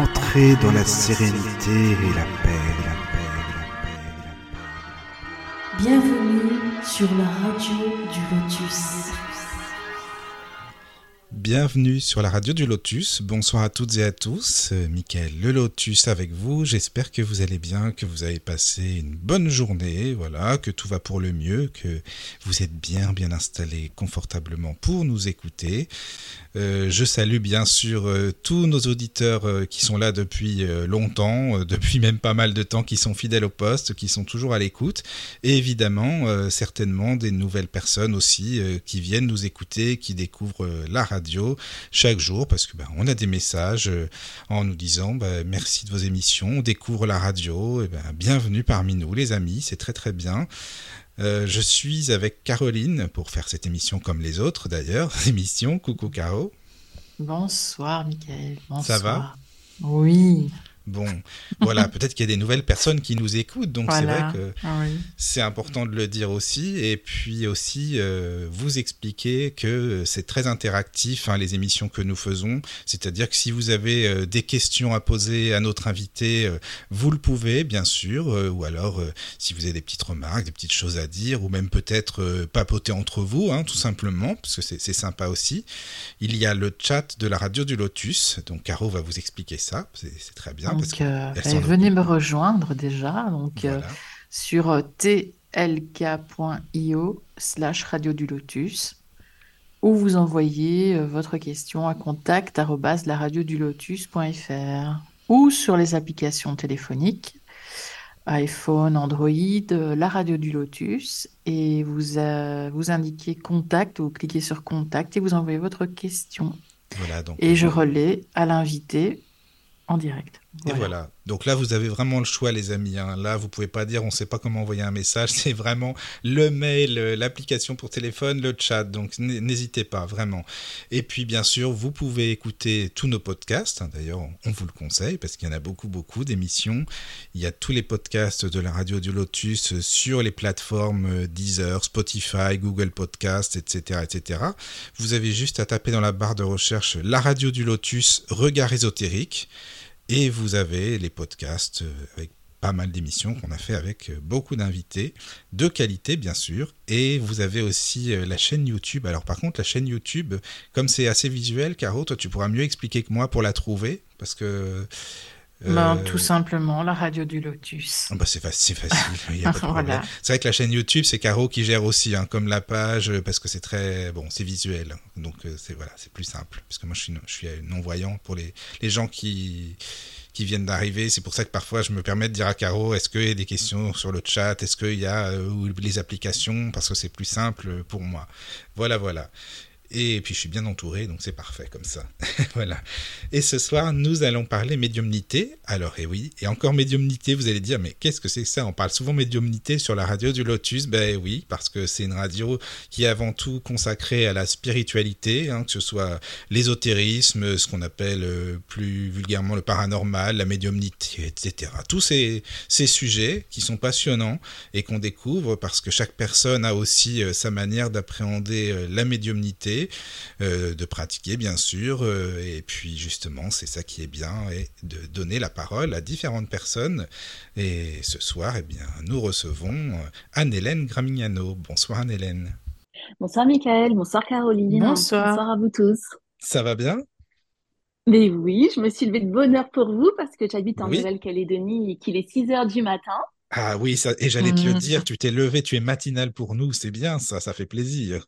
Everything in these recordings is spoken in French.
Entrez dans la sérénité et la paix, la paix, la paix, la paix. Bienvenue sur la radio du Lotus. Bienvenue sur la radio du Lotus. Bonsoir à toutes et à tous. Euh, Mickaël le Lotus avec vous. J'espère que vous allez bien, que vous avez passé une bonne journée, voilà, que tout va pour le mieux, que vous êtes bien, bien installé confortablement pour nous écouter. Euh, je salue bien sûr euh, tous nos auditeurs euh, qui sont là depuis longtemps, depuis même pas mal de temps, qui sont fidèles au poste, qui sont toujours à l'écoute. Et évidemment, certainement des nouvelles personnes aussi qui viennent nous écouter, qui découvrent la radio chaque jour, parce que ben, on a des messages en nous disant ben, merci de vos émissions, on découvre la radio, et ben, bienvenue parmi nous les amis, c'est très très bien. Euh, je suis avec Caroline pour faire cette émission comme les autres d'ailleurs, émission. Coucou Caro. Bonsoir. Bonsoir. Ça va? Oui. Bon, voilà, peut-être qu'il y a des nouvelles personnes qui nous écoutent, donc Voilà. c'est vrai que Ah oui. c'est important de le dire aussi. Et puis aussi, euh, vous expliquer que c'est très interactif, hein, les émissions que nous faisons. C'est-à-dire que si vous avez euh, des questions à poser à notre invité, euh, vous le pouvez, bien sûr. ou alors, si vous avez des petites remarques, des petites choses à dire, ou même peut-être papoter entre vous, hein, tout simplement, parce que c'est sympa aussi. Il y a le chat de la radio du Lotus. Donc, Caro va vous expliquer ça. C'est très bien. Donc, euh, occupe. venez me rejoindre déjà donc, euh, Voilà. sur euh, tlk.io slash radio du Lotus où vous envoyez votre question à contact laradiodulotus.fr ou sur les applications téléphoniques iPhone, Android, la radio du Lotus et vous, euh, vous indiquez contact ou cliquez sur contact et vous envoyez votre question. Voilà, donc, Et je relais à l'invité en direct. Et voilà. Donc là, vous avez vraiment le choix, les amis. hein. Là, vous pouvez pas dire on sait pas comment envoyer un message. C'est vraiment le mail, euh, l'application pour téléphone, le chat. Donc n'hésitez pas, vraiment. Et puis, bien sûr, vous pouvez écouter tous nos podcasts. hein. D'ailleurs, on- vous le conseille parce qu'il y en a beaucoup, beaucoup d'émissions. Il y a tous les podcasts de la radio du Lotus euh, sur les plateformes euh, Deezer, Spotify, Google Podcast, etc., etc. Vous avez juste à taper dans la barre de recherche la radio du Lotus, regard ésotérique. Et vous avez les podcasts euh, avec pas mal d'émissions qu'on a fait avec euh, beaucoup d'invités, de qualité bien sûr. Et vous avez aussi euh, la chaîne YouTube. Alors par contre, la chaîne YouTube, comme c'est assez visuel, Caro, toi tu pourras mieux expliquer que moi pour la trouver. Parce que... Ben, euh, tout simplement, la radio du Lotus. ah bah c'est facile, c'est facile. Voilà. Vrai que la chaîne YouTube, c'est Caro qui gère aussi, hein, comme la page, euh, parce que c'est très, bon, c'est visuel, donc euh, c'est voilà, c'est plus simple. Parce que moi, je suis, je suis non voyant pour les, les gens qui qui viennent d'arriver. C'est pour ça que parfois, je me permets de dire à Caro, est-ce qu'il y a des questions sur le chat, est-ce qu'il y a euh, les applications, parce que c'est plus simple pour moi. Voilà, voilà. Et puis je suis bien entouré, donc c'est parfait comme ça. voilà. Et ce soir, nous allons parler médiumnité. Alors, et oui, et encore médiumnité, vous allez dire, mais qu'est-ce que c'est que ça? On parle souvent médiumnité sur la radio du Lotus. Ben oui, parce que c'est une radio qui est avant tout consacrée à la spiritualité, hein, que ce soit l'ésotérisme, ce qu'on appelle euh, plus vulgairement le paranormal, la médiumnité, etc. Tous ces, ces sujets qui sont passionnants et qu'on découvre parce que chaque personne a aussi euh, sa manière d'appréhender euh, la médiumnité, euh, de pratiquer bien sûr, euh, et puis justement c'est ça qui est bien, et de donner la parole à différentes personnes. Et ce soir, eh bien, nous recevons euh, Anne-Hélène Gramignano. Bonsoir Anne-Hélène. Bonsoir Michael, bonsoir Caroline, Bonsoir. à vous tous. Ça va bien? Mais oui, je me suis levée de bonne heure pour vous parce que j'habite en Oui. Nouvelle-Calédonie et qu'il est 6 heures du matin. Ah oui, ça, et j'allais te le Mhm. dire, tu t'es levé, tu es matinal pour nous, c'est bien ça, ça fait plaisir.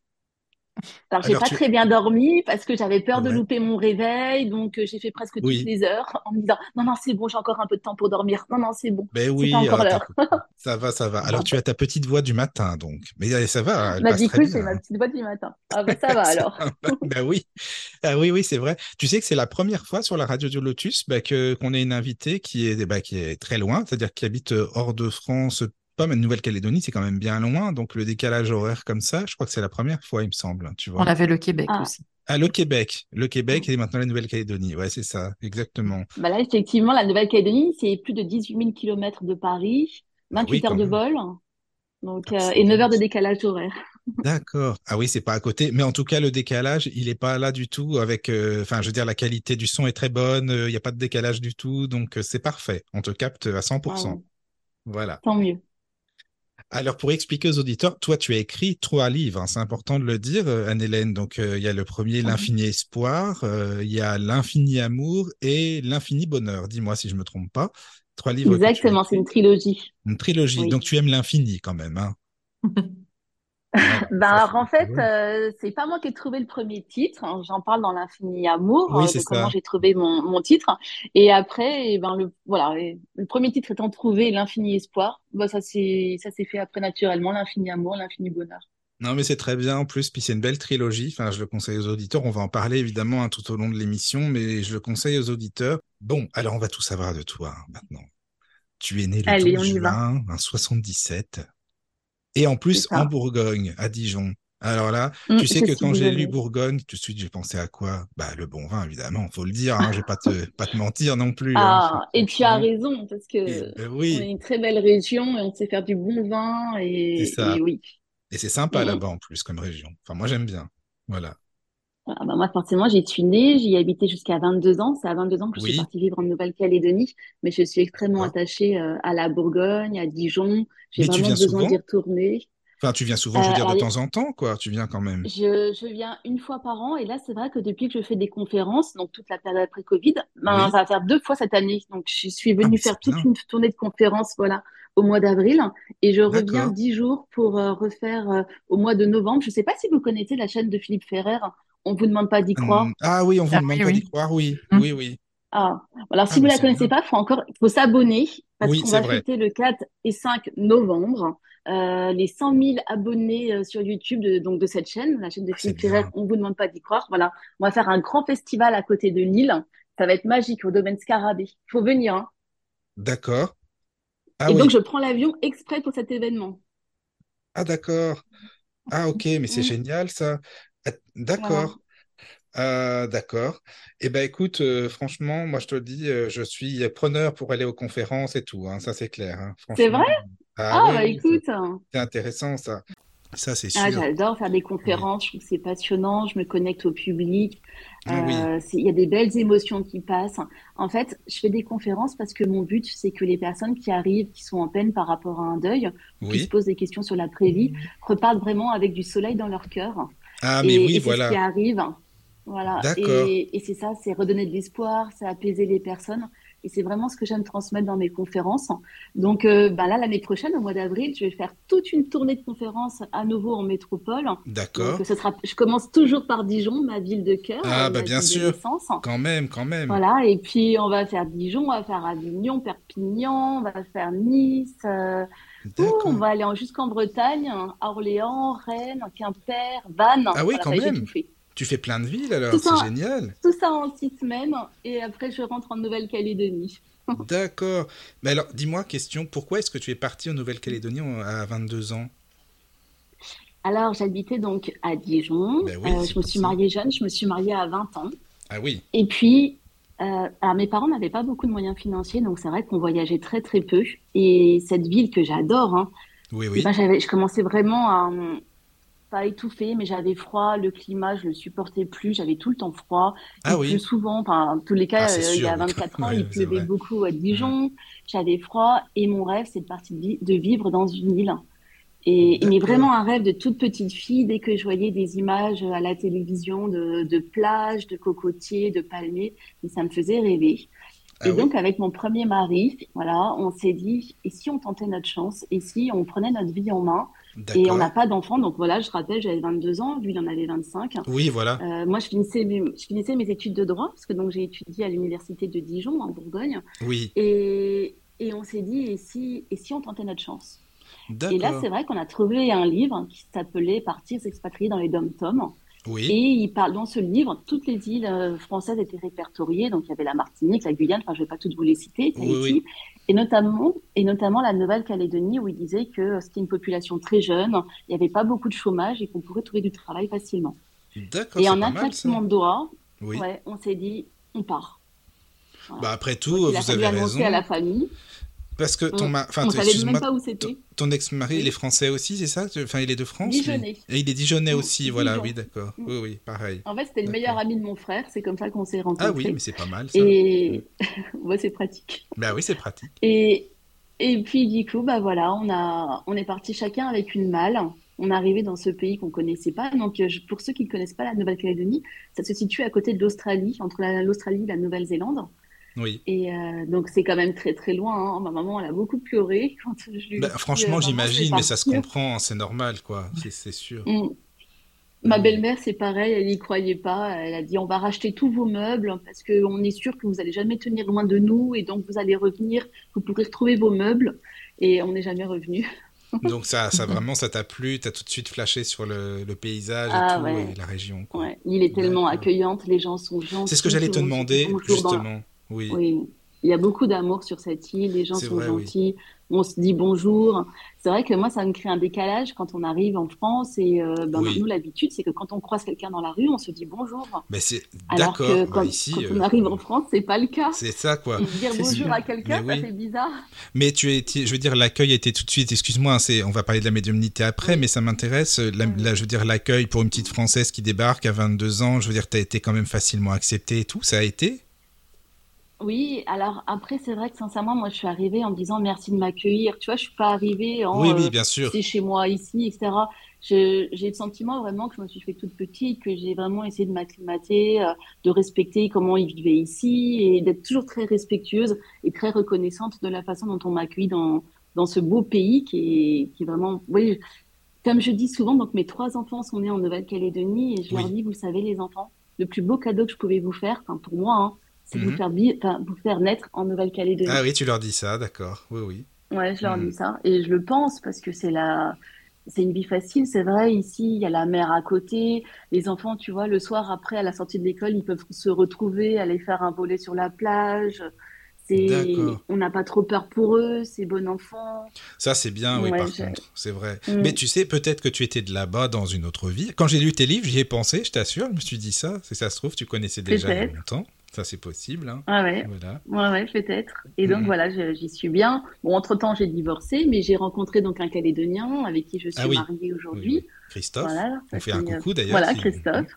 Alors, j'ai pas tu- très bien dormi parce que j'avais peur de louper mon réveil, donc euh, j'ai fait presque toutes les heures en me disant non, non, c'est bon, j'ai encore un peu de temps pour dormir. Non, non, c'est bon. Ben C'est oui, pas encore l'heure. t'as- ça va, ça va. Alors tu as ta petite voix du matin donc, mais euh, ça va, elle Bah, passe très c'est ma petite voix du matin. Ah, bah, ça va alors. Ben oui, ah oui, oui, c'est vrai. Tu sais que c'est la première fois sur la radio du Lotus bah, que qu'on ait une invitée qui est, bah, qui est très loin, c'est-à-dire qui habite euh, hors de France, mais Nouvelle-Calédonie, c'est quand même bien loin, donc le décalage horaire comme ça, je crois que c'est la première fois, il me semble, tu vois. On avait le Québec Ah. aussi. Ah, le Québec, le Québec et maintenant la Nouvelle-Calédonie, ouais, c'est ça, exactement. Bah là, effectivement, la Nouvelle-Calédonie, c'est plus de 18 000 km de Paris, Ah 28 oui, heures de même. vol, donc, Ah, euh, c'est et 9 heures de décalage horaire. D'accord. Ah oui, c'est pas à côté. Mais en tout cas, le décalage, il est pas là du tout avec, euh, enfin, je veux dire, la qualité du son est très bonne, il n'y a pas de décalage du tout, donc c'est parfait. On te capte à 100%. Ah Voilà. Tant mieux. Alors, pour expliquer aux auditeurs, toi, tu as écrit trois livres, hein, c'est important de le dire, Anne-Hélène. Donc, il y a le premier, L'infini espoir, il y a L'infini amour et L'infini bonheur. Dis-moi si je me trompe pas. Trois livres. Exactement, c'est une trilogie. Une trilogie. Donc, tu aimes l'infini quand même. Hein ben, alors, en fait, euh, c'est pas moi qui ai trouvé le premier titre. Hein. J'en parle dans l'infini amour, oui, euh, de comment j'ai trouvé mon, mon, titre. Et après, eh ben le voilà, le premier titre étant trouvé, l'infini espoir. Ben, ça s'est ça s'est fait après naturellement, l'infini amour, l'infini bonheur. Non, mais c'est très bien en plus. Puis c'est une belle trilogie. Enfin, je le conseille aux auditeurs. On va en parler évidemment hein, tout au long de l'émission, mais je le conseille aux auditeurs. Bon, alors on va tout savoir de toi hein, maintenant. Tu es né le Allez, 12 juin, en 77. Et en plus, en Bourgogne, à Dijon. Alors là, mmh, tu sais que quand j'ai lu Bourgogne, tout de suite, j'ai pensé à quoi? Bah, le bon vin, évidemment, faut le dire. Hein, je vais pas te, pas te mentir non plus. Hein, ah, et tu as raison, parce que ben oui. on est une très belle région et on sait faire du bon vin. Et, et oui. Et c'est sympa mmh. là-bas en plus comme région. Enfin, moi, j'aime bien. Voilà. Ah, bah moi, forcément, j'y suis née, j'y ai habité jusqu'à 22 ans. C'est à 22 ans que je suis partie vivre en Nouvelle-Calédonie, mais je suis extrêmement attachée euh, à la Bourgogne, à Dijon. J'ai vraiment besoin d'y retourner. Enfin, tu viens souvent, je veux dire, de euh, temps en temps, quoi. Tu viens quand même. Je, je, viens une fois par an. Et là, c'est vrai que depuis que je fais des conférences, donc toute la période après Covid, ben, ça va faire deux fois cette année. Donc, je suis venue ah, faire toute une tournée de conférences, voilà, au mois d'avril. Et je reviens dix jours pour euh, refaire euh, au mois de novembre. Je ne sais pas si vous connaissez la chaîne de Philippe Ferrer. On vous demande pas d'y croire. Hum, ah oui, on vous ah demande pas d'y croire, oui. Hum. Oui, oui. Ah, alors si ah, vous la connaissez pas, faut encore, faut s'abonner parce qu'on va fêter le 4 et 5 novembre. Euh, les 100 000 abonnés euh, sur YouTube de, donc de cette chaîne, la chaîne de ah, Philippe Ferrer, on vous demande pas d'y croire. Voilà, on va faire un grand festival à côté de Lille. Ça va être magique au domaine Scarabée. Il faut venir. Hein. D'accord. Ah, et donc je prends l'avion exprès pour cet événement. Ah d'accord. Ah ok, mais c'est génial ça. Ah, d'accord. Euh, d'accord. Eh ben écoute, euh, franchement, moi je te le dis, euh, je suis preneur pour aller aux conférences et tout, hein, ça c'est clair. Hein, c'est vrai? Ah, ah bah écoute. C'est intéressant ça. Ça c'est ah, sûr. j'adore faire des conférences, je trouve que c'est passionnant, je me connecte au public. Ah il y a des belles émotions qui passent. En fait, je fais des conférences parce que mon but, c'est que les personnes qui arrivent, qui sont en peine par rapport à un deuil, qui se posent des questions sur l'après-vie, repartent vraiment avec du soleil dans leur cœur. Ah, mais oui, et voilà. Ce qui arrive. Voilà. Et, et c'est ça, c'est redonner de l'espoir, c'est apaiser les personnes. Et c'est vraiment ce que j'aime transmettre dans mes conférences. Donc euh, bah là, l'année prochaine, au mois d'avril, je vais faire toute une tournée de conférences à nouveau en métropole. D'accord. Sera, je commence toujours par Dijon, ma ville de cœur. Ah bah bien sûr. Quand même, quand même. Voilà. Et puis on va faire Dijon, on va faire Avignon, Perpignan, on va faire Nice. Euh, on va aller jusqu'en Bretagne, à Orléans, Rennes, Quimper, Vannes. Ah oui, quand même. Tu fais plein de villes alors, c'est génial. Tout ça en six semaines et après je rentre en Nouvelle-Calédonie. D'accord. Mais alors, dis-moi, question, pourquoi est-ce que tu es partie en Nouvelle-Calédonie à 22 ans? Alors, j'habitais donc à Dijon. Ben euh, je me suis mariée jeune, je me suis mariée à 20 ans. Ah oui. Et puis, euh, alors mes parents n'avaient pas beaucoup de moyens financiers, donc c'est vrai qu'on voyageait très très peu. Et cette ville que j'adore, hein, oui, oui. Eh ben, je commençais vraiment à, pas étouffé, mais j'avais froid, le climat, je le supportais plus, j'avais tout le temps froid. Ah oui. Souvent, enfin, tous les cas, ah, euh, il y a 24 ans, il pleuvait beaucoup à Dijon, j'avais froid, et mon rêve, c'est de partir de vivre dans une île. Et mais vraiment un rêve de toute petite fille, dès que je voyais des images à la télévision de, de plages, de cocotiers, de palmiers, et ça me faisait rêver. Ah et donc, avec mon premier mari, voilà, on s'est dit, et si on tentait notre chance, et si on prenait notre vie en main, et on n'a pas d'enfant, donc voilà, je rappelle, j'avais 22 ans, lui il en avait 25. Oui, voilà. Euh, moi, je finissais, mes, je finissais mes études de droit, parce que donc j'ai étudié à l'université de Dijon, en Bourgogne. Oui. Et, et on s'est dit, et si, et si on tentait notre chance? Et là, c'est vrai qu'on a trouvé un livre qui s'appelait Partir s'expatrier dans les dom-toms. Oui. Et il parle dans ce livre, toutes les îles euh, françaises étaient répertoriées, donc il y avait la Martinique, la Guyane, enfin je ne vais pas toutes vous les citer, oui, et notamment, et notamment la Nouvelle-Calédonie où il disait que c'était une population très jeune, il n'y avait pas beaucoup de chômage et qu'on pourrait trouver du travail facilement. D'accord. Et en un claquement de doigts, on s'est dit, on part. Bah après tout, vous avez raison. à la famille. Parce que ton, enfin, ex-mari, il est français aussi, c'est ça? Enfin, il est de France Dijonnais. Et il est Dijonnais aussi, voilà, oui, d'accord. Oui, oui, pareil. En fait, c'était le meilleur ami de mon frère, c'est comme ça qu'on s'est rencontrés. Ah oui, mais c'est pas mal ça. Et ouais, c'est pratique. Bah oui, c'est pratique. Et... Et puis, du coup, bah voilà, on, a... on est parti chacun avec une malle on est arrivé dans ce pays qu'on connaissait pas. Donc, euh, pour ceux qui ne connaissent pas la Nouvelle-Calédonie, ça se situe à côté de l'Australie, entre l'Australie et la Nouvelle-Zélande. Oui. Et euh, donc, c'est quand même très, très loin. Hein. Ma maman, elle a beaucoup pleuré quand je bah, Franchement, j'imagine, mais ça se comprend, c'est normal, quoi. C'est sûr. Mm. Ma belle-mère, c'est pareil, elle n'y croyait pas. Elle a dit on va racheter tous vos meubles parce qu'on est sûr que vous n'allez jamais tenir loin de nous et donc vous allez revenir, vous pourrez retrouver vos meubles. Et on n'est jamais revenu. Donc ça, ça vraiment, ça t'a plu, t'as tout de suite flashé sur le, paysage et, ah, tout, et la région. Quoi. Ouais. Il est tellement accueillante, les gens sont gentils. C'est ce que j'allais te demander, justement. Oui. oui. Il y a beaucoup d'amour sur cette île, les gens sont gentils on se dit bonjour. C'est vrai que moi, ça me crée un décalage quand on arrive en France et euh, ben, nous, l'habitude, c'est que quand on croise quelqu'un dans la rue, on se dit bonjour. Mais c'est d'accord. Bah, quand, ici, on euh, arrive en France, c'est pas le cas. C'est ça, quoi. Et dire bonjour à quelqu'un, ça fait bizarre. Mais tu es, je veux dire, l'accueil était tout de suite. Excuse-moi, c'est, on va parler de la médiumnité après, mais ça m'intéresse. je veux dire, l'accueil pour une petite française qui débarque à 22 ans, je veux dire, tu as été quand même facilement accepté et tout. Ça a été oui, alors après, c'est vrai que sincèrement, moi, je suis arrivée en me disant merci de m'accueillir. Tu vois, je suis pas arrivée en. Oui, oui, bien sûr. c'est chez moi, ici, etc. J'ai le sentiment vraiment que je me suis fait toute petite, que j'ai vraiment essayé de m'acclimater, euh, de respecter comment ils vivaient ici et d'être toujours très respectueuse et très reconnaissante de la façon dont on m'accueille dans, dans ce beau pays qui est, qui est vraiment. Oui, comme je dis souvent, donc mes trois enfants sont nés en Nouvelle-Calédonie et je leur dis, vous savez, les enfants, le plus beau cadeau que je pouvais vous faire, enfin pour moi, hein, c'est vous, faire vous faire naître en Nouvelle-Calédonie. Ah oui, tu leur dis ça, d'accord. Oui, oui. Ouais, je leur mhm. dis ça. Et je le pense parce que c'est la... C'est une vie facile, c'est vrai. Ici, il y a la mer à côté. Les enfants, tu vois, le soir après, à la sortie de l'école, ils peuvent se retrouver, aller faire un volet sur la plage. C'est, on n'a pas trop peur pour eux, c'est bon enfant. Ça, c'est bien, oui, par contre, c'est vrai. Mm. Mais tu sais, peut-être que tu étais de là-bas dans une autre vie. Quand j'ai lu tes livres, j'y ai pensé, je t'assure, je me suis dit ça. Si ça se trouve, tu connaissais déjà longtemps. Ça, c'est possible. Hein. Ah ouais. Voilà. Ouais, peut-être. Et donc, voilà, j'y suis bien. Bon, entre-temps, j'ai divorcé, mais j'ai rencontré donc un Calédonien avec qui je suis ah mariée aujourd'hui. Christophe. Voilà, On fait un coucou d'ailleurs. Voilà, Christophe.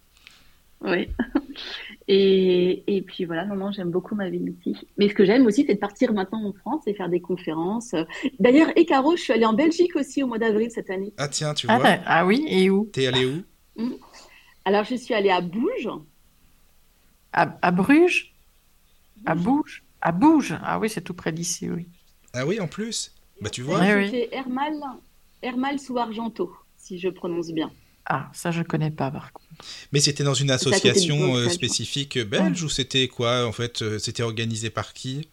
Oui. Et, et, puis voilà, non, non, j'aime beaucoup ma vie ici. Mais ce que j'aime aussi, c'est de partir maintenant en France et faire des conférences. D'ailleurs, et Caro, je suis allée en Belgique aussi au mois d'avril cette année. Ah tiens, tu ah, vois. Ah, oui, et où? T'es allée où? Mm. Alors, je suis allée à Bouge. À, Bruges? À Bouge À Bouge Ah oui, c'est tout près d'ici, oui. Ah oui, en plus. Bah tu vois. C'est Hermal, Hermal sous Argento, si je prononce bien. Ah, ça je connais pas par contre. Mais c'était dans une association euh, spécifique belge ou c'était quoi En fait, euh, c'était organisé par qui?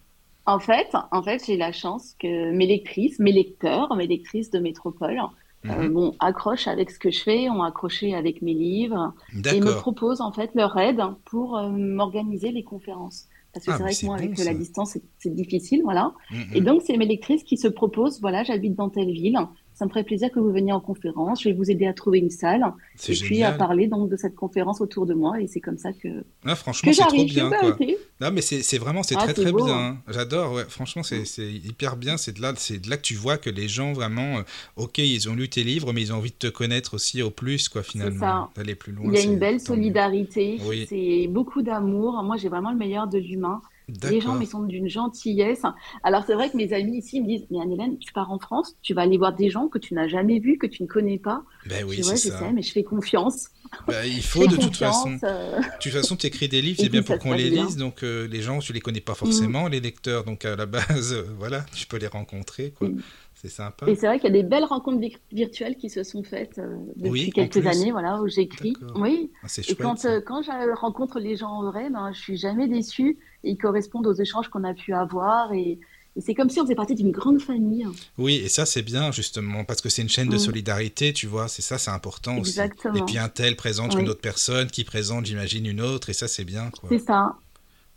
En fait, en fait, j'ai la chance que mes lectrices, mes lecteurs, mes lectrices de Métropole euh, mhm. bon, accrochent avec ce que je fais, ont accroché avec mes livres et me proposent en fait leur aide pour euh, m'organiser les conférences. Parce que ah, c'est vrai que moi, avec la distance, c'est difficile, voilà. Mhm. Et donc, c'est mes lectrices qui se proposent, voilà, j'habite dans telle ville, ça me ferait plaisir que vous veniez en conférence. Je vais vous aider à trouver une salle et puis à parler donc de cette conférence autour de moi. Et c'est comme ça que. Ah, franchement, trop bien. Quoi. Non, mais c'est vraiment, c'est ah, très très bien. Hein. J'adore. Ouais. Franchement, c'est hyper bien. C'est de là, c'est de là que tu vois que les gens vraiment, euh, ok, ils ont lu tes livres, mais ils ont envie de te connaître aussi au plus, quoi, finalement, d'aller plus loin. Il y a une belle solidarité. C'est beaucoup d'amour. Moi, j'ai vraiment le meilleur de l'humain. Les gens, ils sont d'une gentillesse. Alors, c'est vrai que mes amis ici me disent Mais Anne-Hélène, tu pars en France, tu vas aller voir des gens que tu n'as jamais vus, que tu ne connais pas. Ben oui, c'est ça. mais je fais confiance. Ben, il faut de toute façon. Euh. De toute façon, tu écris des livres, c'est bien pour qu'on les lise. Donc, euh, les gens, tu les connais pas forcément, mm. les lecteurs. Donc, à la base, euh, voilà, tu peux les rencontrer. Quoi. Mm. C'est sympa. Et c'est vrai qu'il y a des belles rencontres virtuelles qui se sont faites depuis quelques années, voilà, où j'écris. Oui. Ah, et quand, quand je rencontre les gens en vrai, ben, je suis jamais déçue ils correspondent aux échanges qu'on a pu avoir et, c'est comme si on faisait partie d'une grande famille. Oui, et ça c'est bien justement parce que c'est une chaîne de mm. solidarité, tu vois, c'est ça, c'est important Exactement. aussi. Et puis un tel présente une autre personne qui présente, j'imagine, une autre, et ça c'est bien. C'est ça.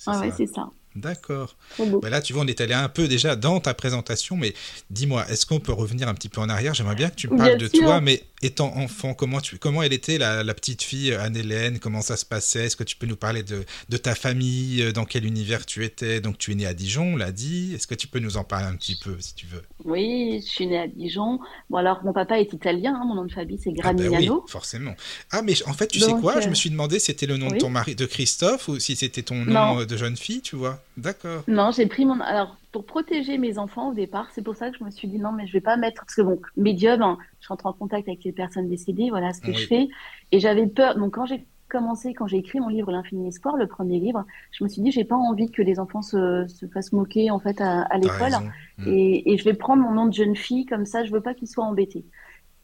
Oui, c'est ça. D'accord. Bah là, tu vois, on est allé un peu déjà dans ta présentation, mais dis-moi, est-ce qu'on peut revenir un petit peu en arrière? J'aimerais bien que tu me parles de toi, mais étant enfant, comment, tu, comment elle était la, petite fille Anne-Hélène Comment ça se passait? Est-ce que tu peux nous parler de, de, ta famille Dans quel univers tu étais? Donc tu es née à Dijon, on l'a dit. Est-ce que tu peux nous en parler un petit peu si tu veux? Oui, je suis née à Dijon. Bon alors mon papa est italien, hein, mon nom de famille c'est Gramignano. Ah ben oui, forcément. Ah mais en fait tu sais quoi? Je me euh, suis demandé si c'était le nom de ton mari, de Christophe, ou si c'était ton nom de jeune fille, tu vois D'accord. Non, j'ai pris mon... Alors pour protéger mes enfants au départ. C'est pour ça que je me suis dit non, mais je vais pas mettre parce que bon, médium, hein, je rentre en contact avec les personnes décédées, voilà ce que je fais. Et j'avais peur. Donc quand j'ai commencé, quand j'ai écrit mon livre L'infini espoir, le premier livre, je me suis dit j'ai pas envie que les enfants se, se fassent moquer en fait à, l'école. Mm. Et, et, je vais prendre mon nom de jeune fille comme ça, je veux pas qu'ils soient embêtés.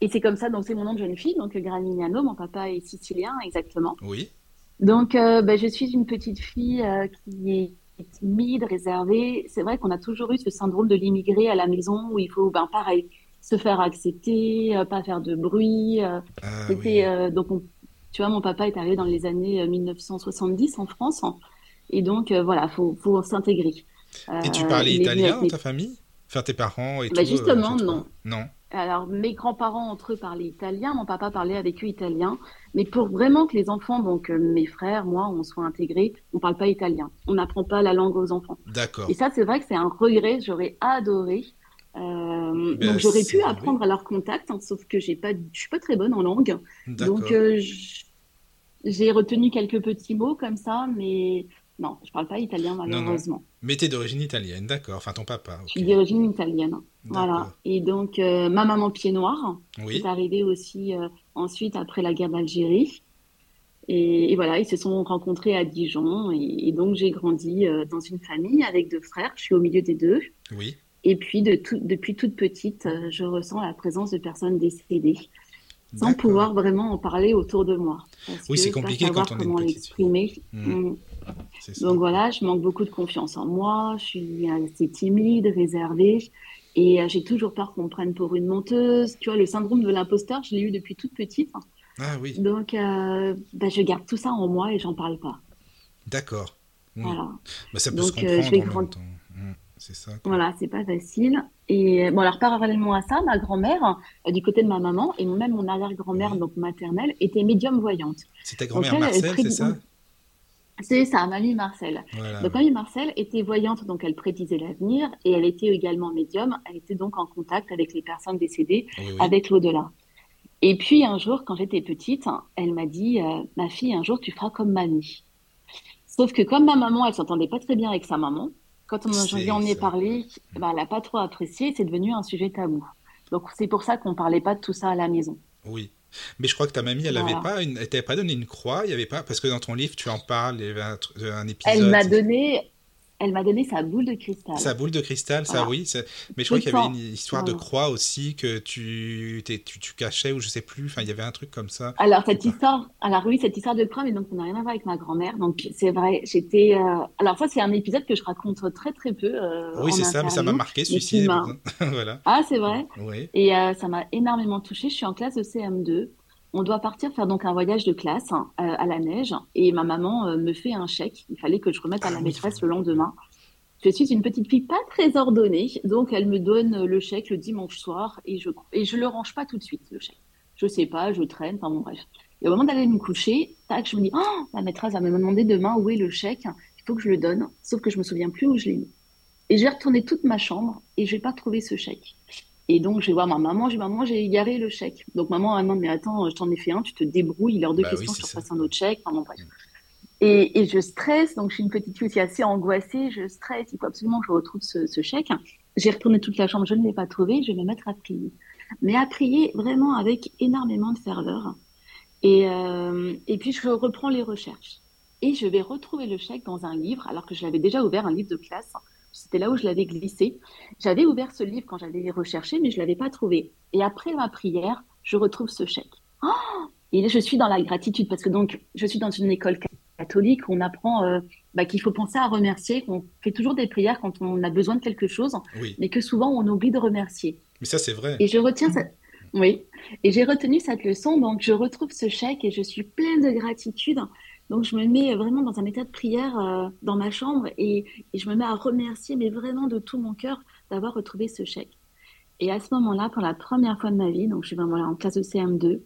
Et c'est comme ça, donc c'est mon nom de jeune fille, donc Granignano, mon papa est sicilien exactement. Oui. Donc euh, ben, je suis une petite fille euh, qui est timide, réservé. C'est vrai qu'on a toujours eu ce syndrome de l'immigré à la maison où il faut, ben, pareil, se faire accepter, euh, pas faire de bruit. Euh. Ah c'était euh, donc, tu vois, mon papa est arrivé dans les années 1970 en France, et donc voilà, faut, faut s'intégrer. Et tu parlais italien dans ta famille? Faire tes parents et bah, Justement, non. Non? Alors, mes grands-parents entre eux parlaient italien, mon papa parlait avec eux italien. Mais pour vraiment que les enfants, donc euh, mes frères, moi, on soit intégrés, on parle pas italien. On n'apprend pas la langue aux enfants. D'accord. Et ça, c'est vrai que c'est un regret. J'aurais adoré. Euh, ben, donc j'aurais pu apprendre à leur contact, hein, sauf que j'ai pas, je suis pas très bonne en langue. Donc euh, j'ai retenu quelques petits mots comme ça, mais non, je parle pas italien malheureusement. Mais tu es d'origine italienne, d'accord. Enfin, ton papa. Je suis d'origine italienne. Voilà. Et donc, euh, ma maman pied noir est arrivée aussi euh, ensuite après la guerre d'Algérie. Et, voilà, ils se sont rencontrés à Dijon. Et, donc, j'ai grandi euh, dans une famille avec deux frères. Je suis au milieu des deux. Oui. Et puis, de depuis toute petite, je ressens la présence de personnes décédées sans pouvoir vraiment en parler autour de moi. oui, c'est compliqué quand on est une petite mmh. Mmh. Donc voilà, je manque beaucoup de confiance en moi, je suis assez timide, réservée, et euh, j'ai toujours peur qu'on me prenne pour une menteuse. Tu vois, le syndrome de l'imposteur, je l'ai eu depuis toute petite. Ah oui. Donc, euh, bah, je garde tout ça en moi et j'en parle pas. D'accord. Voilà. Bah, ça peut Donc, se comprendre euh, je vais en même temps. Mmh, c'est ça. Voilà, c'est pas facile. Et bon, alors parallèlement à ça, ma grand-mère, du côté de ma maman, et même mon arrière-grand-mère, donc maternelle, était médium voyante. C'est ta grand-mère Marcel, c'est ça? C'est ça, Mamie Marcel. Donc Mamie Marcel était voyante, donc elle prédisait l'avenir, et elle était également médium. Elle était donc en contact avec les personnes décédées, avec l'au-delà. Et puis un jour, quand j'étais petite, elle m'a dit euh, Ma fille, un jour, tu feras comme mamie. Sauf que comme ma maman, elle s'entendait pas très bien avec sa maman, quand on lui en est parlé, bah, elle n'a pas trop apprécié, c'est devenu un sujet tabou. Donc c'est pour ça qu'on ne parlait pas de tout ça à la maison. Oui. Mais je crois que ta mamie, elle n'avait pas, une... t'avait pas donné une croix, il y avait pas, parce que dans ton livre, tu en parles, il y avait un, épisode. Elle m'a donné, elle m'a donné sa boule de cristal. Sa boule de cristal, ça oui. Mais je crois qu'il y avait une histoire de croix aussi que tu, tu, tu, cachais ou je sais plus. Enfin, il y avait un truc comme ça. Alors cette histoire, alors oui, cette histoire de croix, mais donc on n'a rien à voir avec ma grand-mère. Donc c'est vrai, j'étais. Euh, alors ça, c'est un épisode que je raconte très très peu. Euh, oui, c'est ça, mais ça m'a marqué celui-ci. voilà. Ah, c'est vrai. Oui. Et euh, ça m'a énormément touchée. Je suis en classe de CM2 on doit partir faire donc un voyage de classe hein, euh, à la neige et ma maman euh, me fait un chèque. Il fallait que je remette à la ah maîtresse le lendemain. Je suis une petite fille pas très ordonnée, donc elle me donne le chèque le dimanche soir et je et je le range pas tout de suite le chèque. Je sais pas, je traîne, enfin bon bref. Et au moment d'aller me coucher, tac, je me dis oh, la maîtresse va me demander demain où est le chèque. Il faut que je le donne, sauf que je me souviens plus où je l'ai mis. Et j'ai retourné toute ma chambre et je n'ai pas trouvé ce chèque. Et donc, je vais voir ma maman, je dis, maman, j'ai égaré le chèque. Donc, maman, ah non, mais attends, je t'en ai fait un, tu te débrouilles, il est hors de bah question, je te repasse un autre chèque. Enfin, bref. Et, et, je stresse, donc je suis une petite fille aussi assez angoissée, je stresse, il faut absolument que je retrouve ce, ce chèque. J'ai retourné toute la chambre, je ne l'ai pas trouvé, je vais me mettre à prier. Mais à prier vraiment avec énormément de ferveur. Et, euh, et puis, je reprends les recherches. Et je vais retrouver le chèque dans un livre, alors que je l'avais déjà ouvert, un livre de classe. C'était là où je l'avais glissé. J'avais ouvert ce livre quand j'allais recherché, mais je ne l'avais pas trouvé. Et après ma prière, je retrouve ce chèque. Oh et je suis dans la gratitude parce que donc je suis dans une école catholique où on apprend euh, bah, qu'il faut penser à remercier, qu'on fait toujours des prières quand on a besoin de quelque chose, mais que souvent on oublie de remercier. Mais ça c'est vrai. Et je retiens cette... Oui, et j'ai retenu cette leçon, donc je retrouve ce chèque et je suis pleine de gratitude donc je me mets vraiment dans un état de prière euh, dans ma chambre et, je me mets à remercier, mais vraiment de tout mon cœur, d'avoir retrouvé ce chèque. Et à ce moment-là, pour la première fois de ma vie, donc je suis vraiment là en classe de CM2,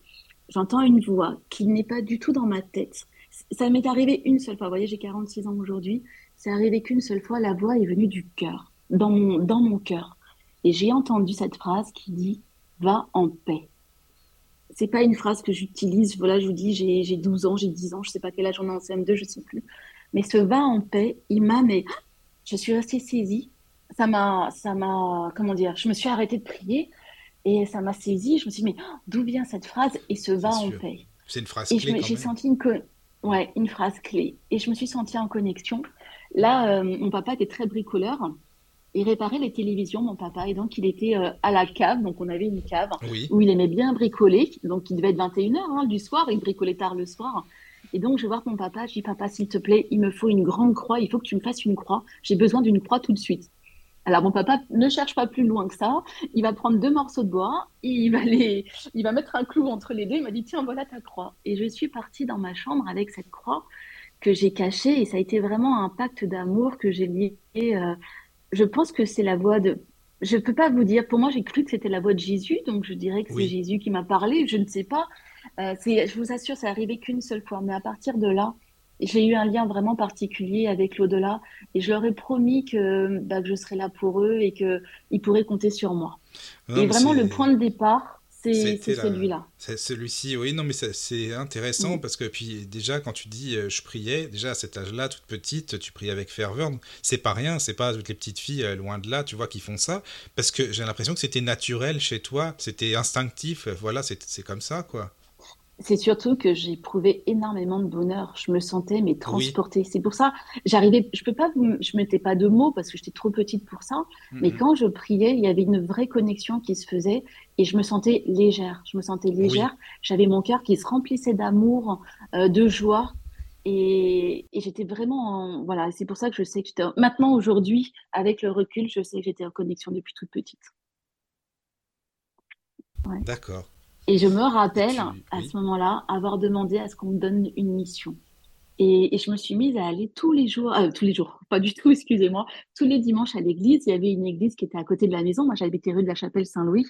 j'entends une voix qui n'est pas du tout dans ma tête. Ça m'est arrivé une seule fois. Vous voyez, j'ai 46 ans aujourd'hui. C'est arrivé qu'une seule fois. La voix est venue du cœur, dans mon, dans mon cœur. Et j'ai entendu cette phrase qui dit Va en paix. C'est pas une phrase que j'utilise. Voilà, je vous dis, j'ai 12 ans, j'ai 10 ans, je sais pas quel âge on est en CM2, je sais plus. Mais ce va en paix, il m'a, mais je suis restée saisie ça m'a, ça m'a, comment dire, je me suis arrêtée de prier et ça m'a saisie. Je me suis dit, mais d'où vient cette phrase? Et ce va en paix. C'est une phrase clé. J'ai senti une, ouais, une phrase clé. Et je me suis sentie en connexion. Là, euh, mon papa était très bricoleur. Il réparait les télévisions, mon papa. Et donc, il était euh, à la cave. Donc, on avait une cave où il aimait bien bricoler. Donc, il devait être 21h hein, du soir. Il bricolait tard le soir. Et donc, je vais voir mon papa. Je dis, papa, s'il te plaît, il me faut une grande croix. Il faut que tu me fasses une croix. J'ai besoin d'une croix tout de suite. Alors mon papa ne cherche pas plus loin que ça. Il va prendre deux morceaux de bois, il va les, il va mettre un clou entre les deux. Il m'a dit tiens voilà ta croix. Et je suis partie dans ma chambre avec cette croix que j'ai cachée et ça a été vraiment un pacte d'amour que j'ai lié. Euh, je pense que c'est la voix de. Je peux pas vous dire. Pour moi, j'ai cru que c'était la voix de Jésus, donc je dirais que c'est Jésus qui m'a parlé. Je ne sais pas. Euh, je vous assure, ça arrivé qu'une seule fois. Mais à partir de là, j'ai eu un lien vraiment particulier avec l'au-delà et je leur ai promis que, bah, que je serais là pour eux et qu'ils pourraient compter sur moi. et vraiment, le point de départ, c'est celui-là. C'est celui-ci, oui, non, mais c'est intéressant parce que, puis déjà, quand tu dis euh, je priais, déjà à cet âge-là, toute petite, tu priais avec ferveur. C'est pas rien, c'est pas toutes les petites filles euh, loin de là, tu vois, qui font ça. Parce que j'ai l'impression que c'était naturel chez toi, c'était instinctif, voilà, c'est comme ça, quoi. C'est surtout que j'ai éprouvé énormément de bonheur. Je me sentais mais transportée. C'est pour ça, j'arrivais. Je peux pas, je mettais pas de mots parce que j'étais trop petite pour ça. Mais quand je priais, il y avait une vraie connexion qui se faisait et je me sentais légère. Je me sentais légère. J'avais mon cœur qui se remplissait d'amour, euh, de joie. Et, j'étais vraiment, voilà, c'est pour ça que je sais que j'étais. Maintenant, aujourd'hui, avec le recul, je sais que j'étais en connexion depuis toute petite. D'accord. Et je me rappelle, à ce moment-là, avoir demandé à ce qu'on me donne une mission. Et, je me suis mise à aller tous les jours, euh, tous les jours, pas du tout, excusez-moi, tous les dimanches à l'église. Il y avait une église qui était à côté de la maison. Moi, j'habitais rue de la Chapelle Saint-Louis.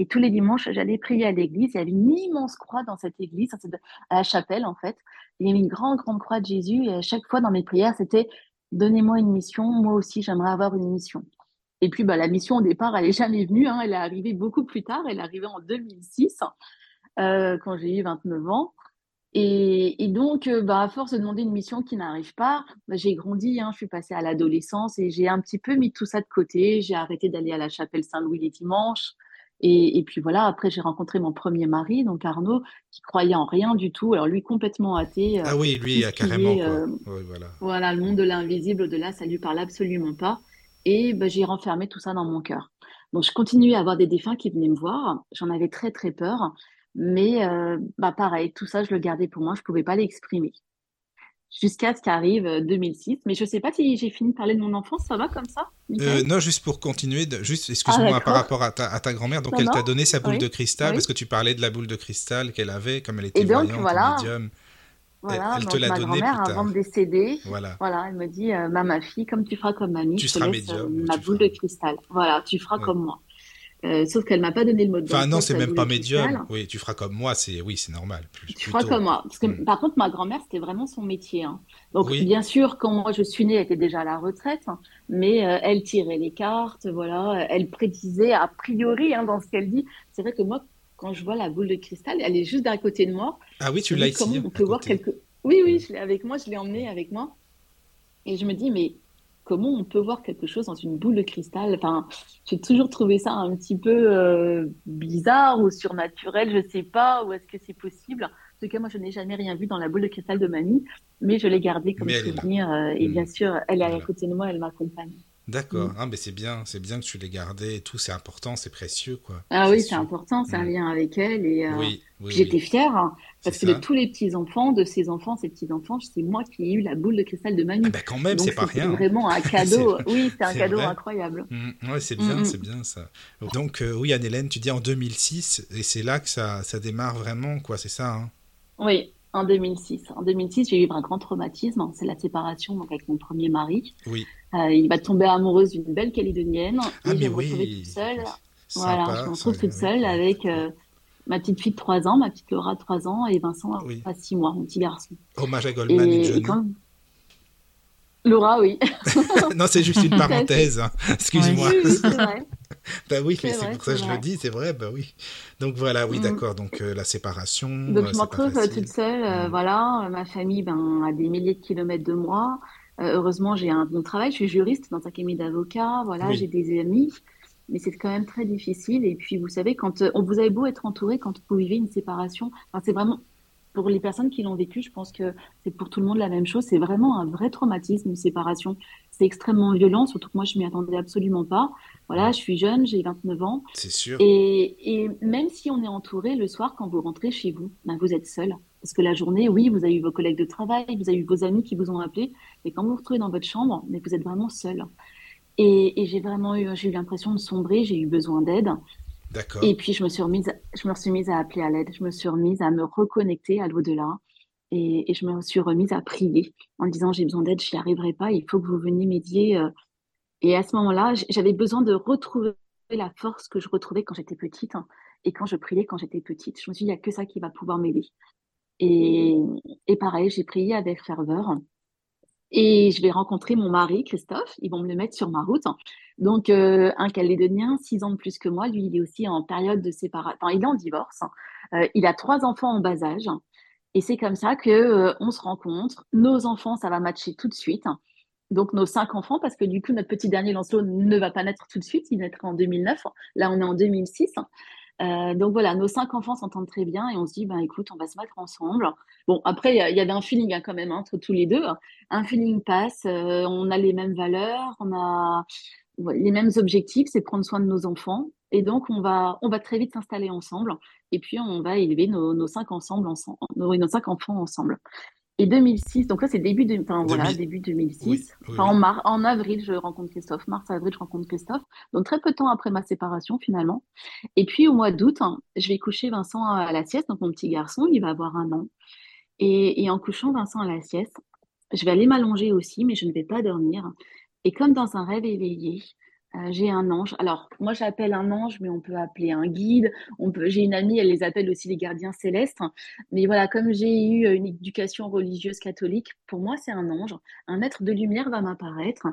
Et tous les dimanches, j'allais prier à l'église. Il y avait une immense croix dans cette église, à la chapelle, en fait. Il y avait une grande, grande croix de Jésus. Et à chaque fois, dans mes prières, c'était Donnez-moi une mission. Moi aussi, j'aimerais avoir une mission. Et puis, bah, la mission au départ, elle n'est jamais venue. Hein. Elle est arrivée beaucoup plus tard. Elle est arrivée en 2006, euh, quand j'ai eu 29 ans. Et, et donc, euh, bah, à force de demander une mission qui n'arrive pas, bah, j'ai grandi. Hein. Je suis passée à l'adolescence et j'ai un petit peu mis tout ça de côté. J'ai arrêté d'aller à la chapelle Saint-Louis les dimanches. Et, et, puis voilà, après j'ai rencontré mon premier mari, donc Arnaud, qui croyait en rien du tout. Alors lui complètement athée. Euh, ah oui, lui carrément. Quoi. voilà. voilà, le monde de l'invisible, au-delà, ça lui parle absolument pas. Et bah, j'ai renfermé tout ça dans mon cœur. Donc, je continuais à avoir des défunts qui venaient me voir. J'en avais très, très peur. Mais euh, bah, pareil, tout ça, je le gardais pour moi. Je ne pouvais pas l'exprimer. Jusqu'à ce qu'arrive 2006. Euh, mais je ne sais pas si j'ai fini de parler de mon enfance. Ça va comme ça euh, Non, juste pour continuer, juste, excuse-moi, ah, par rapport à ta, grand-mère. Donc, elle t'a donné sa boule de cristal parce que tu parlais de la boule de cristal qu'elle avait, comme elle était Et donc, voilà, médium. Voilà, elle, te l'a ma grand-mère, avant de décéder, voilà. voilà, elle me dit euh, ma fille, comme tu feras comme mamie, tu je te laisse euh, ma boule de cristal. Voilà, tu feras comme moi. Euh, sauf qu'elle m'a pas donné le mot de Enfin non, c'est même pas médium. Oui, tu feras comme moi, c'est oui, c'est normal. tu feras comme moi. Parce que mm. par contre, ma grand-mère, c'était vraiment son métier. Hein. Donc bien sûr, quand moi je suis née, elle était déjà à la retraite, hein. mais euh, elle tirait les cartes, voilà, elle prédisait a priori hein, dans ce qu'elle dit. C'est vrai que moi, quand je vois la boule de cristal, elle est juste d'un côté de moi. Ah oui, tu l'as ici. Comment on peut voir quelque... Oui, oui, je l'ai avec moi, je l'ai emmené avec moi. Et je me dis, mais comment on peut voir quelque chose dans une boule de cristal? Enfin, j'ai toujours trouvé ça un petit peu euh, bizarre ou surnaturel, je sais pas, ou est-ce que c'est possible? En tout cas, moi, je n'ai jamais rien vu dans la boule de cristal de mamie, mais je l'ai gardée comme souvenir. Euh, et bien mm. sûr, elle est à côté de moi, elle m'accompagne. D'accord. Mm. Ah, mais c'est bien, c'est bien que tu l'aies gardé et tout. C'est important, c'est précieux, quoi. Ah oui, c'est important. C'est un mm. lien avec elle et euh, oui, j'étais fière hein, parce que de tous les petits enfants, de ses enfants, ses petits enfants, c'est moi qui ai eu la boule de cristal de Manu. Ah bah quand même, c'est pas rien. Vraiment un cadeau. oui, c'est un cadeau incroyable. Mm. Ouais, c'est bien, c'est bien ça. Donc euh, oui, Anne-Hélène, tu dis en 2006 et c'est là que ça, ça démarre vraiment, quoi. C'est ça. Hein? Oui, en 2006. En 2006, j'ai eu un grand traumatisme. C'est la séparation donc, avec mon premier mari. Oui. Euh, il va tomber amoureuse d'une belle Calédonienne. Ah, et je me toute seule. voilà, je me retrouve toute seule avec ma petite fille de 3 ans, ma petite Laura de 3 ans et Vincent à 6 mois, mon petit garçon. Hommage à Goldman et, et. Laura, oui. non, c'est juste une parenthèse. Hein. Excuse-moi. Oui, c'est vrai. Bah oui, mais c'est pour ça que je le dis, c'est vrai, bah oui. Donc voilà, oui, mm. d'accord. Donc euh, la séparation. Donc je me retrouve toute seule, euh, mm. voilà. Ma famille, ben, a des milliers de kilomètres de moi. Euh, heureusement, j'ai un bon travail. Je suis juriste dans un cabinet d'avocats. Voilà, j'ai des amis. Mais c'est quand même très difficile. Et puis, vous savez, quand on vous avez beau être entouré, quand vous vivez une séparation, enfin, c'est vraiment pour les personnes qui l'ont vécu, je pense que c'est pour tout le monde la même chose. C'est vraiment un vrai traumatisme, une séparation. C'est extrêmement violent, surtout que moi, je m'y attendais absolument pas. Voilà, je suis jeune, j'ai 29 ans. C'est sûr. Et, même si on est entouré, le soir, quand vous rentrez chez vous, ben, vous êtes seul. Parce que la journée, oui, vous avez eu vos collègues de travail, vous avez eu vos amis qui vous ont appelé. Mais quand vous vous retrouvez dans votre chambre, mais vous êtes vraiment seul. Et, et j'ai vraiment eu, j'ai eu l'impression de sombrer, j'ai eu besoin d'aide. Et puis je me suis remise, je me suis mise à appeler à l'aide, je me suis remise à me reconnecter à l'au-delà et, je me suis remise à prier en disant j'ai besoin d'aide, je n'y arriverai pas, il faut que vous veniez m'aider. Et à ce moment-là, j'avais besoin de retrouver la force que je retrouvais quand j'étais petite hein, et quand je priais quand j'étais petite. Je me suis dit il n'y a que ça qui va pouvoir m'aider. Et, et pareil, j'ai prié avec ferveur. Et je vais rencontrer mon mari, Christophe. Ils vont me le mettre sur ma route. Donc, euh, un Calédonien, six ans de plus que moi. Lui, il est aussi en période de séparation. Il est en divorce. Euh, il a trois enfants en bas âge. Et c'est comme ça que euh, on se rencontre. Nos enfants, ça va matcher tout de suite. Donc, nos cinq enfants, parce que du coup, notre petit dernier Lancelot ne va pas naître tout de suite. Il naîtra en 2009. Là, on est en 2006. Euh, donc voilà, nos cinq enfants s'entendent très bien et on se dit, ben écoute, on va se mettre ensemble. Bon, après, il y, avait un feeling hein, quand même hein, entre tous les deux. Un feeling passe, euh, on a les mêmes valeurs, on a les mêmes objectifs, c'est prendre soin de nos enfants. Et donc, on va, on va très vite s'installer ensemble. Et puis, on va élever nos, cinq, ensemble, ensemble, nos cinq enfants ensemble. Et 2006, donc là c'est début, de, enfin, voilà, début 2006. En, mar, en avril, je rencontre Christophe. Mars, avril, je rencontre Christophe. Donc très peu de temps après ma séparation finalement. Et puis au mois d'août, hein, je vais coucher Vincent à la sieste, donc mon petit garçon, il va avoir un an. Et, et en couchant Vincent à la sieste, je vais aller m'allonger aussi, mais je ne vais pas dormir. Et comme dans un rêve éveillé, euh, j'ai un ange. Alors, moi, j'appelle un ange, mais on peut appeler un guide. On peut. J'ai une amie, elle les appelle aussi les gardiens célestes. Mais voilà, comme j'ai eu une éducation religieuse catholique, pour moi, c'est un ange. Un être de lumière va m'apparaître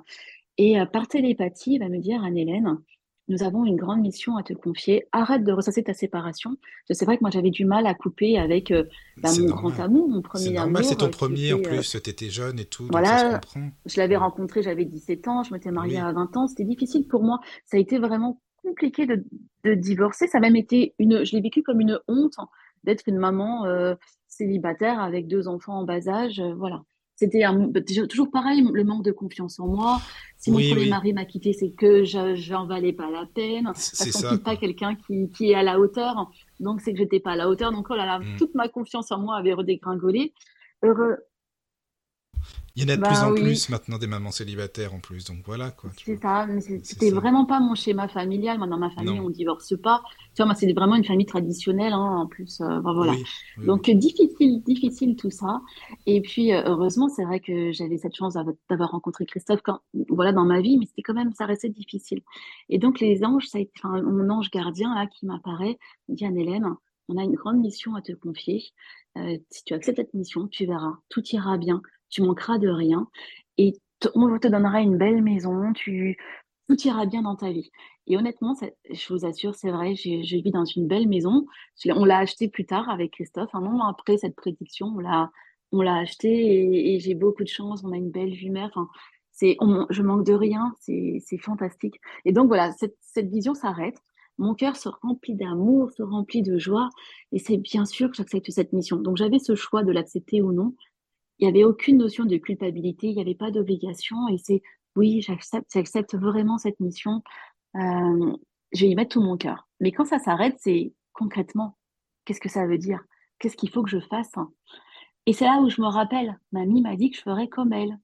et euh, par télépathie, il va me dire, Anne-Hélène, nous avons une grande mission à te confier. Arrête de ressasser ta séparation. C'est vrai que moi, j'avais du mal à couper avec euh, bah, mon grand amour, mon premier amour. C'est normal, c'est ton premier en plus. Tu étais jeune et tout. Voilà, je l'avais rencontré, j'avais 17 ans, je m'étais mariée à 20 ans. C'était difficile pour moi. Ça a été vraiment compliqué de, divorcer. Ça a même été une. Je l'ai vécu comme une honte d'être une maman euh, célibataire avec deux enfants en bas âge. Euh, voilà. C'était bah, toujours pareil, le manque de confiance en moi. Si mon premier mari m'a quitté, c'est que j'en valais pas la peine. Parce qu'on quitte pas quelqu'un qui, qui, est à la hauteur. Donc, c'est que j'étais pas à la hauteur. Donc, oh là là, mm. toute ma confiance en moi avait redégringolé. Heureux, il y en a de plus bah en plus maintenant des mamans célibataires en plus, donc voilà quoi. C'est ça, mais c'était vraiment pas mon schéma familial. Moi, dans ma famille, on divorce pas. Tu vois, moi, c'est vraiment une famille traditionnelle hein, en plus. Euh, voilà. donc difficile, difficile tout ça. Et puis euh, heureusement, c'est vrai que j'avais cette chance d'avoir rencontré Christophe quand, voilà, dans ma vie, mais c'était quand même, ça restait difficile. Et donc les anges, ça a été, enfin, mon ange gardien là qui m'apparaît, dit Anne-Hélène, on a une grande mission à te confier. Euh, si tu acceptes cette mission, tu verras, tout ira bien tu manqueras de rien et on te donnera une belle maison, tu, tout ira bien dans ta vie. Et honnêtement, je vous assure, c'est vrai, je vis dans une belle maison. On l'a acheté plus tard avec Christophe, un an après cette prédiction, on l'a, on l'a acheté et, j'ai beaucoup de chance, on a une belle vue mer. Enfin, c'est, je manque de rien, c'est, fantastique. Et donc voilà, cette, cette vision s'arrête. Mon cœur se remplit d'amour, se remplit de joie, et c'est bien sûr que j'accepte cette mission. Donc j'avais ce choix de l'accepter ou non, il n'y avait aucune notion de culpabilité, il n'y avait pas d'obligation. Et c'est oui, j'accepte, j'accepte vraiment cette mission. Euh, je vais y mettre tout mon cœur. Mais quand ça s'arrête, c'est concrètement, qu'est-ce que ça veut dire? Qu'est-ce qu'il faut que je fasse Et c'est là où je me rappelle, mamie m'a dit que je ferais comme elle.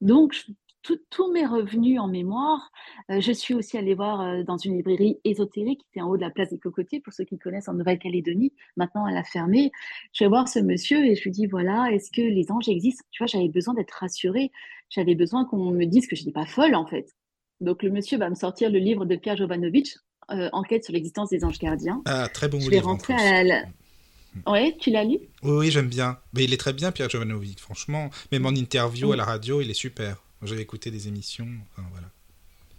Donc, tous mes revenus en mémoire. Euh, je suis aussi allée voir euh, dans une librairie ésotérique qui était en haut de la place des Cocotiers, pour ceux qui connaissent en Nouvelle-Calédonie. Maintenant, elle a fermé. Je vais voir ce monsieur et je lui dis voilà, est-ce que les anges existent? Tu vois, j'avais besoin d'être rassurée. J'avais besoin qu'on me dise que je n'étais pas folle, en fait. Donc, le monsieur va me sortir le livre de Pierre Jovanovic, Enquête sur l'existence des anges gardiens. Ah, très bon je livre. Rentrer à la... Ouais, tu l'as lu? Oui, oui j'aime bien. Mais il est très bien, Pierre Jovanovic, franchement. Même en interview à la radio, il est super. J'avais écouté des émissions. Voilà.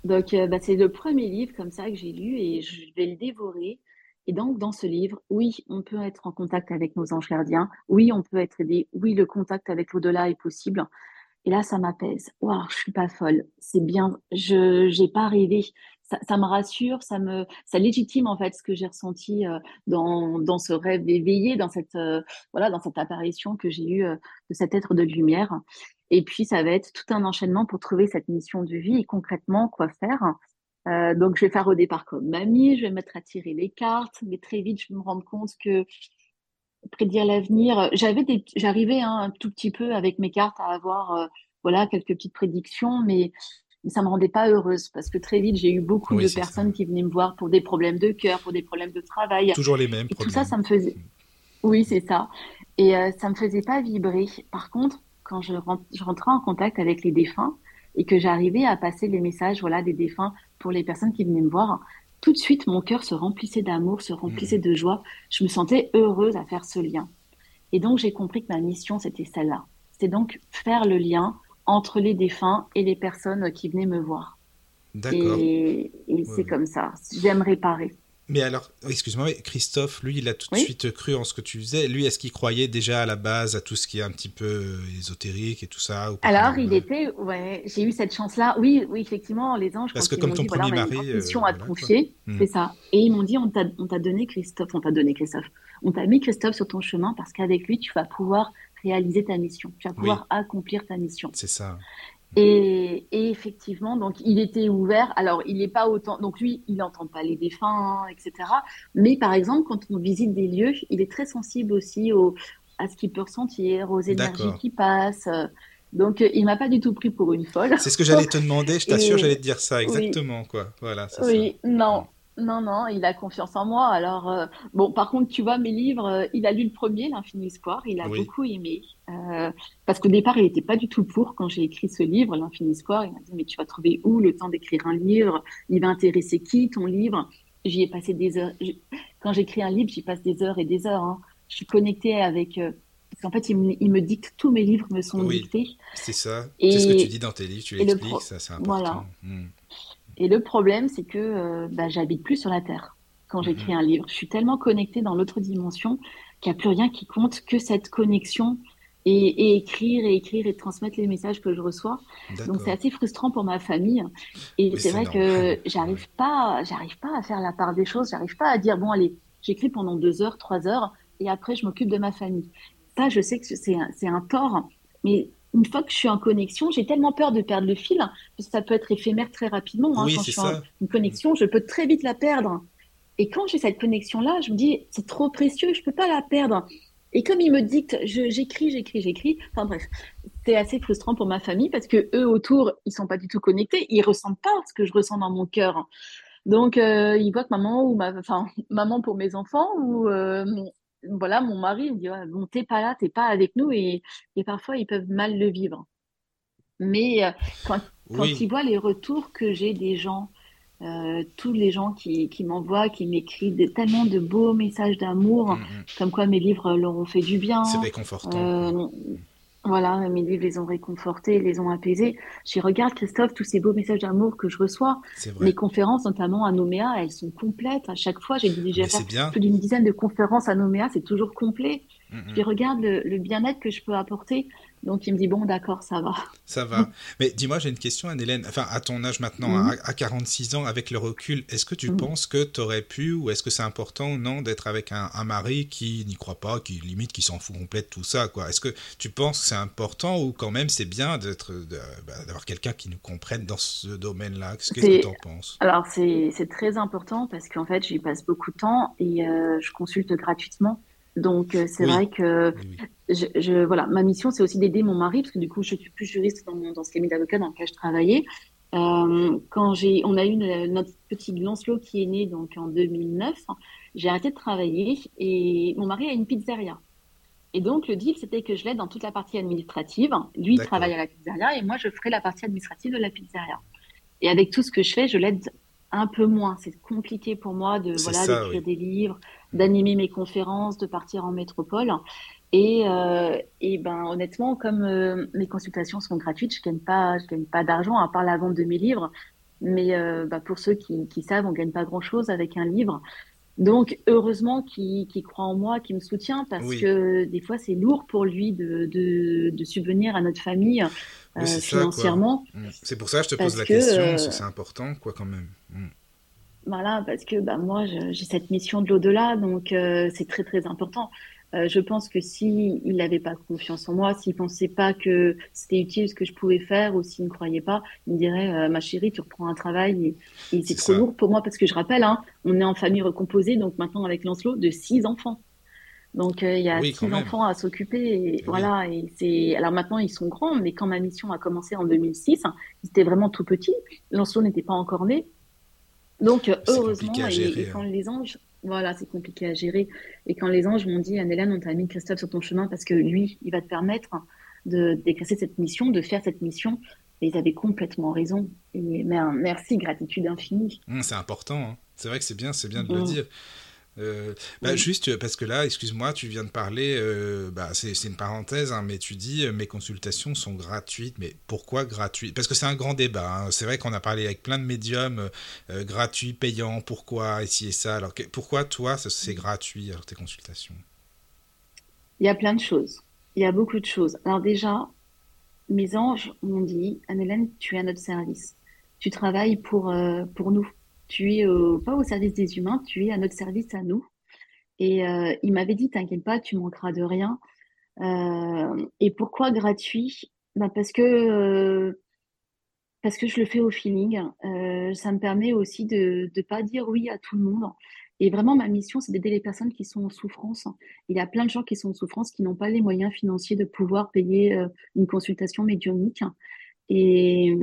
Donc, euh, bah, c'est le premier livre comme ça que j'ai lu et je vais le dévorer. Et donc, dans ce livre, oui, on peut être en contact avec nos anges gardiens. Oui, on peut être aidé. Oui, le contact avec l'au-delà est possible. Et là, ça m'apaise. Waouh, je suis pas folle. C'est bien. Je n'ai pas rêvé. Ça, ça, me rassure, ça me, ça légitime en fait ce que j'ai ressenti euh, dans, dans ce rêve éveillé, dans cette, euh, voilà, dans cette apparition que j'ai eue de cet être de lumière. Et puis, ça va être tout un enchaînement pour trouver cette mission de vie et concrètement quoi faire. Euh, donc, je vais faire au départ comme mamie, je vais mettre à tirer les cartes, mais très vite, je me rends compte que prédire l'avenir, j'avais des, j'arrivais hein, un tout petit peu avec mes cartes à avoir, euh, voilà, quelques petites prédictions, mais, mais ça me rendait pas heureuse parce que très vite, j'ai eu beaucoup de personnes qui venaient me voir pour des problèmes de cœur, pour des problèmes de travail. Toujours les mêmes. Et tout ça, ça me faisait. Oui, c'est ça. Et euh, ça me faisait pas vibrer. Par contre, quand je, rentrais en contact avec les défunts et que j'arrivais à passer les messages voilà, des défunts pour les personnes qui venaient me voir, tout de suite, mon cœur se remplissait d'amour, se remplissait mmh. de joie. Je me sentais heureuse à faire ce lien. Et donc, j'ai compris que ma mission, c'était celle-là. C'était donc faire le lien entre les défunts et les personnes qui venaient me voir. D'accord. Et, c'est comme ça. J'aime réparer. Mais alors, excuse-moi, Christophe, lui, il a tout de suite cru en ce que tu faisais. Lui, est-ce qu'il croyait déjà à la base à tout ce qui est un petit peu euh, ésotérique et tout ça Alors, il était, ouais, j'ai eu cette chance-là. Oui, oui, effectivement, les anges. Parce que comme ton premier mari, une mission à te confier, hmm. c'est ça. Et ils m'ont dit, on t'a donné Christophe, on t'a donné Christophe, on t'a mis Christophe sur ton chemin parce qu'avec lui, tu vas pouvoir réaliser ta mission, tu vas pouvoir accomplir ta mission. C'est ça. Et, effectivement, donc il était ouvert. Alors, il n'est pas autant. Donc lui, il n'entend pas les défunts, etc. Mais par exemple, quand on visite des lieux, il est très sensible aussi au, à ce qu'il peut ressentir, aux énergies qui passent. Donc, il m'a pas du tout pris pour une folle. C'est ce que j'allais te demander. Je t'assure, j'allais te dire ça exactement, quoi. Voilà. Oui, non. Non, non, il a confiance en moi. Alors, euh, bon, par contre, tu vois, mes livres, euh, il a lu le premier, L'Infini Espoir, il a beaucoup aimé. Euh, parce qu'au départ, il n'était pas du tout pour quand j'ai écrit ce livre, L'Infini Espoir. Il m'a dit, mais tu vas trouver où le temps d'écrire un livre? Il va intéresser qui ton livre? J'y ai passé des heures. Quand j'écris un livre, j'y passe des heures et des heures. Hein. Je suis connectée avec. Parce qu'en fait, il me, il me, dicte, tous mes livres me sont dictés. C'est ça. C'est ce que tu dis dans tes livres, tu l'expliques, ça c'est important. Voilà. Hmm. Et le problème, c'est que euh, bah, j'habite plus sur la Terre quand j'écris mhm. un livre. Je suis tellement connectée dans l'autre dimension qu'il n'y a plus rien qui compte que cette connexion et, écrire et écrire et transmettre les messages que je reçois. Donc c'est assez frustrant pour ma famille. Et c'est vrai que j'arrive pas, j'arrive pas à faire la part des choses. J'arrive pas à dire bon allez, j'écris pendant deux heures, trois heures et après je m'occupe de ma famille. Ça, je sais que c'est un, un tort, mais une fois que je suis en connexion, j'ai tellement peur de perdre le fil, parce que ça peut être éphémère très rapidement. Hein, quand je suis en une connexion, je peux très vite la perdre. Et quand j'ai cette connexion-là, je me dis, c'est trop précieux, je peux pas la perdre. Et comme il me dicte, j'écris, j'écris, j'écris. Enfin bref, c'est assez frustrant pour ma famille parce que eux autour, ils sont pas du tout connectés, ils ressentent pas ce que je ressens dans mon cœur. Donc euh, ils voient que maman ou ma, enfin maman pour mes enfants ou euh, voilà, mon mari me dit bon, t'es pas là, t'es pas avec nous, et, parfois ils peuvent mal le vivre. Mais euh, quand, quand ils voient les retours que j'ai des gens, euh, tous les gens qui, m'envoient, qui m'écrivent tellement de beaux messages d'amour, mm, mm. comme quoi mes livres leur ont fait du bien. C'est réconfortant. Euh, voilà, mes livres les ont réconfortés, les ont apaisés. Je regarde, Christophe, tous ces beaux messages d'amour que je reçois. Mes conférences, notamment à Nouméa, elles sont complètes. À chaque fois, j'ai déjà fait plus d'une dizaine de conférences à Nouméa, c'est toujours complet. Je regarde le bien-être que je peux apporter. Donc il me dit bon d'accord ça va. Ça va. Mais dis-moi j'ai une question Anne-Hélène. Enfin à ton âge maintenant, mhm. à, 46 ans avec le recul, est-ce que tu mhm. penses que tu aurais pu ou est-ce que c'est important ou non d'être avec un, mari qui n'y croit pas, qui limite qui s'en fout complètement de tout ça quoi? Est-ce que tu penses que c'est important ou quand même c'est bien d'être bah, d'avoir quelqu'un qui nous comprenne dans ce domaine-là? Qu'est-ce que tu en penses? Alors c'est très important parce qu'en fait j'y passe beaucoup de temps et euh, je consulte gratuitement. Donc euh, c'est vrai que je, voilà, ma mission c'est aussi d'aider mon mari parce que du coup je suis plus juriste dans, dans ce cabinet d'avocat dans lequel je travaillais. Euh, quand j'ai, on a eu notre petit Lancelot qui est né donc en 2009, j'ai arrêté de travailler et mon mari a une pizzeria. Et donc le deal c'était que je l'aide dans toute la partie administrative. Lui travaille à la pizzeria et moi je ferai la partie administrative de la pizzeria. Et avec tout ce que je fais, je l'aide un peu moins. C'est compliqué pour moi de voilà d'écrire des livres, d'animer mes conférences, de partir en métropole. Et, euh, et ben honnêtement, comme euh, mes consultations sont gratuites, je gagne pas, je gagne pas d'argent à part la vente de mes livres. Mais euh, bah, pour ceux qui, qui, savent, on gagne pas grand chose avec un livre. Donc heureusement qu'il croit en moi, qu'il me soutient, parce que des fois c'est lourd pour lui de, de, de, subvenir à notre famille euh, financièrement. Mm. C'est pour ça que je te pose la question, euh, c'est important quoi quand même. Mm. Voilà, parce que bah, moi j'ai cette mission de l'au-delà, donc euh, c'est très très important. Je pense que si il n'avait pas confiance en moi, s'il pensait pas que c'était utile ce que je pouvais faire, ou s'il ne croyait pas, il me dirait ma chérie, tu reprends un travail et, c'est trop lourd pour moi parce que je rappelle, hein, on est en famille recomposée, donc maintenant avec Lancelot de six enfants. Donc euh, il y a six enfants à s'occuper, et voilà. Et c'est alors maintenant ils sont grands, mais quand ma mission a commencé en 2006, ils étaient vraiment tout petits. Lancelot n'était pas encore né. Donc heureusement, et, quand hein. les anges voilà, c'est compliqué à gérer. Et quand les anges m'ont dit, Anne-Hélène, on t'a mis Christophe sur ton chemin parce que lui, il va te permettre de d'exercer cette mission, de faire cette mission. Et ils avaient complètement raison. Et merci, gratitude infinie. Mmh, c'est important. Hein. C'est vrai que c'est bien, c'est bien de le mmh. dire. Euh, bah, juste parce que là, excuse-moi, tu viens de parler, euh, bah, c'est une parenthèse, hein, mais tu dis euh, mes consultations sont gratuites. Mais pourquoi gratuites Parce que c'est un grand débat. Hein. C'est vrai qu'on a parlé avec plein de médiums, gratuits, payants, pourquoi, ici et ça? Alors pourquoi toi, c'est gratuit, alors tes consultations? Il y a plein de choses. Il y a beaucoup de choses. Alors déjà, mes anges m'ont dit, Anne-Hélène, tu es à notre service. Tu travailles pour, pour nous tu es pas au service des humains, tu es à notre service à nous. Et euh, il m'avait dit, t'inquiète pas, tu manqueras de rien. Euh, et pourquoi gratuit? Bah parce que euh, parce que je le fais au feeling. ça me permet aussi de ne pas dire oui à tout le monde. Et vraiment, ma mission, c'est d'aider les personnes qui sont en souffrance. Il y a plein de gens qui sont en souffrance, qui n'ont pas les moyens financiers de pouvoir payer une consultation médiumnique. Et,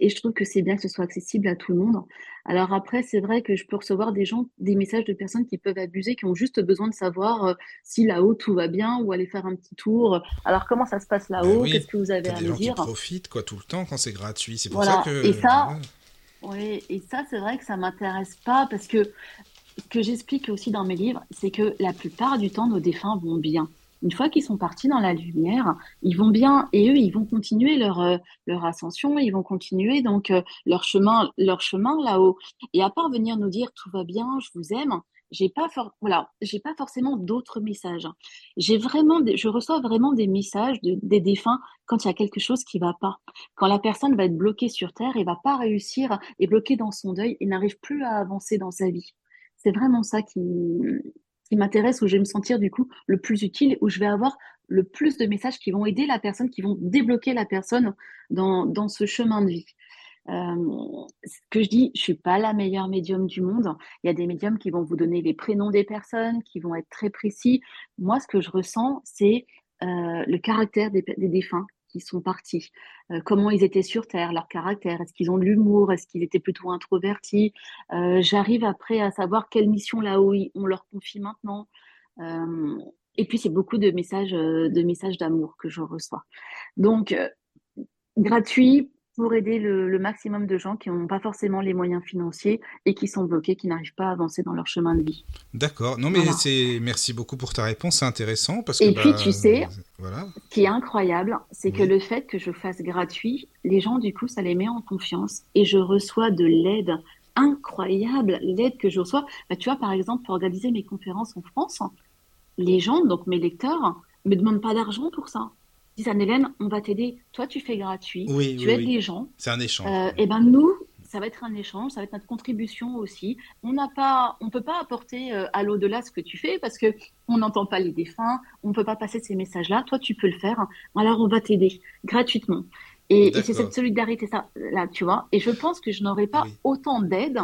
et, je trouve que c'est bien que ce soit accessible à tout le monde. Alors après, c'est vrai que je peux recevoir des gens, des messages de personnes qui peuvent abuser, qui ont juste besoin de savoir euh, si là-haut tout va bien ou aller faire un petit tour. Alors comment ça se passe ben là-haut? Qu'est-ce que vous avez à des me dire Qui profitent quoi tout le temps quand c'est gratuit. C'est pour ça que. Et ça, oui, et ça c'est vrai que ça m'intéresse pas parce que ce que j'explique aussi dans mes livres, c'est que la plupart du temps nos défunts vont bien une fois qu'ils sont partis dans la lumière, ils vont bien et eux, ils vont continuer leur euh, leur ascension, ils vont continuer donc euh, leur chemin leur chemin là-haut. Et à part venir nous dire tout va bien, je vous aime, j'ai pas voilà, j'ai pas forcément d'autres messages. J'ai vraiment je reçois vraiment des messages des défunts quand il y a quelque chose qui va pas. Quand la personne va être bloquée sur terre et va pas réussir et bloquée dans son deuil et n'arrive plus à avancer dans sa vie. C'est vraiment ça qui qui m'intéresse, où je vais me sentir du coup le plus utile, où je vais avoir le plus de messages qui vont aider la personne, qui vont débloquer la personne dans, ce chemin de vie. Euh, ce que je dis, je suis pas la meilleure médium du monde. Il y a des médiums qui vont vous donner les prénoms des personnes, qui vont être très précis. Moi, ce que je ressens, c'est euh, le caractère des défunts, qui sont partis, euh, comment ils étaient sur Terre, leur caractère, est-ce qu'ils ont de l'humour, est-ce qu'ils étaient plutôt introvertis? Euh, j'arrive après à savoir quelle mission là-haut on leur confie maintenant. Euh, et puis c'est beaucoup de messages, de messages d'amour que je reçois. Donc gratuit pour aider le, maximum de gens qui n'ont pas forcément les moyens financiers et qui sont bloqués, qui n'arrivent pas à avancer dans leur chemin de vie. D'accord. Non, mais c'est merci beaucoup pour ta réponse, c'est intéressant parce que. Et puis bah, tu sais, voilà. ce qui est incroyable, c'est que le fait que je fasse gratuit, les gens du coup, ça les met en confiance et je reçois de l'aide incroyable, l'aide que je reçois. Bah, tu vois, par exemple, pour organiser mes conférences en France, les gens, donc mes lecteurs, me demandent pas d'argent pour ça disent Anne-Hélène, on va t'aider. Toi, tu fais gratuit. tu aides les gens. C'est un échange. Euh, et ben nous, ça va être un échange, ça va être notre contribution aussi. On n'a pas, on peut pas apporter euh, à l'au-delà ce que tu fais parce que on n'entend pas les défunts, on peut pas passer ces messages-là. Toi, tu peux le faire. Alors, on va t'aider gratuitement. Et, c'est cette solidarité ça, là, tu vois. Et je pense que je n'aurais pas autant d'aide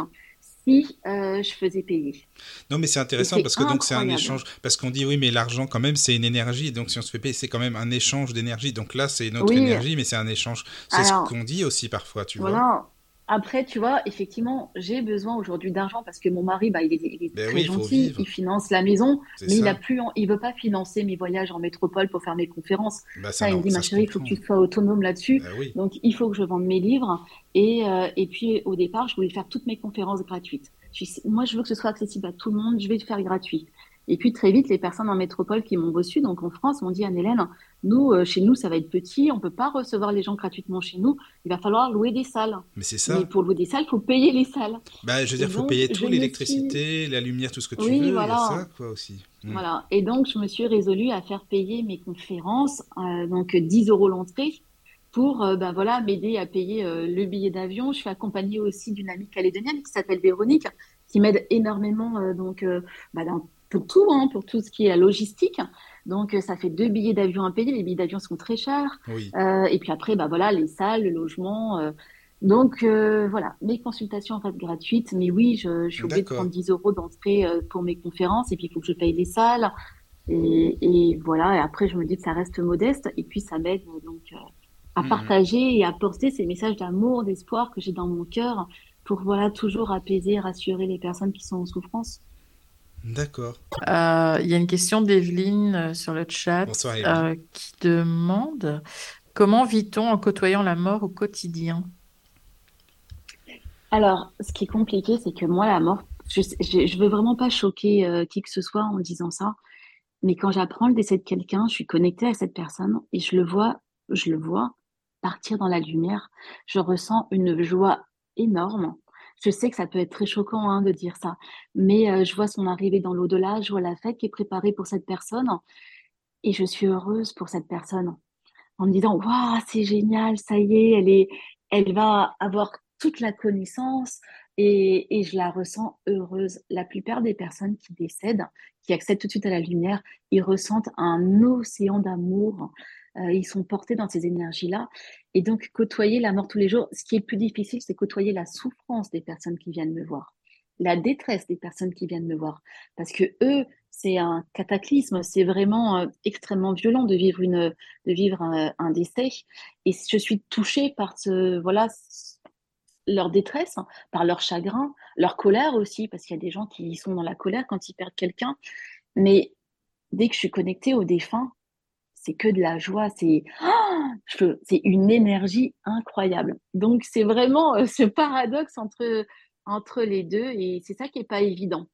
si euh, je faisais payer. Non, mais c'est intéressant parce que donc c'est un échange. Parce qu'on dit oui, mais l'argent quand même c'est une énergie. Donc si on se fait payer, c'est quand même un échange d'énergie. Donc là, c'est notre énergie, mais c'est un échange. C'est ce qu'on dit aussi parfois, tu voilà. Après, tu vois, effectivement, j'ai besoin aujourd'hui d'argent parce que mon mari, bah, il est, ben très gentil, il finance la maison, mais il a plus, il veut pas financer mes voyages en métropole pour faire mes conférences. Bah, ça, il me dit, ma chérie, il faut que tu sois autonome là-dessus. Ben Donc, il faut que je vende mes livres. Et, euh, et puis, au départ, je voulais faire toutes mes conférences gratuites. moi, je veux que ce soit accessible à tout le monde. Je vais le faire gratuit. Et puis très vite, les personnes en métropole qui m'ont reçu, donc en France, m'ont dit Anne-Hélène, nous, euh, chez nous, ça va être petit, on peut pas recevoir les gens gratuitement chez nous, il va falloir louer des salles. Mais c'est ça. Mais pour louer des salles, il faut payer les salles. Bah, je veux dire, il faut payer tout, l'électricité, la lumière, tout ce que tu oui, veux, voilà. ça quoi aussi. Hmm. Voilà. Et donc, je me suis résolue à faire payer mes conférences, euh, donc 10 euros l'entrée, pour euh, ben voilà m'aider à payer le billet d'avion. Je suis accompagnée aussi d'une amie calédonienne qui s'appelle Véronique, qui m'aide énormément donc bah, dans pour tout, hein, pour tout ce qui est la logistique. Donc, euh, ça fait deux billets d'avion à payer. Les billets d'avion sont très chers. Euh, et puis après, bah voilà, les salles, le logement. Euh. donc voilà, mes consultations restent gratuites. Mais oui, je, je suis obligée de prendre 10 euros d'entrée pour mes conférences. Et puis, il faut que je paye les salles. Et, et, voilà. Et après, je me dis que ça reste modeste. Et puis, ça m'aide donc à mmh. partager et à porter ces messages d'amour, d'espoir que j'ai dans mon cœur pour voilà toujours apaiser, rassurer les personnes qui sont en souffrance. D'accord. Euh, il y a une question d'Evelyne euh, sur le chat euh, qui demande comment vit-on en côtoyant la mort au quotidien? Alors, ce qui est compliqué, c'est que moi, la mort, je ne veux vraiment pas choquer qui que ce soit en disant ça, mais quand j'apprends le décès de quelqu'un, je suis connectée à cette personne et je le vois, je le vois partir dans la lumière. Je ressens une joie énorme je sais que ça peut être très choquant hein, de dire ça, mais euh, je vois son arrivée dans l'au-delà, je vois la fête qui est préparée pour cette personne, et je suis heureuse pour cette personne, en me disant waouh c'est génial, ça y est, elle est, elle va avoir toute la connaissance, et, et, je la ressens heureuse. La plupart des personnes qui décèdent, qui accèdent tout de suite à la lumière, ils ressentent un océan d'amour. Euh, ils sont portés dans ces énergies-là. Et donc, côtoyer la mort tous les jours, ce qui est plus difficile, c'est côtoyer la souffrance des personnes qui viennent me voir, la détresse des personnes qui viennent me voir. Parce que eux, c'est un cataclysme, c'est vraiment euh, extrêmement violent de vivre, une, de vivre un, décès. Et je suis touchée par ce, voilà, leur détresse, par leur chagrin, leur colère aussi, parce qu'il y a des gens qui sont dans la colère quand ils perdent quelqu'un. Mais dès que je suis connectée aux défunts, c'est que de la joie, c'est c'est une énergie incroyable. Donc c'est vraiment euh, ce paradoxe entre, entre les deux et c'est ça qui n'est pas évident.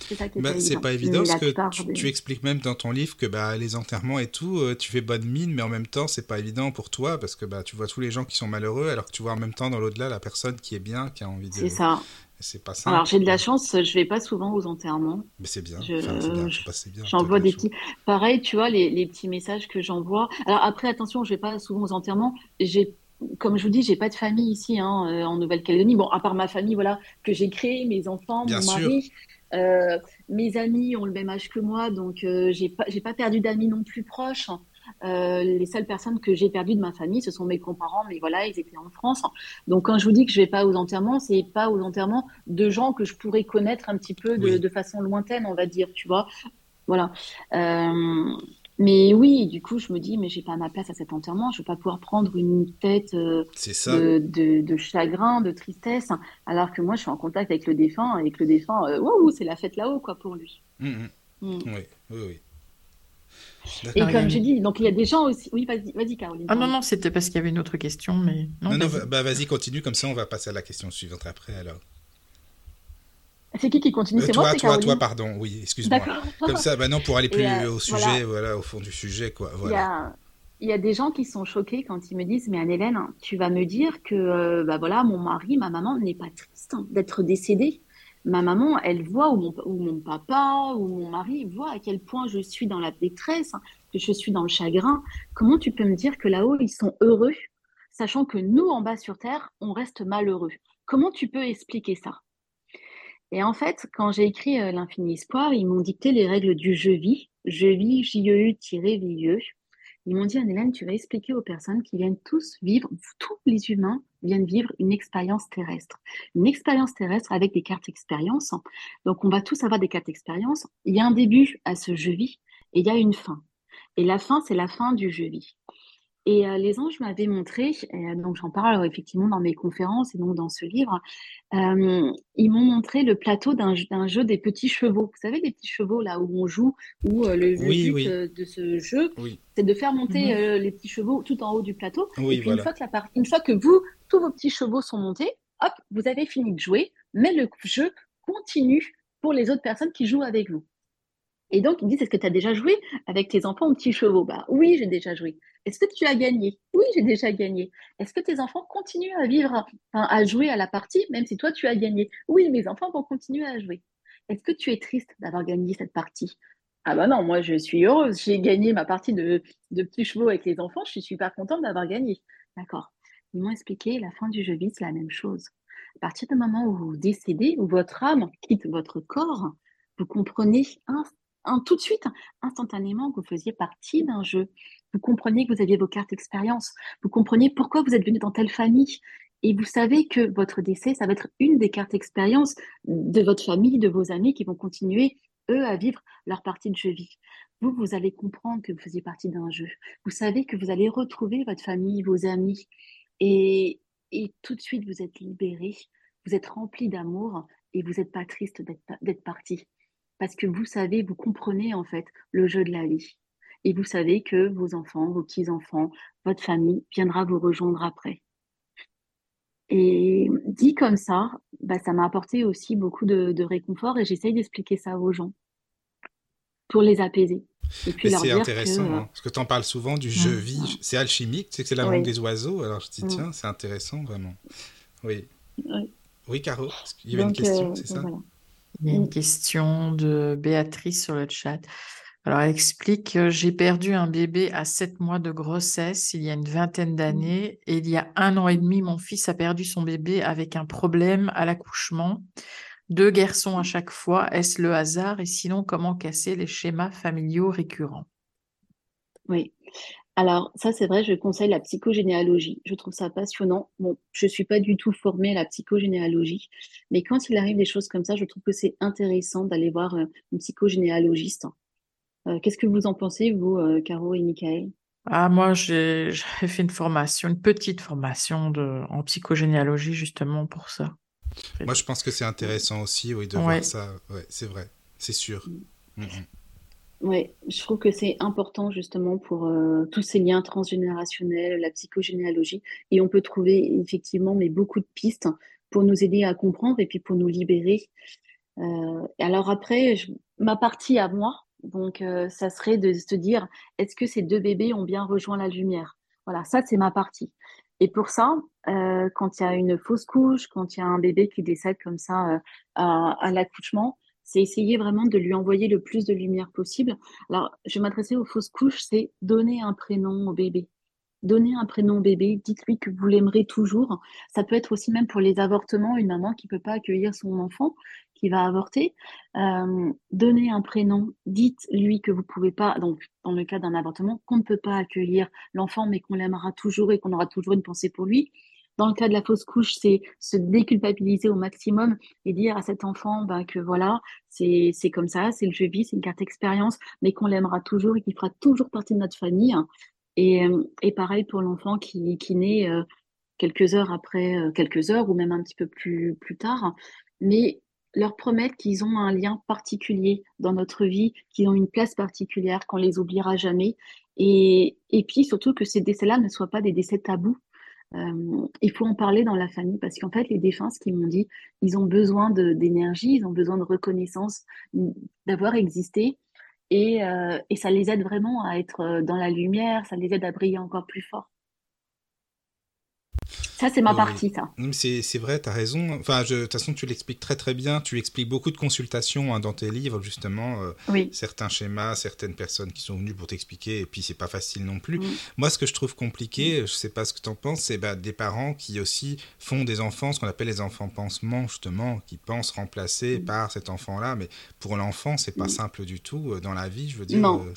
C'est pas, bah, pas, évident parce que tu, expliques même dans ton livre que bah, les enterrements et tout, euh, tu fais bonne mine, mais en même temps, c'est pas évident pour toi parce que bah, tu vois tous les gens qui sont malheureux alors que tu vois en même temps dans l'au-delà la personne qui est bien, qui a envie de. C'est ça. C'est pas Alors j'ai de la chance, je vais pas souvent aux enterrements. Mais c'est bien. J'envoie des petits. Pareil, tu vois les, petits messages que j'envoie. Alors après attention, je vais pas souvent aux enterrements. J'ai comme je vous dis, j'ai pas de famille ici hein, euh, en Nouvelle-Calédonie. Bon, à part ma famille, voilà, que j'ai créée, mes enfants, mon mari. Euh, mes amis ont le même âge que moi, donc euh, j'ai pas, j'ai pas perdu d'amis non plus proches. Euh, les seules personnes que j'ai perdues de ma famille, ce sont mes grands-parents, mais voilà, ils étaient en France. Donc quand je vous dis que je vais pas aux enterrements, c'est pas aux enterrements de gens que je pourrais connaître un petit peu de, façon lointaine, on va dire, tu vois. Voilà. Euh, mais oui, du coup, je me dis, mais j'ai pas ma place à cet enterrement, je vais pas pouvoir prendre une tête euh, de, chagrin, de tristesse, alors que moi, je suis en contact avec le défunt, avec le défunt, c'est la fête là-haut, quoi, pour lui. Mmh, mmh. Mmh. Oui, oui, oui. Et comme je dis, donc il y a des gens aussi. Oui, vas-y, vas Caroline. Ah non, non, c'était parce qu'il y avait une autre question, mais. Non, non, vas-y. bah vas-y, continue, comme ça on va passer à la question suivante après alors. C'est qui qui continue? Euh, C'est moi, toi, toi, toi, pardon. Oui, excuse-moi. Comme ça, bah non, pour aller plus euh, au sujet, voilà. au fond du sujet, quoi. Voilà. Il y a il y a des gens qui sont choqués quand ils me disent mais Anne-Hélène, tu vas me dire que euh, bah voilà mon mari, ma maman n'est pas triste d'être décédé ma maman, elle voit, ou mon, papa, ou mon mari voit à quel point je suis dans la détresse, que je suis dans le chagrin. Comment tu peux me dire que là-haut, ils sont heureux, sachant que nous, en bas sur Terre, on reste malheureux? Comment tu peux expliquer ça? Et en fait, quand j'ai écrit euh, L'infini espoir, ils m'ont dicté les règles du je vis, je vis, J-E-U-V-E. Ils m'ont dit, Anne-Hélène, tu vas expliquer aux personnes qui viennent tous vivre, tous les humains viennent vivre une expérience terrestre. Une expérience terrestre avec des cartes expérience. Donc, on va tous avoir des cartes expérience. Il y a un début à ce je vis et il y a une fin. Et la fin, c'est la fin du je vis. Et euh, les anges m'avaient montré, et, donc j'en parle effectivement dans mes conférences et donc dans ce livre, ils m'ont montré le plateau d'un jeu des petits chevaux. Vous savez, les petits chevaux là où on joue, où le, but de ce jeu, c'est de faire monter mhm. les petits chevaux tout en haut du plateau. et puis une, fois que la une fois que vous, tous vos petits chevaux sont montés, hop, vous avez fini de jouer, mais le jeu continue pour les autres personnes qui jouent avec vous. Et donc, ils me disent, est-ce que tu as déjà joué avec tes enfants aux petits chevaux? Bah oui, j'ai déjà joué. Est-ce que tu as gagné? Oui, j'ai déjà gagné. Est-ce que tes enfants continuent à vivre, à jouer à la partie, même si toi, tu as gagné? Oui, mes enfants vont continuer à jouer. Est-ce que tu es triste d'avoir gagné cette partie? Ah bah non, moi, je suis heureuse. J'ai gagné ma partie de, de petits chevaux avec les enfants. Je suis super contente d'avoir gagné. D'accord. Ils m'ont expliqué, la fin du jeu vide, c'est la même chose. À partir du moment où vous décédez, où votre âme quitte votre corps, vous comprenez tout de suite, instantanément, que vous faisiez partie d'un jeu. Vous comprenez que vous aviez vos cartes expérience. Vous comprenez pourquoi vous êtes venu dans telle famille. Et vous savez que votre décès, ça va être une des cartes expérience de votre famille, de vos amis qui vont continuer, eux, à vivre leur partie de jeu vie. Vous, vous allez comprendre que vous faisiez partie d'un jeu. Vous savez que vous allez retrouver votre famille, vos amis. Et, et tout de suite, vous êtes libéré. Vous êtes rempli d'amour et vous n'êtes pas triste d'être parti parce que vous savez, vous comprenez en fait le jeu de la vie. Et vous savez que vos enfants, vos petits-enfants, votre famille viendra vous rejoindre après. Et dit comme ça, bah, ça m'a apporté aussi beaucoup de, réconfort et j'essaye d'expliquer ça aux gens pour les apaiser. Et puis c'est intéressant, hein, parce que tu en parles souvent du jeu vie, c'est alchimique, tu sais que c'est la langue des oiseaux, alors je dis tiens, c'est intéressant vraiment. Oui. Oui, Caro, il y avait une question, euh, c'est ça? Il y a une question de Béatrice sur le chat. Alors, elle explique J'ai perdu un bébé à sept mois de grossesse il y a une vingtaine mmh. d'années et il y a un an et demi, mon fils a perdu son bébé avec un problème à l'accouchement. Deux garçons à chaque fois. Est-ce le hasard Et sinon, comment casser les schémas familiaux récurrents? Oui. Alors, ça, c'est vrai, je conseille la psychogénéalogie. Je trouve ça passionnant. Bon, je ne suis pas du tout formée à la psychogénéalogie, mais quand il arrive des choses comme ça, je trouve que c'est intéressant d'aller voir euh, une psychogénéalogiste. Euh, qu'est-ce que vous en pensez, vous, euh, Caro et Michael? Ah, moi, j'ai fait une formation, une petite formation de, en psychogénéalogie, justement pour ça. Moi, je pense que c'est intéressant aussi, oui, de voir ça. Ouais, c'est vrai, c'est sûr. Mm. Mm, mm. Oui, je trouve que c'est important justement pour euh, tous ces liens transgénérationnels, la psychogénéalogie, et on peut trouver effectivement mais beaucoup de pistes pour nous aider à comprendre et puis pour nous libérer. Euh, alors après, ma partie à moi, donc euh, ça serait de se dire, est-ce que ces deux bébés ont bien rejoint la lumière? Voilà, ça c'est ma partie. Et pour ça, quand il y a une fausse couche, quand il y a un bébé qui décède comme ça à l'accouchement, c'est essayer vraiment de lui envoyer le plus de lumière possible. Alors, je m'adresser aux fausses couches, c'est donner un prénom au bébé. Donner un prénom au bébé, dites-lui que vous l'aimerez toujours. Ça peut être aussi même pour les avortements, une maman qui ne peut pas accueillir son enfant qui va avorter. Euh, donnez un prénom, dites-lui que vous pouvez pas, donc dans le cas d'un avortement, qu'on ne peut pas accueillir l'enfant, mais qu'on l'aimera toujours et qu'on aura toujours une pensée pour lui. Dans le cas de la fausse couche, c'est se déculpabiliser au maximum et dire à cet enfant ben, que voilà, c'est comme ça, c'est le jeu vie, c'est une carte expérience, mais qu'on l'aimera toujours et qu'il fera toujours partie de notre famille. Et, euh, et pareil pour l'enfant qui, qui naît euh, quelques heures après, euh, quelques heures ou même un petit peu plus, plus tard. Mais leur promettre qu'ils ont un lien particulier dans notre vie, qu'ils ont une place particulière, qu'on les oubliera jamais. Et, et puis surtout que ces décès-là ne soient pas des décès tabous, euh, il faut en parler dans la famille parce qu'en fait, les défunts, ce qu'ils m'ont dit, ils ont besoin d'énergie, ils ont besoin de reconnaissance, d'avoir existé. Et, euh, et, ça les aide vraiment à être euh, dans la lumière, ça les aide à briller encore plus fort. Ça, c'est ma partie, ça. C'est vrai, tu as raison. Enfin, de toute façon, tu l'expliques très très bien. Tu expliques beaucoup de consultations hein, dans tes livres, justement. Euh, certains schémas, certaines personnes qui sont venues pour t'expliquer, et puis c'est pas facile non plus. Moi, ce que je trouve compliqué, je sais pas ce que tu en penses, c'est bah, des parents qui aussi font des enfants, ce qu'on appelle les enfants pansements, justement, qui pensent remplacer par cet enfant-là. Mais pour l'enfant, c'est pas simple du tout. Euh, dans la vie, je veux dire, euh,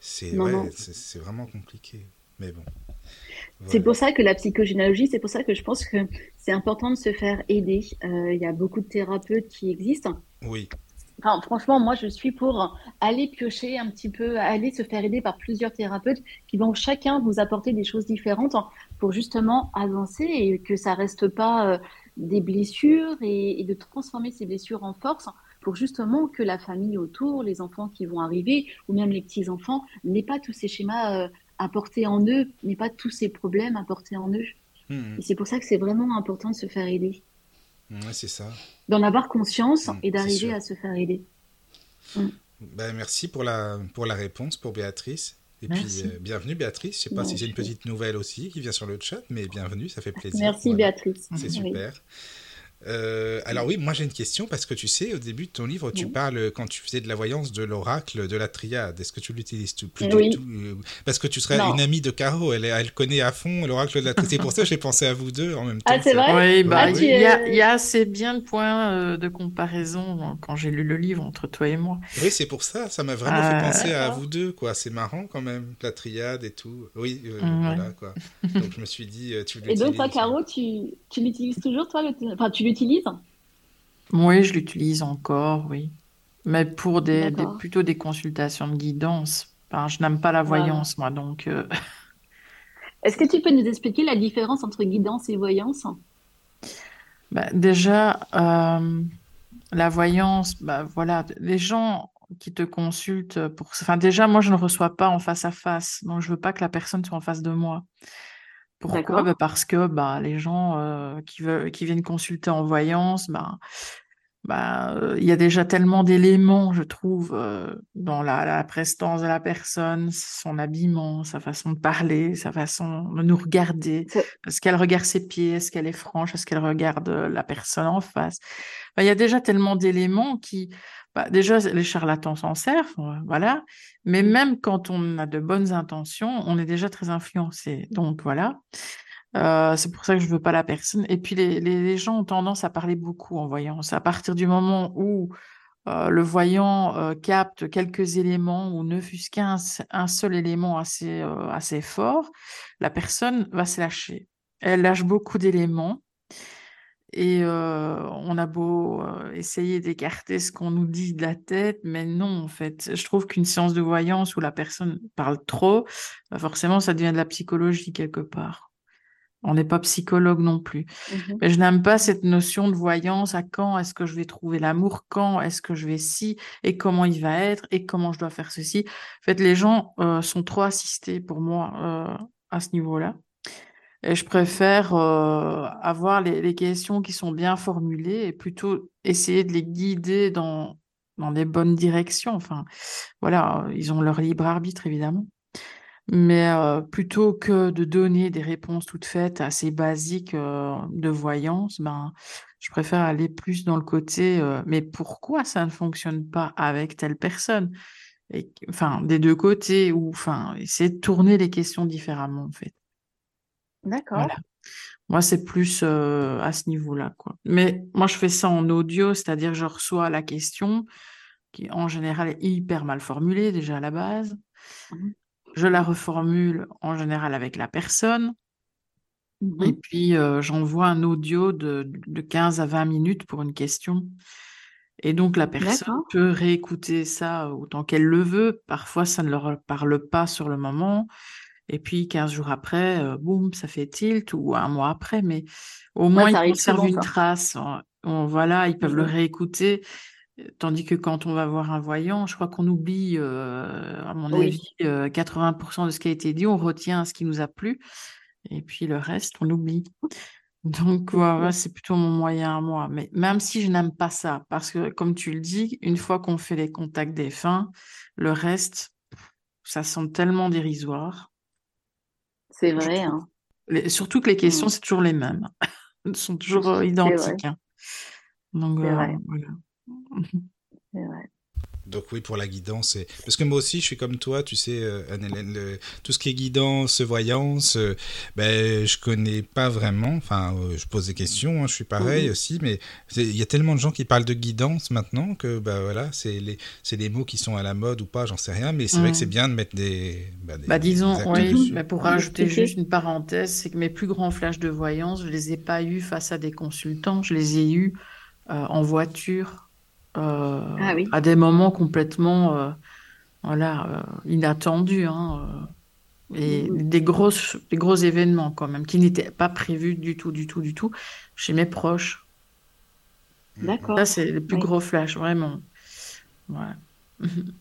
c'est vraiment compliqué. Mais bon. C'est pour ça que la psychogénéalogie, c'est pour ça que je pense que c'est important de se faire aider. Euh, il y a beaucoup de thérapeutes qui existent. Oui. Enfin, franchement, moi, je suis pour aller piocher un petit peu, aller se faire aider par plusieurs thérapeutes qui vont chacun vous apporter des choses différentes pour justement avancer et que ça reste pas euh, des blessures et, de transformer ces blessures en force pour justement que la famille autour, les enfants qui vont arriver ou même les petits-enfants n'aient pas tous ces schémas euh, à porter en eux, n'aient pas tous ces problèmes à porter en eux. Mmh. Et c'est pour ça que c'est vraiment important de se faire aider. Ouais, c'est ça. D'en avoir conscience mmh, et d'arriver à se faire aider. Mmh. Ben, merci pour la, pour la réponse pour Béatrice. Et puis, euh, bienvenue Béatrice. Je ne sais pas si c'est une petite nouvelle aussi qui vient sur le chat, mais bienvenue, ça fait plaisir. Merci Béatrice. C'est super. Euh, alors oui, moi j'ai une question parce que tu sais, au début de ton livre, tu parles, quand tu faisais de la voyance, de l'oracle, de la triade. Est-ce que tu l'utilises tout, plus oui. tout euh, Parce que tu serais une amie de Caro, elle, elle connaît à fond l'oracle de la triade. C'est pour ça que j'ai pensé à vous deux en même temps. Ah, c'est vrai Oui, bah, ah, il, y a, il, y a, assez bien de points euh, de comparaison quand j'ai lu le livre entre toi et moi. Oui, c'est pour ça, ça m'a vraiment fait penser à vous deux, quoi. C'est marrant quand même, la triade et tout. Oui, voilà, quoi. Donc je me suis dit, tu l'utilises. Et donc toi, Caro, tu, tu l'utilises toujours, toi le... Enfin, tu l'utilises Oui, je l'utilise encore, oui. Mais pour des, plutôt des consultations de guidance. Enfin, je n'aime pas la voyance, moi, donc. Euh, Est-ce que tu peux nous expliquer la différence entre guidance et voyance? Bah, déjà, euh, la voyance, bah, voilà, les gens qui te consultent pour. Enfin, déjà, moi, je ne reçois pas en face à face, donc je veux pas que la personne soit en face de moi. Pourquoi? Bah, Parce que bah, les gens euh, qui, veulent, qui viennent consulter en voyance, bah, bah, euh, il y a déjà tellement d'éléments, je trouve, euh, dans la, la, prestance de la personne, son habillement, sa façon de parler, sa façon de nous regarder. Est-ce qu'elle regarde ses pieds? Est-ce qu'elle est franche? Est-ce qu'elle regarde la personne en face? Il y a déjà tellement d'éléments qui, bah, déjà, les charlatans s'en servent, voilà. Mais même quand on a de bonnes intentions, on est déjà très influencé. Donc voilà. Euh, c'est pour ça que je veux pas la personne. Et puis les, les, gens ont tendance à parler beaucoup en voyance. À partir du moment où euh, le voyant euh, capte quelques éléments ou ne fût qu'un un seul élément assez, assez fort, la personne va se lâcher. Elle lâche beaucoup d'éléments et on a beau essayer d'écarter ce qu'on nous dit de la tête, mais non, en fait. Je trouve qu'une séance de voyance où la personne parle trop, bah, forcément, ça devient de la psychologie quelque part. On n'est pas psychologue non plus. Mmh mais je n'aime pas cette notion de voyance à quand est-ce que je vais trouver l'amour, quand est-ce que je vais si, et comment il va être, et comment je dois faire ceci. En fait, les gens sont trop assistés pour moi à ce niveau-là. Et je préfère euh, avoir les, questions qui sont bien formulées et plutôt essayer de les guider dans, dans les bonnes directions. Enfin, voilà, ils ont leur libre arbitre, évidemment. Mais euh, plutôt que de donner des réponses toutes faites assez basiques euh, de voyance, ben, je préfère aller plus dans le côté mais pourquoi ça ne fonctionne pas avec telle personne? Enfin, des deux côtés, ou enfin, essayer de tourner les questions différemment, en fait. D'accord. Moi, c'est plus euh, à ce niveau-là, quoi. Mais moi, je fais ça en audio, c'est-à-dire je reçois la question qui, en général, est hyper mal formulée déjà à la base. Mmh je la reformule en général avec la personne. Mmh Et puis, euh, j'envoie un audio de, de 15 à 20 minutes pour une question. Et donc, la personne peut réécouter ça autant qu'elle le veut. Parfois, ça ne leur parle pas sur le moment. Et puis 15 jours après, euh, boum, ça fait tilt, ou un mois après, mais au moins ils conservent une trace. voilà, ils peuvent le mmh réécouter. Tandis que quand on va voir un voyant, je crois qu'on oublie, euh, à mon avis, 80% euh, de ce qui a été dit, on retient ce qui nous a plu, et puis le reste, on oublie. Donc, voilà, c'est plutôt mon moyen à moi. Mais même si je n'aime pas ça, parce que, comme tu le dis, une fois qu'on fait les contacts des fins, le reste, ça semble tellement dérisoire. C'est vrai. Hein. surtout que les questions, mmh. c'est toujours les mêmes. Elles sont toujours identiques. Hein. Donc, euh, voilà. C'est vrai. Donc oui, pour la guidance. Et... Parce que moi aussi, je suis comme toi, tu sais, euh, Anne-Hélène, tout ce qui est guidance, voyance, euh, ben, je connais pas vraiment. Enfin, euh, je pose des questions, hein, je suis pareil mhm. aussi, mais il y a tellement de gens qui parlent de guidance maintenant que ben, voilà, c'est les, les mots qui sont à la mode ou pas, j'en sais rien, mais c'est vrai que c'est mhm. bien de mettre des... Ben, bah, disons, oui, pour rajouter juste une parenthèse, c'est que mes plus grands flashs de voyance, je les ai pas eus face à des consultants, je les ai eus en voiture ah à des moments complètement voilà, inattendus. Hein, et mm-hmm. des, grosses, des gros événements quand même, qui n'étaient pas prévus du tout, du tout, du tout, chez mes proches. D'accord. Ça, c'est le plus gros flash, vraiment. Voilà.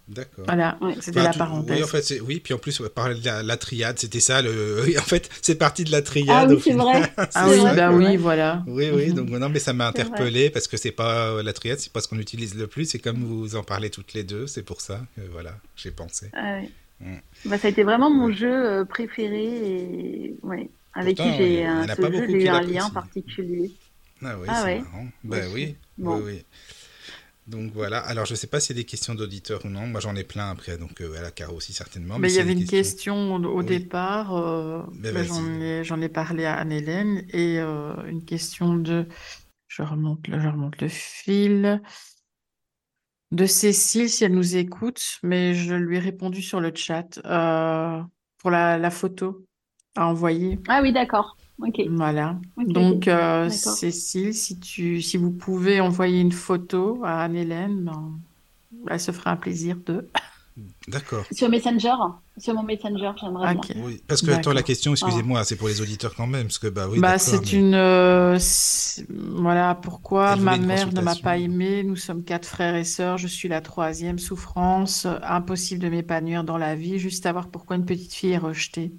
D'accord. Voilà, c'était la parenthèse. Oui, en fait, oui, puis en plus, on parlait de la, triade, c'était ça. Le... en fait, c'est parti de la triade. Ah oui, c'est vrai. ah oui, bah oui, voilà. Oui, oui, donc non, mais ça m'a interpellé parce que c'est pas la triade, c'est pas ce qu'on utilise le plus. C'est comme vous en parlez toutes les deux, c'est pour ça que voilà, j'ai pensé. Ah. Mm. Bah, ça a été vraiment mon jeu euh, préféré et ouais, avec qui j'ai un, eu un lien particulier. Ah oui, ah c'est marrant. Bah oui, oui, oui. Donc voilà. Alors je ne sais pas s'il y a des questions d'auditeurs ou non. Moi j'en ai plein après, donc euh, à la Caro aussi certainement. Mais, il y avait une question au départ. Euh, bah, j'en ai, parlé à Anne-Hélène et euh, une question de. Je remonte, je remonte le fil. De Cécile, si elle nous écoute, mais je lui ai répondu sur le chat pour la, la photo à envoyer. Ah oui, d'accord. Voilà. Donc, euh, Cécile, si, tu, si vous pouvez envoyer une photo à Anne-Hélène, ben, elle se fera un plaisir de. D'accord. Sur Messenger, sur mon Messenger, j'aimerais bien. Oui, parce que attends, la question, excusez-moi, c'est pour les auditeurs quand même, parce que bah oui. Bah, c'est une, euh, voilà, pourquoi ma mère ne m'a pas aimé. Nous sommes quatre frères et sœurs. Je suis la troisième souffrance. Impossible de m'épanouir dans la vie. Juste savoir pourquoi une petite fille est rejetée.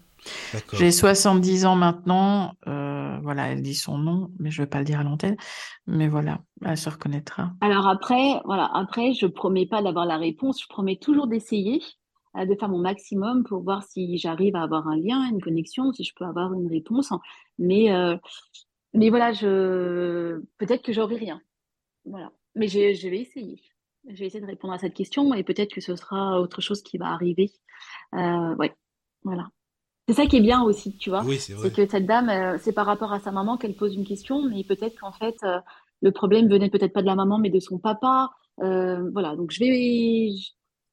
J'ai 70 ans maintenant. Euh, voilà, elle dit son nom, mais je ne vais pas le dire à l'antenne. Mais voilà, elle se reconnaîtra. Alors après, voilà, après, je promets pas d'avoir la réponse. Je promets toujours d'essayer, euh, de faire mon maximum pour voir si j'arrive à avoir un lien, une connexion, si je peux avoir une réponse. Mais, euh, mais voilà, je peut-être que j'aurai rien. Voilà, mais je, je vais essayer. Je vais essayer de répondre à cette question et peut-être que ce sera autre chose qui va arriver. ouais, voilà. C'est ça qui est bien aussi, tu vois. Oui, c'est que cette dame, euh, c'est par rapport à sa maman qu'elle pose une question, mais peut-être qu'en fait, euh, le problème venait peut-être pas de la maman, mais de son papa. Euh, voilà, donc je vais,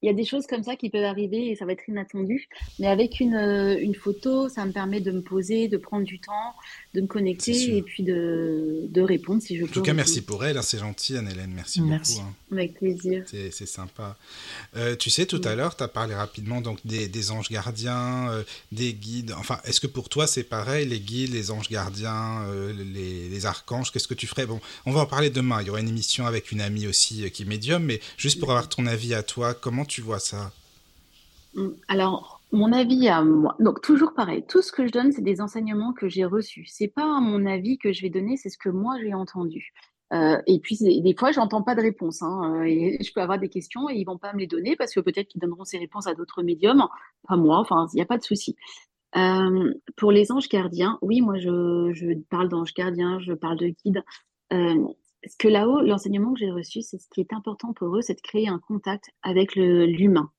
il y a des choses comme ça qui peuvent arriver et ça va être inattendu. Mais avec une, euh, une photo, ça me permet de me poser, de prendre du temps, de me connecter et puis de, de, répondre si je peux. En tout cas, merci pour elle. Hein, c'est gentil, Anne-Hélène. Merci, merci. beaucoup. Hein. Avec plaisir. C'est sympa. Euh, tu sais, tout à l'heure, tu as parlé rapidement donc, des, des anges gardiens, euh, des guides. Enfin, est-ce que pour toi, c'est pareil, les guides, les anges gardiens, les, les, archanges? Qu'est-ce que tu ferais? Bon, on va en parler demain. Il y aura une émission avec une amie aussi qui est médium, mais juste pour avoir ton avis à toi, comment tu tu vois ça mm, Alors, mon avis à moi. Donc, toujours pareil. Tout ce que je donne, c'est des enseignements que j'ai reçus. C'est pas mon avis que je vais donner, c'est ce que moi j'ai entendu. Euh, et puis, des fois, j'entends pas de réponse. Hein, et je peux avoir des questions et ils vont pas me les donner parce que peut-être qu'ils donneront ces réponses à d'autres médiums, pas moi. Enfin, il n'y a pas de souci. Euh, pour les anges gardiens, oui, moi, je, parle d'anges gardiens, je parle de guides. Euh, ce que là-haut, l'enseignement que j'ai reçu, c'est ce qui est important pour eux, c'est de créer un contact avec l'humain.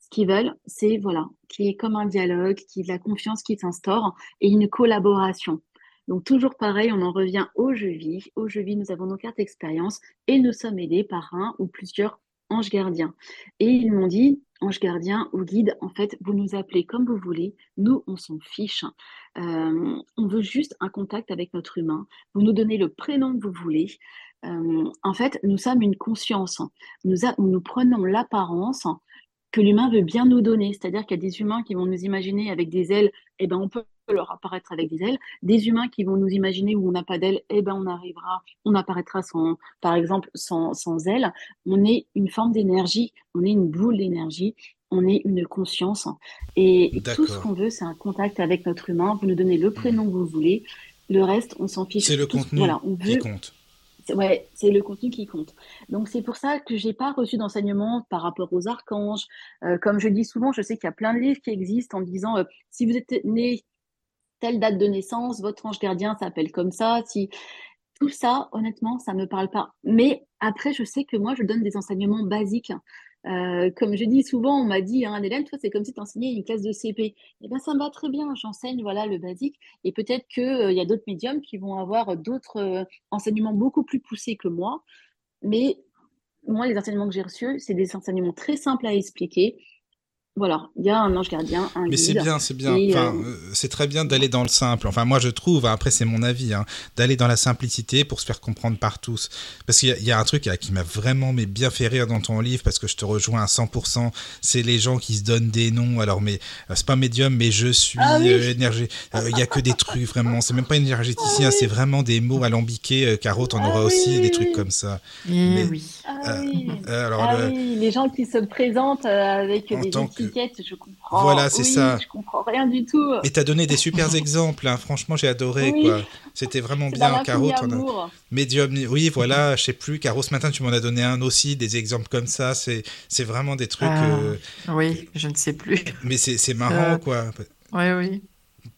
Ce qu'ils veulent, c'est voilà, qu'il y ait comme un dialogue, qu'il y ait de la confiance qui s'instaure et une collaboration. Donc toujours pareil, on en revient au jeu vie. Au jeu vie, nous avons nos cartes d'expérience et nous sommes aidés par un ou plusieurs anges gardiens. Et ils m'ont dit, ange gardien ou guide, en fait, vous nous appelez comme vous voulez, nous, on s'en fiche. Euh, on veut juste un contact avec notre humain. Vous nous donnez le prénom que vous voulez. Euh, en fait, nous sommes une conscience. Nous, nous prenons l'apparence que l'humain veut bien nous donner. C'est-à-dire qu'il y a des humains qui vont nous imaginer avec des ailes, et eh ben on peut leur apparaître avec des ailes. Des humains qui vont nous imaginer où on n'a pas d'ailes, et eh ben on arrivera, on apparaîtra sans, par exemple, sans, sans ailes. On est une forme d'énergie, on est une boule d'énergie, on est une conscience. Et tout ce qu'on veut, c'est un contact avec notre humain. Vous nous donnez le prénom que vous voulez. Le reste, on s'en fiche. C'est le contenu voilà, on veut... qui compte. Ouais, c'est le contenu qui compte. Donc c'est pour ça que j'ai pas reçu d'enseignement par rapport aux archanges. Euh, comme je dis souvent, je sais qu'il y a plein de livres qui existent en disant euh, si vous êtes né telle date de naissance, votre ange gardien s'appelle comme ça. Si tout ça, honnêtement, ça me parle pas. Mais après, je sais que moi, je donne des enseignements basiques. Euh, comme je dis souvent, on m'a dit, hein, Hélène, toi, c'est comme si tu enseignais une classe de CP. Eh bien, ça me va très bien, j'enseigne voilà le basique. Et peut-être qu'il euh, y a d'autres médiums qui vont avoir d'autres euh, enseignements beaucoup plus poussés que moi. Mais moi, les enseignements que j'ai reçus, c'est des enseignements très simples à expliquer. Voilà, il y a un ange gardien, un Mais c'est bien, c'est bien. Enfin, euh, c'est très bien d'aller dans le simple. Enfin, moi, je trouve, après, c'est mon avis, hein, d'aller dans la simplicité pour se faire comprendre par tous. Parce qu'il y, a un truc qui m'a vraiment mais bien fait rire dans ton livre, parce que je te rejoins à 100%. C'est les gens qui se donnent des noms. Alors, mais euh, c'est pas médium, mais je suis ah énergie. Il y a que des trucs vraiment. C'est même pas énergéticien, ah c'est vraiment des mots alambiqués. Caro, t'en ah auras aussi des trucs comme ça. Eh mais, oui. Ah, oui. Alors, les gens qui se présentent avec des je comprends. Voilà, c'est ça. Je comprends rien du tout. Et t'as donné des super exemples. Hein. Franchement, j'ai adoré. quoi. C'était vraiment bien, Caro. Médium. Oui, voilà. Je sais plus. Caro, ce matin, tu m'en as donné un aussi, des exemples comme ça. C'est, c'est vraiment des trucs. Ah, euh, oui, je ne sais plus. Mais c'est, marrant, euh, quoi. Oui, oui.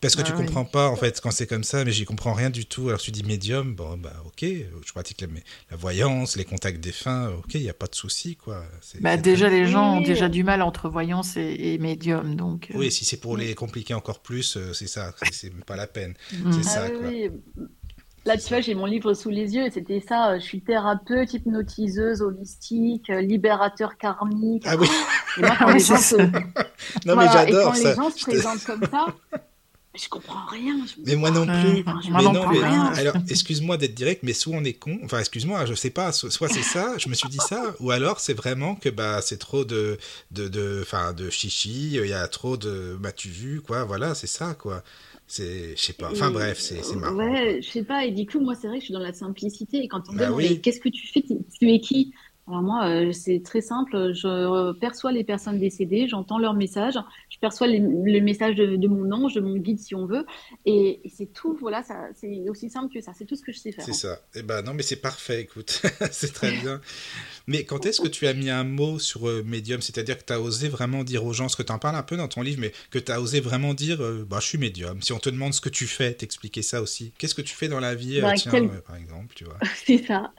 Parce que tu ah comprends pas, en fait, quand c'est comme ça, mais j'y comprends rien du tout. Alors tu dis médium, bon, bah ok, je pratique la, la voyance, les contacts défunts, ok, il n'y a pas de souci, quoi. Bah, déjà, les gens ont déjà du mal entre voyance et, médium, donc. Euh. Oui, si c'est pour les compliquer encore plus, euh, c'est ça, c'est pas la peine. Mm. C'est ça, ah. Là, tu vois, j'ai mon livre sous les yeux et c'était ça. Euh, je suis thérapeute, hypnotiseuse, holistique, libérateur karmique. Ah oui. Et moi, quand les gens se... non, mais j'adore ça. les gens se présentent comme ça, je comprends rien. mais moi non plus. mais non, mais, alors, excuse-moi d'être direct, mais soit on est con, enfin, excuse-moi, je sais pas, soit c'est ça, je me suis dit ça, ou alors c'est vraiment que bah c'est trop de de de, enfin, de chichi, il y a trop de bah tu vu quoi, voilà, c'est ça quoi. C'est, je sais pas. Enfin bref, c'est marrant. Ouais, je sais pas. Et du coup, moi, c'est vrai que je suis dans la simplicité. Et quand on me bah demande, qu'est-ce que tu fais Tu es qui? Alors moi, euh, c'est très simple. Je perçois les personnes décédées, j'entends leurs messages, je perçois les, messages de, mon ange, de mon guide, si on veut, et, c'est tout. Voilà, c'est aussi simple que ça. C'est tout ce que je sais faire. C'est ça. Eh ben non, mais c'est parfait. Écoute, c'est très bien. Mais quand est-ce que tu as mis un mot sur euh, médium? C'est-à-dire que tu as osé vraiment dire aux gens, ce que tu en parles un peu dans ton livre, mais que tu as osé vraiment dire, euh, bah, je suis médium. Si on te demande ce que tu fais, t'expliquer ça aussi. Qu'est-ce que tu fais dans la vie, bah, tiens, par exemple, tu vois? C'est ça.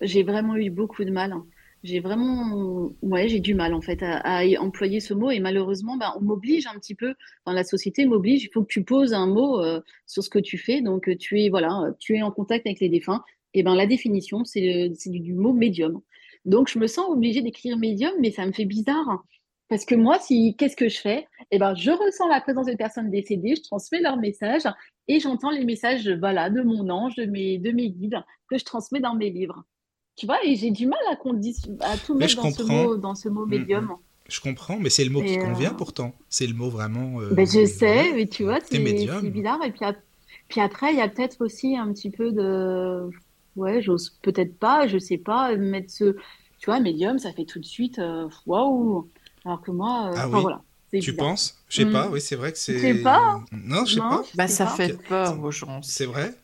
J'ai vraiment eu beaucoup de mal. Hein. J'ai vraiment, ouais, j'ai du mal en fait à, employer ce mot et malheureusement, ben, on m'oblige un petit peu. Dans la société m'oblige. Il faut que tu poses un mot euh, sur ce que tu fais. Donc tu es, voilà, tu es en contact avec les défunts. Et ben la définition, c'est du, du, mot médium. Donc je me sens obligée d'écrire médium, mais ça me fait bizarre. Parce que moi, si qu'est-ce que je fais? Eh ben, je ressens la présence de personnes décédées, je transmets leurs messages et j'entends les messages, voilà, de mon ange, de mes, de mes guides que je transmets dans mes livres. Tu vois, et j'ai du mal à, à tout mettre dans ce, mot, dans ce mot médium. Je comprends, mais c'est le mot qui convient euh, pourtant. C'est le mot vraiment. Euh, ben, je sais, mais tu vois, c'est bizarre. Et puis, puis après, il y a peut-être aussi un petit peu de. Ouais, j'ose peut-être pas, je sais pas, mettre ce. Tu vois, médium, ça fait tout de suite. Euh, waouh Alors que moi. Ah oui. voilà. Tu penses? Je sais pas, mm. oui, c'est vrai que c'est. Je sais pas? Non, je sais pas. Bah, ça fait peur aux gens. C'est vrai?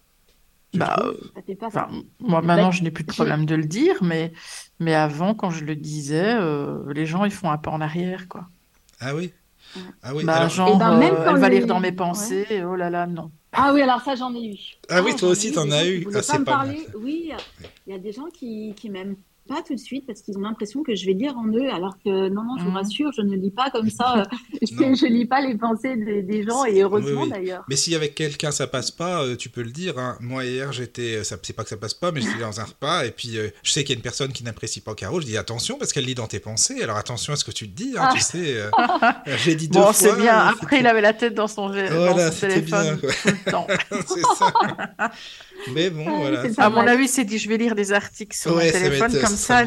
Bah, moi maintenant je n'ai plus de problème de le dire, mais, mais avant quand je le disais, euh, les gens ils font un pas en arrière quoi. Ah oui. Ah oui. Bah, alors... genre, eh ben, même euh, elle va lire dans mes pensées, oh là là non. Ah oui, alors ça j'en ai eu. Ah, oui, ah, toi aussi t'en as eu. Ah, pas me parler. Oui, il y a des gens qui, qui m'aiment pas tout de suite parce qu'ils ont l'impression que je vais lire en eux, alors que non, non, je vous mmh. rassure, je ne lis pas comme ça. Euh, je, ne lis pas les pensées des, gens et heureusement d'ailleurs. Mais si avec quelqu'un ça passe pas, euh, tu peux le dire. Hein. Moi hier, j'étais, euh, c'est pas que ça passe pas, mais j'étais dans un repas et puis je sais qu'il y a une personne qui n'apprécie pas Caro. Je dis attention parce qu'elle lit dans tes pensées. Alors attention à ce que tu te dis. Hein, Tu ah. sais, j'ai dit deux bon, c'est bien. Après, il avait la tête dans son, voilà, téléphone bien, tout le temps. c'est ça. Mais bon, voilà. À mon avis, c'est dit, je vais lire des articles sur mon téléphone comme ça.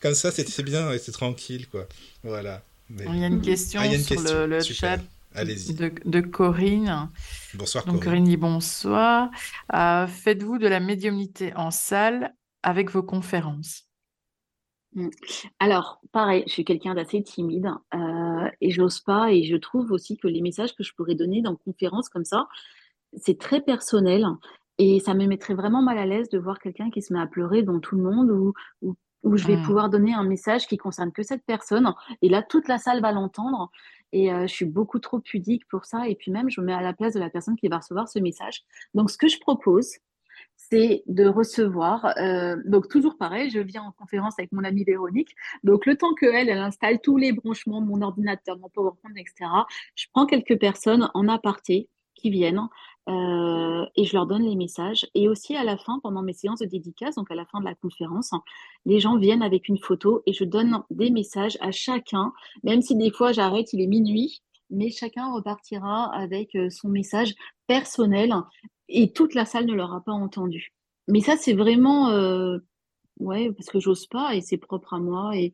comme ça, c'est bien et c'est tranquille, quoi. Voilà. Il y a une question, ah, sur le, chat de, de, Corinne. Bonsoir Donc, Corinne. dit bonsoir. Euh, faites-vous de la médiumnité en salle avec vos conférences? Hmm. alors, pareil, je suis quelqu'un d'assez timide euh, et j'ose pas. Et je trouve aussi que les messages que je pourrais donner dans conférences comme ça, c'est très personnel et ça me mettrait vraiment mal à l'aise de voir quelqu'un qui se met à pleurer devant tout le monde ou, où je vais mmh. pouvoir donner un message qui concerne que cette personne et là toute la salle va l'entendre et euh, je suis beaucoup trop pudique pour ça et puis même je me mets à la place de la personne qui va recevoir ce message. Donc ce que je propose c'est de recevoir. Euh, donc toujours pareil, je viens en conférence avec mon amie Véronique. Donc le temps qu'elle, elle installe tous les branchements, mon ordinateur, mon PowerPoint, etc. Je prends quelques personnes en aparté qui viennent Euh, et je leur donne les messages. Et aussi à la fin, pendant mes séances de dédicace, donc à la fin de la conférence, les gens viennent avec une photo et je donne des messages à chacun, même si des fois j'arrête, il est minuit, mais chacun repartira avec euh, son message personnel et toute la salle ne l'aura pas entendu. Mais ça, c'est vraiment, euh, ouais, parce que j'ose pas et c'est propre à moi et,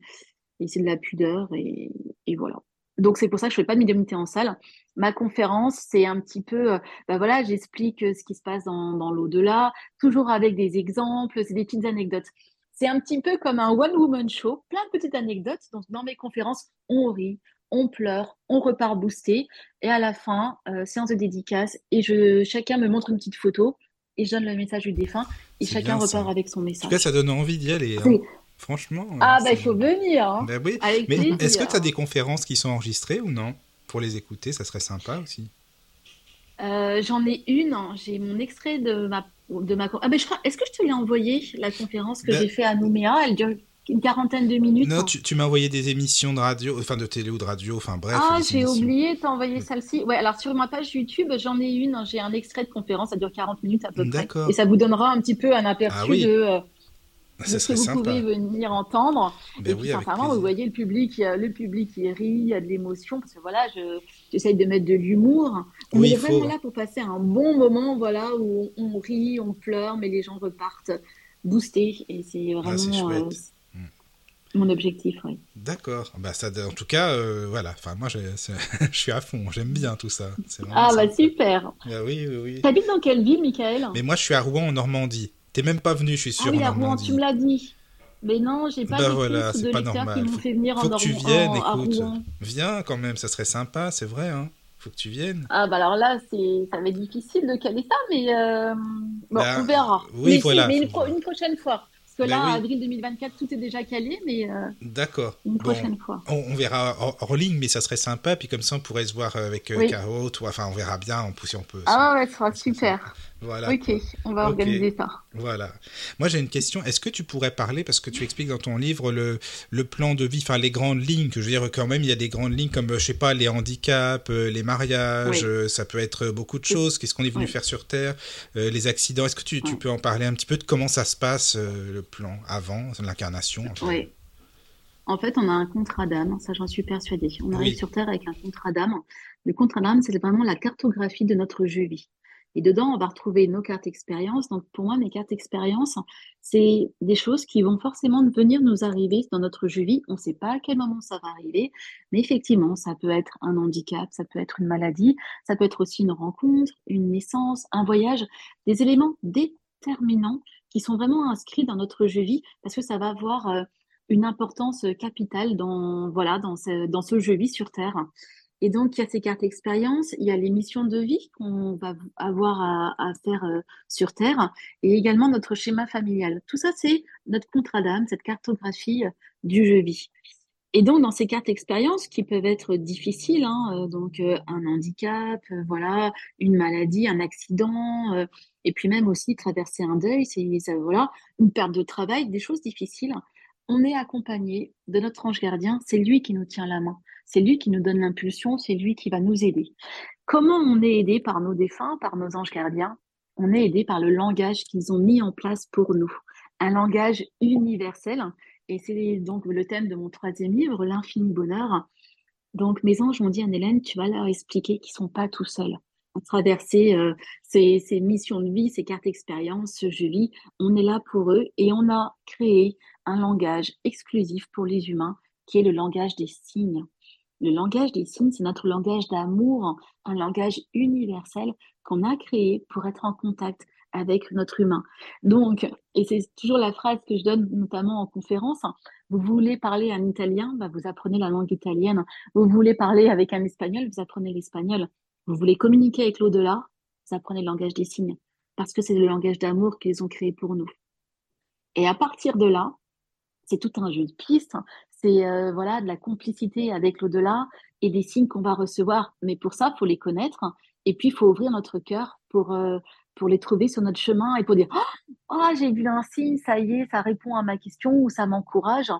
c'est de la pudeur et voilà. Donc c'est pour ça que je fais pas de médiumnité en salle. Ma conférence, c'est un petit peu, bah voilà, j'explique euh, ce qui se passe dans, dans l'au-delà, toujours avec des exemples, c'est des petites anecdotes. C'est un petit peu comme un one-woman show, plein de petites anecdotes. Donc dans mes conférences, on rit, on pleure, on repart boosté, et à la fin, euh, séance de dédicace, et je, chacun me montre une petite photo, et je donne le message du défunt, et chacun repart avec son message. En tout cas, ça donne envie d'y aller. Hein. Franchement. Ah, bah, il faut venir. Hein. Bah oui. Mais est-ce que tu as des conférences qui sont enregistrées ou non? Pour les écouter, ça serait sympa aussi. Euh, j'en ai une. Hein. J'ai mon extrait de ma. De ma... Ah, ben je crois. Est-ce que je te l'ai envoyé, la conférence que bah j'ai fait à Nouméa? Elle dure une quarantaine de minutes. Non, tu, m'as envoyé des émissions de radio, enfin de télé ou de radio, enfin bref. Ah, j'ai oublié de t'envoyer celle-ci. Ouais, alors sur ma page YouTube, j'en ai une. J'ai un extrait de conférence, ça dure 40 minutes à peu près. Et ça vous donnera un petit peu un aperçu ah de euh, ça que vous pouvez venir entendre. Ben et puis, sincèrement, vous voyez, le public, le public, il rit, il y a de l'émotion, parce que voilà, j'essaye de mettre de l'humour. On est vraiment là pour passer un bon moment, voilà, où on, rit, on pleure, mais les gens repartent boostés. Et c'est ah, vraiment euh, mon objectif, oui. D'accord. Bah, ça, en tout cas, euh, voilà. Enfin, moi, je suis à fond. J'aime bien tout ça. Ah, bah super. Ah, oui, oui, oui. T'habites dans quelle ville, Michael? Mais moi, je suis à Rouen, en Normandie. T'es même pas venu, je suis sûr. Ah oui, à Rouen, tu me l'as dit. Mais non, j'ai pas bah voilà, c'est pas normal. Qui fait venir faut que tu viennes, écoute. Viens quand même, ça serait sympa, c'est vrai. Hein. Faut que tu viennes. Ah bah alors là, c'est ça va être difficile de caler ça, mais euh... bon, bah, on verra. Oui, mais voilà. mais une, une, prochaine fois. Parce que là, avril 2024, tout est déjà calé, mais. Euh, D'accord. Une prochaine fois. On, verra hors, ligne, mais ça serait sympa. Puis comme ça, on pourrait se voir avec euh, Caro. enfin, on verra bien. On, si on peut. Ah ouais, ça sera super. Voilà. Ok, on va organiser ça. Voilà. Moi, j'ai une question. Est-ce que tu pourrais parler, parce que tu expliques dans ton livre le, le plan de vie, enfin les grandes lignes, que je veux dire quand même, il y a des grandes lignes comme, je sais pas, les handicaps, euh, les mariages, euh, ça peut être beaucoup de choses. Qu'est-ce qu'on est venu faire sur Terre, euh, les accidents? Est-ce que tu, tu, peux en parler un petit peu de comment ça se passe, le plan avant l'incarnation Oui. En fait, on a un contrat d'âme, ça j'en suis persuadée. On arrive sur Terre avec un contrat d'âme. Le contrat d'âme, c'est vraiment la cartographie de notre jeu vie. Et dedans, on va retrouver nos cartes expérience. Donc, pour moi, mes cartes expérience, c'est des choses qui vont forcément venir nous arriver dans notre jeu vie. On ne sait pas à quel moment ça va arriver, mais effectivement, ça peut être un handicap, ça peut être une maladie, ça peut être aussi une rencontre, une naissance, un voyage, des éléments déterminants qui sont vraiment inscrits dans notre jeu vie parce que ça va avoir euh, une importance capitale dans, voilà, dans ce, dans ce jeu sur Terre. Et donc, il y a ces cartes expérience, il y a les missions de vie qu'on va avoir à, faire euh, sur Terre, et également notre schéma familial. Tout ça, c'est notre contrat d'âme, cette cartographie euh, du jeu vie. Et donc, dans ces cartes expérience qui peuvent être difficiles, hein, euh, donc un handicap, voilà, une maladie, un accident, et puis même aussi traverser un deuil, voilà, une perte de travail, des choses difficiles. On est accompagné de notre ange gardien, c'est lui qui nous tient la main. C'est lui qui nous donne l'impulsion, c'est lui qui va nous aider. Comment on est aidé par nos défunts, par nos anges gardiens? On est aidé par le langage qu'ils ont mis en place pour nous. Un langage universel. Et c'est donc le thème de mon troisième livre, L'infini bonheur. Donc mes anges m'ont dit, Anne-Hélène, tu vas leur expliquer qu'ils ne sont pas tout seuls à traverser euh, ces, missions de vie, ces cartes expériences, ce jeu vie. On est là pour eux et on a créé un langage exclusif pour les humains qui est le langage des signes. Le langage des signes, c'est notre langage d'amour, un langage universel qu'on a créé pour être en contact avec notre humain. Donc, et c'est toujours la phrase que je donne notamment en conférence, vous voulez parler un italien, bah vous apprenez la langue italienne. Vous voulez parler avec un espagnol, vous apprenez l'espagnol. Vous voulez communiquer avec l'au-delà, vous apprenez le langage des signes, parce que c'est le langage d'amour qu'ils ont créé pour nous. Et à partir de là, c'est tout un jeu de pistes, c'est euh, voilà de la complicité avec l'au-delà et des signes qu'on va recevoir. Mais pour ça, faut les connaître et puis il faut ouvrir notre cœur pour euh, pour les trouver sur notre chemin et pour dire oh, oh, j'ai vu un signe, ça y est, ça répond à ma question ou ça m'encourage.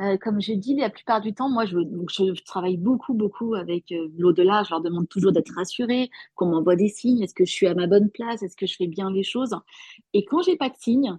Euh, comme j'ai dit, la plupart du temps, moi, je, je travaille beaucoup, beaucoup avec l'au-delà. Je leur demande toujours d'être rassurés, qu'on m'envoie des signes. Est-ce que je suis à ma bonne place? Est-ce que je fais bien les choses? Et quand j'ai pas de signes,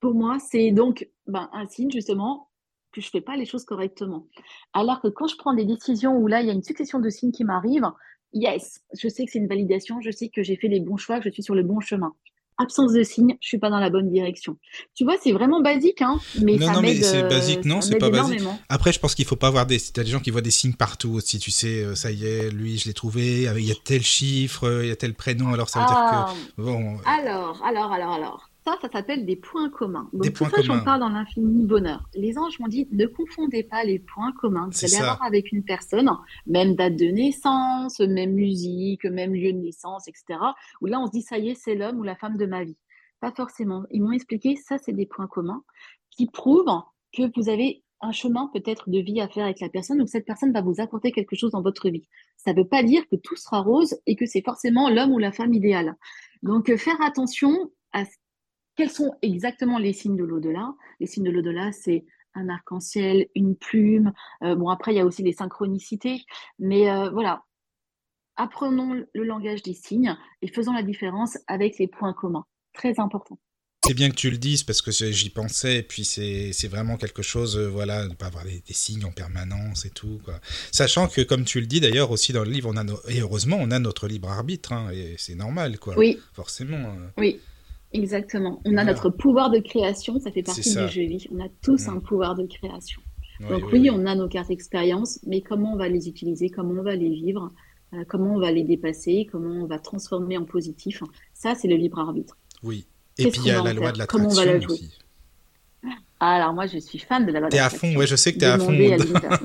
pour moi, c'est donc ben, un signe justement que je fais pas les choses correctement. Alors que quand je prends des décisions où là, il y a une succession de signes qui m'arrivent, yes, je sais que c'est une validation, je sais que j'ai fait les bons choix, que je suis sur le bon chemin absence de signes, je suis pas dans la bonne direction. Tu vois, c'est vraiment basique, hein, mais non, ça non, mais c'est euh, basique, non, c'est pas basique. Après, je pense qu'il faut pas avoir des, t'as des gens qui voient des signes partout aussi, tu sais, euh, ça y est, lui, je l'ai trouvé, il y a tel chiffre, il y a tel prénom, alors ça veut dire que, ah. bon. Alors, alors, alors, alors. Ça, ça s'appelle des points communs. Donc, tout ça, j'en parle dans l'infini bonheur. Les anges m'ont dit, ne confondez pas les points communs que vous allez avoir avec une personne, même date de naissance, même musique, même lieu de naissance, etc. Où là, on se dit, ça y est, c'est l'homme ou la femme de ma vie. Pas forcément. Ils m'ont expliqué, ça, c'est des points communs qui prouvent que vous avez un chemin peut-être de vie à faire avec la personne ou que cette personne va vous apporter quelque chose dans votre vie. Ça ne veut pas dire que tout sera rose et que c'est forcément l'homme ou la femme idéale. Donc, euh, faire attention à quels sont exactement les signes de l'au-delà? Les signes de l'au-delà, c'est un arc-en-ciel, une plume. Euh, bon, après, il y a aussi les synchronicités. Mais euh, voilà, apprenons le langage des signes et faisons la différence avec les points communs. Très important. C'est bien que tu le dises parce que j'y pensais et puis c'est vraiment quelque chose, euh, voilà, de pas avoir des, signes en permanence et tout. Quoi. Sachant que, comme tu le dis d'ailleurs aussi dans le livre, on a et heureusement, on a notre libre arbitre hein, et c'est normal, quoi. Oui. Forcément. Oui. Exactement. On a notre pouvoir de création, ça fait partie du jeu vie. On a tous un pouvoir de création. Donc oui, on a nos cartes d'expérience, mais comment on va les utiliser, comment on va les vivre, euh, comment on va les dépasser, comment on va transformer en positif, ça c'est le libre arbitre. Oui. Et puis il y a la loi de? L'attraction aussi. Ah, alors moi je suis fan de la loi de l'attraction. T'es à fond, ouais, je sais que t'es à fond.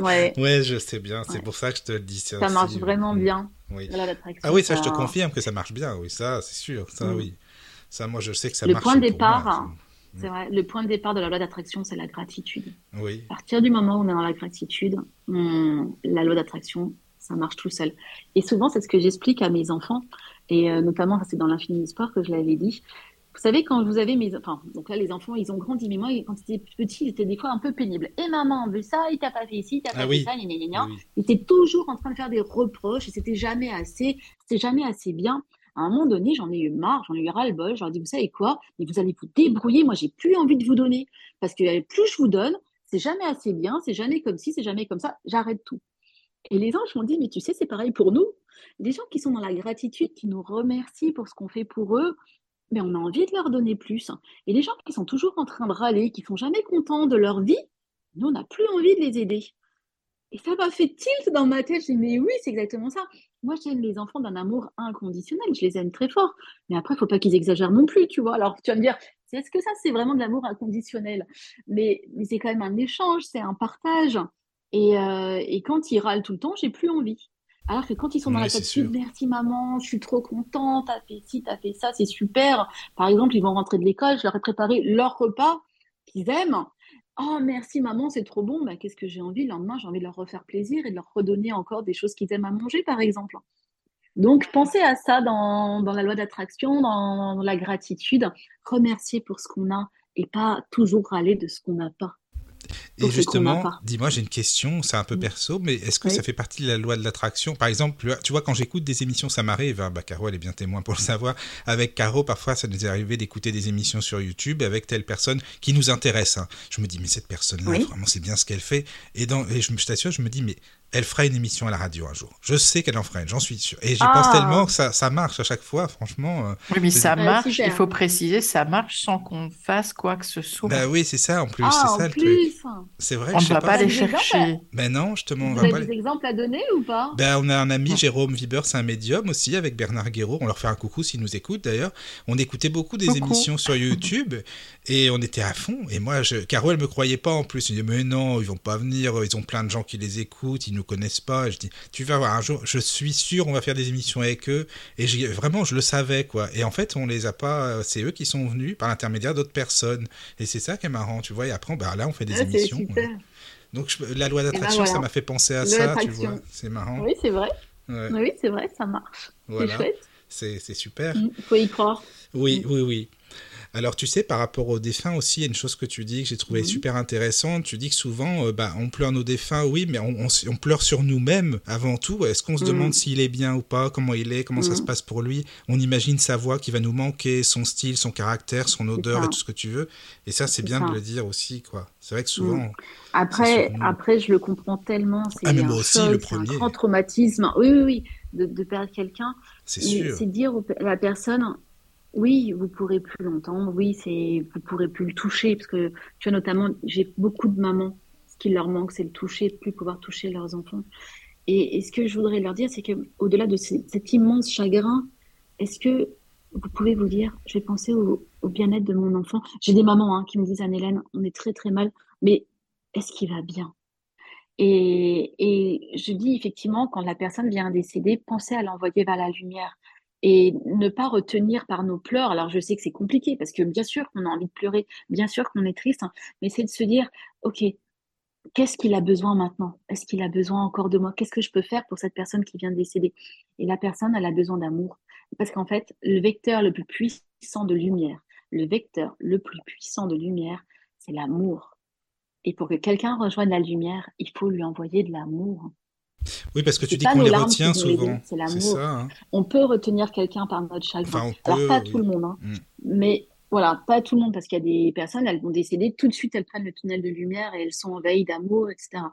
ouais. ouais, je sais bien, c'est pour ça que je te le dis. Ça, marche vraiment bien. Oui. Ah oui, ça, je te confirme que ça marche bien, oui, ça c'est sûr, ça mm. oui. Ça, moi, je sais que ça le marche. Point de départ, c'est vrai, le point de départ de la loi d'attraction, c'est la gratitude. Oui. À partir du moment où on est dans la gratitude, la loi d'attraction, ça marche tout seul. Et souvent, c'est ce que j'explique à mes enfants, et euh, notamment, c'est dans l'infini sport que je l'avais dit. Vous savez, quand vous avez mes... Enfin, donc là, les enfants, ils ont grandi, mais moi, quand ils étaient petits, ils étaient des fois un peu pénibles. Et maman, on veut ça, il t'a pas fait ici, il t'a pas ah fait ça, gna, gna, gna. Ils étaient toujours en train de faire des reproches, et c'était jamais assez, c'était jamais assez bien. À un moment donné, j'en ai eu marre, j'en ai eu ras-le-bol. Ai dit, vous savez quoi Mais vous allez vous débrouiller. Moi, j'ai plus envie de vous donner. Parce que plus je vous donne, c'est jamais assez bien, c'est jamais comme ci, c'est jamais comme ça. J'arrête tout. Et les anges m'ont dit, mais tu sais, c'est pareil pour nous. Des gens qui sont dans la gratitude, qui nous remercient pour ce qu'on fait pour eux, mais on a envie de leur donner plus. Et les gens qui sont toujours en train de râler, qui sont jamais contents de leur vie, nous, on n'a plus envie de les aider. Et ça m'a fait tilt dans ma tête. J'ai dit, mais oui, c'est exactement ça. Moi, j'aime les enfants d'un amour inconditionnel. Je les aime très fort. Mais après, il faut pas qu'ils exagèrent non plus, tu vois. Alors, tu vas me dire, est-ce que ça, c'est vraiment de l'amour inconditionnel? Mais, mais c'est quand même un échange, c'est un partage. Et, euh, et, quand ils râlent tout le temps, j'ai plus envie. Alors que quand ils sont dans la tête, merci maman, je suis trop contente, t'as fait ci, t'as fait ça, c'est super. Par exemple, ils vont rentrer de l'école, je leur ai préparé leur repas qu'ils aiment. Oh, merci maman, c'est trop bon. Bah, Qu'est-ce que j'ai envie? Le lendemain J'ai envie de leur refaire plaisir et de leur redonner encore des choses qu'ils aiment à manger, par exemple. Donc, pensez à ça dans, la loi d'attraction, dans, la gratitude. Remercier pour ce qu'on a et pas toujours râler de ce qu'on n'a pas. Et justement, dis-moi, j'ai une question, c'est un peu mm. perso, mais est-ce que ça fait partie de la loi de l'attraction? Par exemple, tu vois, quand j'écoute des émissions, ça m'arrive, hein, bah, Caro, elle est bien témoin pour le savoir. Avec Caro, parfois, ça nous est arrivé d'écouter des émissions sur YouTube avec telle personne qui nous intéresse. Hein. Je me dis, mais cette personne-là, vraiment, c'est bien ce qu'elle fait. Et, dans, et je, je t'assure, je me dis, mais elle fera une émission à la radio un jour. Je sais qu'elle en fera une, j'en suis sûr. Et j'y pense ah. tellement que ça, ça, marche à chaque fois, franchement. Euh, oui, mais ça marche, il faut préciser, ça marche sans qu'on fasse quoi que ce soit. Bah oui, c'est ça en plus, ah, c'est ça le truc. C'est vrai, on ne va pas, les chercher. Ben non, justement. Vous avez des exemples à donner ou pas? Ben, On a un ami, Jérôme Viber, c'est un médium aussi, avec Bernard Guéraud. On leur fait un coucou s'ils nous écoutent d'ailleurs. On écoutait beaucoup des émissions sur YouTube et on était à fond. Et moi, je... Caro, elle me croyait pas en plus. Elle dit, mais non, ils vont pas venir, ils ont plein de gens qui les écoutent, ils nous connaissent pas tu vas voir un jour, je suis sûr, on va faire des émissions avec eux. Et vraiment, je le savais, quoi. Et en fait, on les a pas, euh, c'est eux qui sont venus par l'intermédiaire d'autres personnes. Et c'est ça qui est marrant, tu vois. Et après, bah, là, on fait des émissions. Donc, la loi ben d'attraction, ça m'a fait penser à ça, tu vois. C'est marrant. Oui, c'est vrai. Oui, c'est vrai, ça marche. C'est chouette. C'est super. Il mm, faut y croire. Oui, mm. oui, oui. Alors, tu sais, par rapport aux défunts aussi, il y a une chose que tu dis que j'ai trouvé super intéressante. Tu dis que souvent, euh, bah, on pleure nos défunts, oui, mais on, on, pleure sur nous-mêmes avant tout. Est-ce qu'on se demande mhm. s'il est bien ou pas, comment il est, comment ça se mhm. passe pour lui? On imagine sa voix qui va nous manquer, son style, son caractère, son odeur et tout ce que tu veux. Et ça, c'est bien de le dire aussi, quoi. C'est vrai que souvent. Mhm. Après, après, je le comprends tellement. Ah, mais moi aussi, le premier. un grand traumatisme. Oui, oui, oui, de, de perdre quelqu'un. C'est sûr. C'est dire à la personne oui, vous pourrez plus l'entendre. Oui, c'est vous pourrez plus le toucher parce que tu vois notamment, j'ai beaucoup de mamans. Ce qui leur manque, c'est le toucher, plus pouvoir toucher leurs enfants. Et, ce que je voudrais leur dire, c'est que au-delà de cet immense chagrin, est-ce que vous pouvez vous dire, je vais penser au, bien-être de mon enfant. J'ai des mamans hein, qui me disent, Anne-Hélène, on est très très mal, mais est-ce qu'il va bien? Et, et, je dis effectivement, quand la personne vient décéder, pensez à l'envoyer vers la lumière et ne pas retenir par nos pleurs. Alors je sais que c'est compliqué parce que bien sûr qu'on a envie de pleurer, bien sûr qu'on est triste, hein, mais c'est de se dire, ok, qu'est-ce qu'il a besoin maintenant? Est-ce qu'il a besoin encore de moi? Qu'est-ce que je peux faire pour cette personne qui vient de décéder? Et la personne, elle a besoin d'amour. Parce qu'en fait, le vecteur le plus puissant de lumière, le vecteur le plus puissant de lumière, c'est l'amour. Et pour que quelqu'un rejoigne la lumière, il faut lui envoyer de l'amour. Oui, parce que tu dis qu'on les retient souvent. C'est l'amour. Hein. On peut retenir quelqu'un par notre chagrin. Alors, pas tout le monde, hein. mm. mais voilà, pas tout le monde, parce qu'il y a des personnes, elles vont décéder, tout de suite, elles prennent le tunnel de lumière et elles sont envahies d'amour, etc.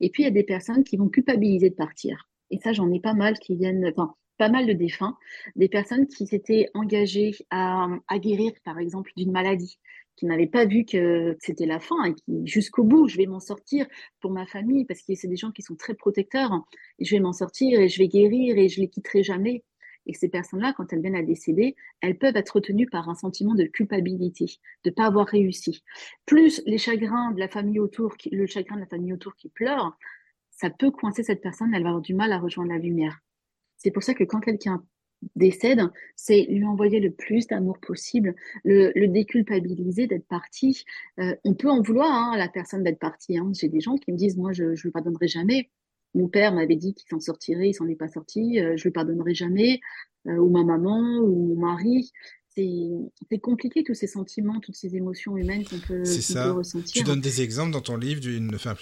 Et puis, il y a des personnes qui vont culpabiliser de partir. Et ça, j'en ai pas mal qui viennent, enfin, pas mal de défunts, des personnes qui s'étaient engagées à, à guérir, par exemple, d'une maladie qui n'avaient pas vu que c'était la fin et qui, jusqu'au bout, je vais m'en sortir pour ma famille, parce que c'est des gens qui sont très protecteurs, et je vais m'en sortir et je vais guérir et je les quitterai jamais. Et ces personnes-là, quand elles viennent à décéder, elles peuvent être retenues par un sentiment de culpabilité, de ne pas avoir réussi. Plus les chagrins de la famille autour, le chagrin de la famille autour qui pleure, ça peut coincer cette personne, elle va avoir du mal à rejoindre la lumière. C'est pour ça que quand quelqu'un décède, c'est lui envoyer le plus d'amour possible, le, déculpabiliser d'être parti. Euh, on peut en vouloir hein, à la personne d'être partie. Hein. J'ai des gens qui me disent, moi, je ne lui pardonnerai jamais. Mon père m'avait dit qu'il s'en sortirait, il s'en est pas sorti, euh, je lui pardonnerai jamais. Euh, ou ma maman, ou mon mari c'est compliqué tous ces sentiments, toutes ces émotions humaines qu'on peut, ressentir. Tu donnes des exemples dans ton livre d'une, enfin,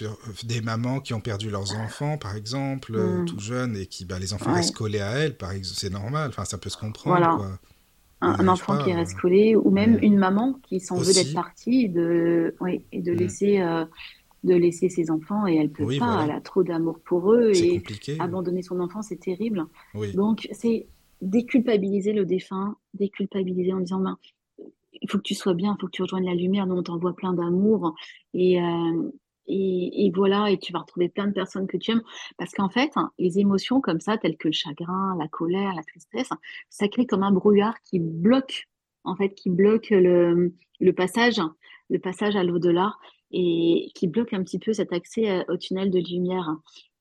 des mamans qui ont perdu leurs enfants, par exemple, euh, mm. tout jeunes, et qui, bah, les enfants restent collés à elles, par exemple, c'est normal, enfin, ça peut se comprendre. Voilà. Un, enfant qui reste collé, ou même une maman qui s'en veut d'être partie et de, et de mm. laisser. Euh, de laisser ses enfants et elle peut pas, elle a trop d'amour pour eux et abandonner son enfant c'est terrible. Donc c'est déculpabiliser le défunt, déculpabiliser en disant ben, il faut que tu sois bien, il faut que tu rejoignes la lumière, dont on t'envoie plein d'amour et, euh, voilà, et tu vas retrouver plein de personnes que tu aimes. Parce qu'en fait, hein, les émotions comme ça, telles que le chagrin, la colère, la tristesse, ça crée comme un brouillard qui bloque, en fait, qui bloque le, le passage, le passage à l'au-delà et qui bloque un petit peu cet accès euh, au tunnel de lumière.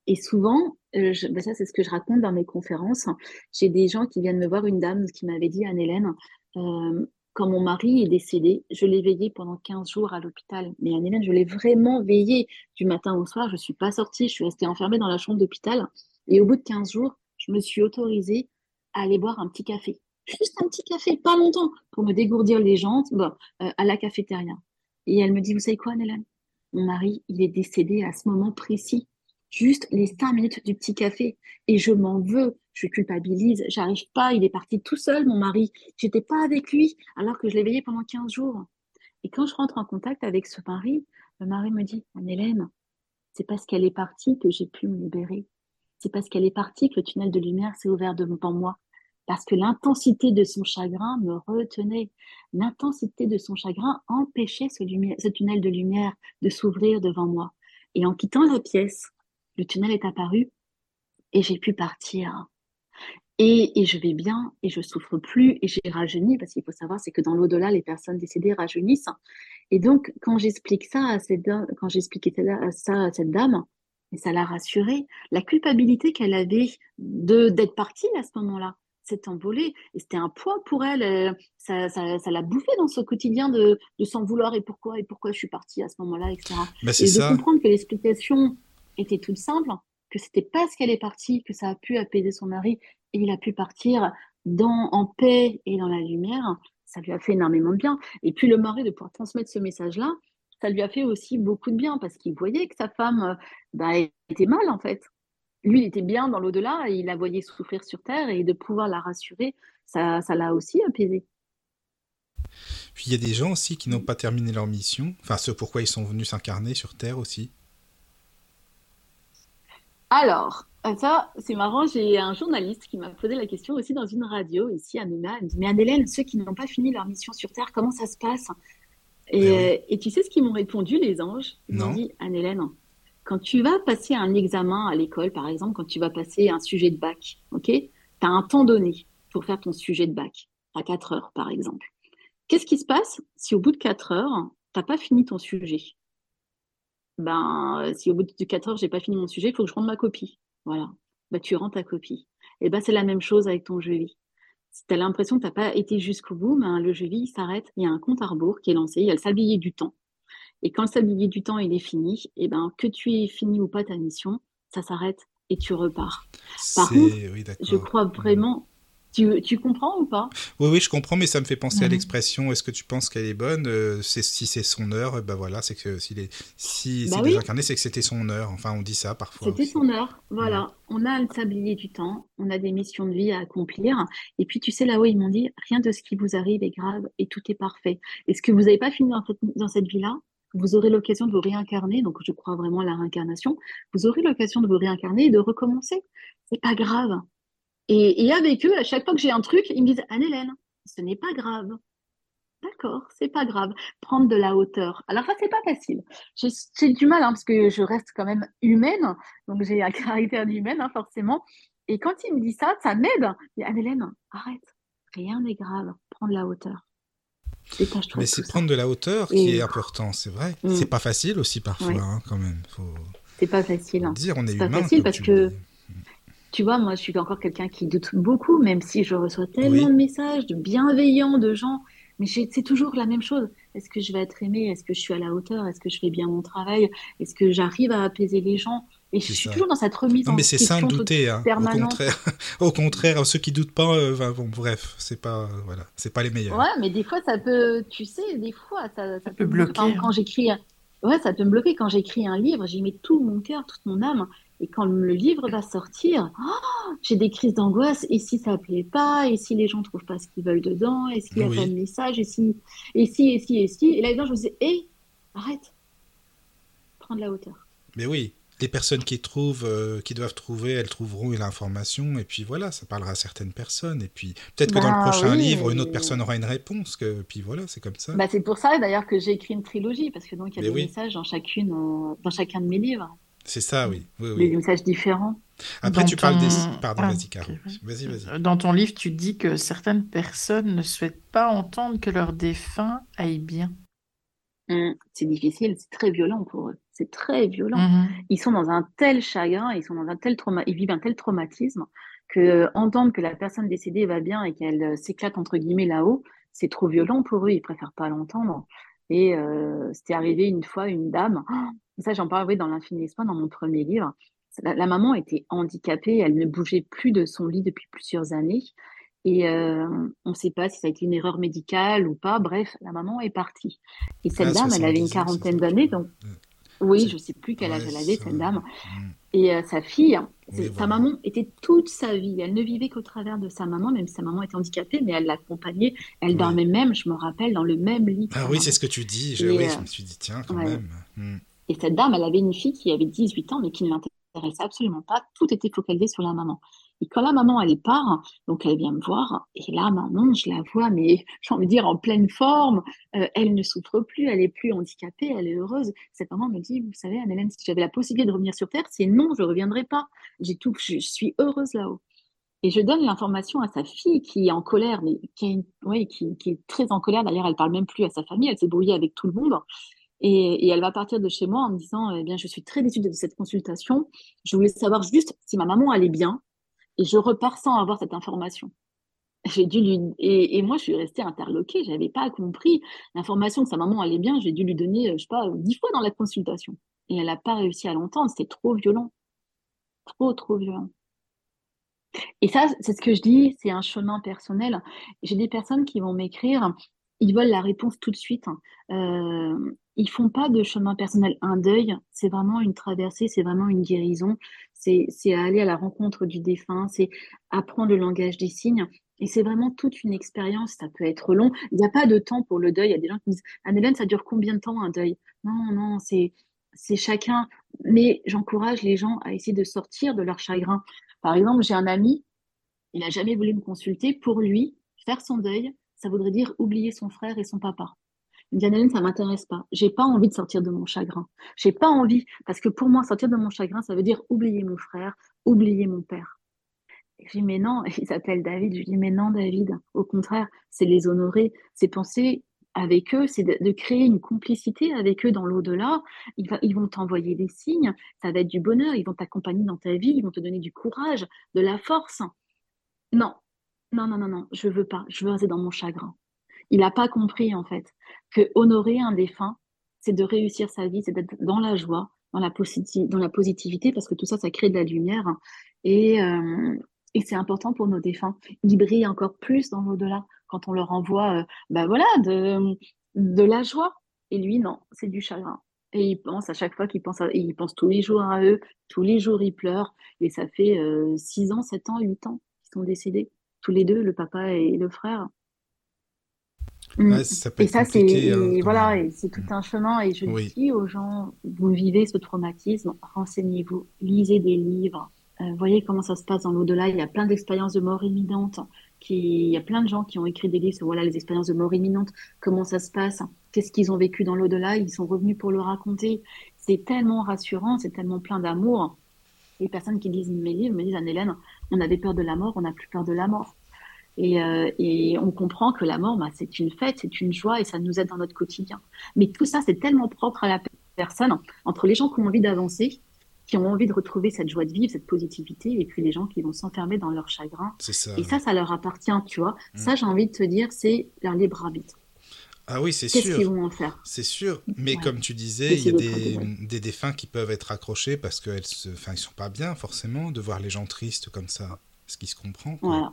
Et souvent, euh, bah, ça c'est ce que je raconte dans mes conférences, j'ai des gens qui viennent me voir, une dame qui m'avait dit, Anne-Hélène, euh, quand mon mari est décédé, je l'ai veillé pendant 15 jours à l'hôpital. Mais Anne-Hélène, je l'ai vraiment veillé du matin au soir. Je ne suis pas sortie, je suis restée enfermée dans la chambre d'hôpital. Et au bout de 15 jours, je me suis autorisée à aller boire un petit café. Juste un petit café, pas longtemps, pour me dégourdir les jambes bon, euh, à la cafétéria. Et elle me dit, vous savez quoi, Anne-Hélène Mon mari, il est décédé à ce moment précis juste les cinq minutes du petit café. Et je m'en veux, je culpabilise, j'arrive pas, il est parti tout seul, mon mari. J'étais pas avec lui, alors que je l'ai veillé pendant 15 jours. Et quand je rentre en contact avec ce mari, le mari me dit, Anne-Hélène, c'est parce qu'elle est partie que j'ai pu me libérer. C'est parce qu'elle est partie que le tunnel de lumière s'est ouvert devant moi. Parce que l'intensité de son chagrin me retenait. L'intensité de son chagrin empêchait ce tunnel de lumière de s'ouvrir devant moi. Et en quittant la pièce, le tunnel est apparu et j'ai pu partir. Et, je vais bien et je souffre plus et j'ai rajeuni parce qu'il faut savoir c'est que dans l'au-delà les personnes décédées rajeunissent. Et donc quand j'explique ça à cette quand j'expliquais ça à cette dame et ça l'a rassurée la culpabilité qu'elle avait de d'être partie à ce moment-là s'est envolée et c'était un poids pour elle euh, ça, ça, l'a bouffé dans ce quotidien de, de s'en vouloir et pourquoi et pourquoi je suis partie à ce moment-là etc bah, et de comprendre que l'explication était toute simple, que c'était parce qu'elle est partie que ça a pu apaiser son mari et il a pu partir dans, en paix et dans la lumière, ça lui a fait énormément de bien. Et puis le mari, de pouvoir transmettre ce message-là, ça lui a fait aussi beaucoup de bien parce qu'il voyait que sa femme euh, bah, était mal en fait. Lui, il était bien dans l'au-delà et il la voyait souffrir sur Terre et de pouvoir la rassurer, ça, ça l'a aussi apaisé. Puis il y a des gens aussi qui n'ont pas terminé leur mission, enfin ce pourquoi ils sont venus s'incarner sur Terre aussi. Alors, euh, ça, c'est marrant, j'ai un journaliste qui m'a posé la question aussi dans une radio ici à Nuna. Il me dit Mais Anne-Hélène, ceux qui n'ont pas fini leur mission sur Terre, comment ça se passe? Et, ben et, tu sais ce qu'ils m'ont répondu, les anges? Ils m'ont dit Anne-Hélène, quand tu vas passer un examen à l'école, par exemple, quand tu vas passer un sujet de bac, ok? Tu as un temps donné pour faire ton sujet de bac, à 4 heures, par exemple. Qu'est-ce qui se passe si au bout de 4 heures, tu n'as pas fini ton sujet? Ben, si au bout de 4 heures, j'ai pas fini mon sujet, il faut que je rende ma copie. Voilà. Ben, tu rends ta copie. Et ben, c'est la même chose avec ton jeu vie. Si tu as l'impression que tu n'as pas été jusqu'au bout, ben, le jeu vie s'arrête. Il y a un compte à rebours qui est lancé, il y a le sablier du temps. Et quand le sablier du temps il est fini, et ben, que tu aies fini ou pas ta mission, ça s'arrête et tu repars. Par contre, je crois mmh. vraiment tu, comprends ou pas? Oui, oui, je comprends, mais ça me fait penser à l'expression est-ce que tu penses qu'elle est bonne? Euh, Si c'est son heure, ben voilà, c'est que s'il est, si bah c'est incarné, c'est que c'était son heure. Enfin, on dit ça parfois. C'était son heure, voilà. On a le sablier du temps, on a des missions de vie à accomplir. Et puis, tu sais, là-haut, ils m'ont dit rien de ce qui vous arrive est grave et tout est parfait. Est-ce que vous n'avez pas fini dans cette, dans cette vie-là? Vous aurez l'occasion de vous réincarner, donc je crois vraiment à la réincarnation, vous aurez l'occasion de vous réincarner et de recommencer. C'est pas grave. Et, avec eux, à chaque fois que j'ai un truc, ils me disent Anne-Hélène, ce n'est pas grave. D'accord, c'est pas grave. Prendre de la hauteur. Alors ça, c'est pas facile. J'ai du mal hein, parce que je reste quand même humaine, donc j'ai un caractère d'humaine hein, forcément. Et quand il me dit ça, ça m'aide. Anne-Hélène, arrête, rien n'est grave. Prends de la hauteur. Mais c'est prendre de la hauteur qui est important, c'est vrai. Mm. C'est pas facile aussi parfois, hein, quand même. Faut... C'est pas facile. Dire, on est, est humain. pas facile parce que tu vois, moi, je suis encore quelqu'un qui doute beaucoup, même si je reçois tellement de messages, de bienveillants, de gens. Mais c'est toujours la même chose. Est-ce que je vais être aimée? Est-ce que je suis à la hauteur? Est-ce que je fais bien mon travail? Est-ce que j'arrive à apaiser les gens? Et je suis toujours dans cette remise non, mais c'est sain de douter. Hein. Au contraire, au contraire, ceux qui doutent pas, euh, bon, bref, c'est pas, voilà, c'est pas les meilleurs. Ouais, mais des fois, ça peut, tu sais, des fois, ça, ça, peut bloquer. quand j'écris, ouais, ça peut me bloquer. Quand j'écris un livre, j'y mets tout mon cœur, toute mon âme. Et quand le livre va sortir, oh, j'ai des crises d'angoisse. Et si ça plaît pas? Et si les gens trouvent pas ce qu'ils veulent dedans? Est-ce qu'il y a pas de message? Et si Et si Et si Et si? Et là, dedans, je me dis, hé, arrête, prends de la hauteur. Mais oui, les personnes qui trouvent, euh, qui doivent trouver, elles trouveront l'information, et puis voilà, ça parlera à certaines personnes, et puis peut-être que dans le bah prochain livre, une autre personne aura une réponse, que puis voilà, c'est comme ça. Bah, c'est pour ça d'ailleurs que j'ai écrit une trilogie, parce que donc il y a des messages dans chacune, euh, dans chacun de mes livres. C'est ça, oui. Des messages différents. Après, tu parles des. Pardon, ah, vas-y, Caro. Vas-y, vas-y. Dans ton livre, tu dis que certaines personnes ne souhaitent pas entendre que leur défunt aille bien. Mmh, c'est difficile, c'est très violent pour eux. C'est très violent. Mmh. Ils sont dans un tel chagrin, ils sont dans un tel trauma, ils vivent un tel traumatisme que euh, entendre que la personne décédée va bien et qu'elle euh, s'éclate entre guillemets là-haut, c'est trop violent pour eux. Ils préfèrent pas l'entendre. Et euh, c'était arrivé une fois, une dame. Ça, j'en parle dans l'infini espoir dans mon premier livre. La, maman était handicapée, elle ne bougeait plus de son lit depuis plusieurs années. Et euh, on ne sait pas si ça a été une erreur médicale ou pas. Bref, la maman est partie. Et cette ah, dame, elle avait une quarantaine d'années, donc oui, je ne sais plus quel âge elle avait, cette dame. Mm. Et euh, sa fille, sa maman était toute sa vie. Elle ne vivait qu'au travers de sa maman, même si sa maman était handicapée, mais elle l'accompagnait. Elle dormait même, je me rappelle, dans le même lit. Ah oui, c'est ce que tu dis. Je, oui, je me suis dit, tiens, quand même. Mm. Et cette dame, elle avait une fille qui avait 18 ans, mais qui ne l'intéressait absolument pas. Tout était focalisé sur la maman. Et quand la maman, elle part, donc elle vient me voir, et là, maman, je la vois, mais j'ai envie de dire en pleine forme, euh, elle ne souffre plus, elle est plus handicapée, elle est heureuse. Cette maman me dit, vous savez, Anne-Hélène, si j'avais la possibilité de revenir sur Terre, c'est non, je ne reviendrai pas. J'ai tout, je, suis heureuse là-haut. Et je donne l'information à sa fille qui est en colère, mais qui est, qui, est très en colère. D'ailleurs, elle parle même plus à sa famille, elle s'est brouillée avec tout le monde. Et, elle va partir de chez moi en me disant, eh bien, je suis très déçue de cette consultation. Je voulais savoir juste si ma maman allait bien. Et je repars sans avoir cette information. J'ai dû lui et, moi je suis restée interloquée. J'avais pas compris l'information que sa maman allait bien. J'ai dû lui donner, je sais pas, dix fois dans la consultation. Et elle n'a pas réussi à l'entendre. C'était trop violent, trop trop violent. Et ça, c'est ce que je dis, c'est un chemin personnel. J'ai des personnes qui vont m'écrire, ils veulent la réponse tout de suite. Euh, ils font pas de chemin personnel. Un deuil, c'est vraiment une traversée, c'est vraiment une guérison. C'est aller à la rencontre du défunt, c'est apprendre le langage des signes. Et c'est vraiment toute une expérience. Ça peut être long. Il n'y a pas de temps pour le deuil. Il y a des gens qui disent Anne-Hélène, ça dure combien de temps un deuil? Non, non, c'est chacun. Mais j'encourage les gens à essayer de sortir de leur chagrin. Par exemple, j'ai un ami, il n'a jamais voulu me consulter. Pour lui, faire son deuil, ça voudrait dire oublier son frère et son papa. Me dit, ça m'intéresse pas. J'ai pas envie de sortir de mon chagrin. J'ai pas envie, parce que pour moi, sortir de mon chagrin, ça veut dire oublier mon frère, oublier mon père. je dis, mais non, il s'appelle David. Je dis, mais non, David. Au contraire, c'est les honorer, c'est penser avec eux, c'est de, créer une complicité avec eux dans l'au-delà. Ils, ils, vont t'envoyer des signes, ça va être du bonheur, ils vont t'accompagner dans ta vie, ils vont te donner du courage, de la force. Non, non, non, non, non, je veux pas, je veux rester dans mon chagrin. Il n'a pas compris, en fait, que honorer un défunt, c'est de réussir sa vie, c'est d'être dans la joie, dans la, positivité, parce que tout ça, ça crée de la lumière. Et, euh, et c'est important pour nos défunts. Ils brillent encore plus dans l'au-delà quand on leur envoie euh, bah de, la joie. Et lui, non, c'est du chagrin. Et il pense à chaque fois qu'il pense, à, il pense tous les jours à eux, tous les jours il pleure. Et ça fait 6 euh, ans, 7 ans, 8 ans qu'ils sont décédés, tous les deux, le papa et le frère. Mm. ça peut et ça, c'est hein, voilà, c'est tout un chemin. Et je dis aux gens, vous vivez ce traumatisme, renseignez-vous, lisez des livres, euh, voyez comment ça se passe dans l'au-delà. Il y a plein d'expériences de mort imminente. Qui... Il y a plein de gens qui ont écrit des livres sur voilà, les expériences de mort imminente, comment ça se passe, qu'est-ce qu'ils ont vécu dans l'au-delà. Ils sont revenus pour le raconter. C'est tellement rassurant, c'est tellement plein d'amour. Les personnes qui lisent mes livres me disent Anne-Hélène, on avait peur de la mort, on n'a plus peur de la mort. Et, euh, et, on comprend que la mort, bah, c'est une fête, c'est une joie et ça nous aide dans notre quotidien. Mais tout ça, c'est tellement propre à la personne, entre les gens qui ont envie d'avancer, qui ont envie de retrouver cette joie de vivre, cette positivité, et puis les gens qui vont s'enfermer dans leur chagrin. Ça. Et ça, ça leur appartient, tu vois. Mm. Ça, j'ai envie de te dire, c'est leur libre arbitre. Ah oui, c'est sûr. Qu'est-ce qu'ils vont en faire? C'est sûr. Mais comme tu disais, il y a des, des, défunts qui peuvent être accrochés parce qu'ils ne sont pas bien, forcément, de voir les gens tristes comme ça. Ce qui se comprend. Voilà.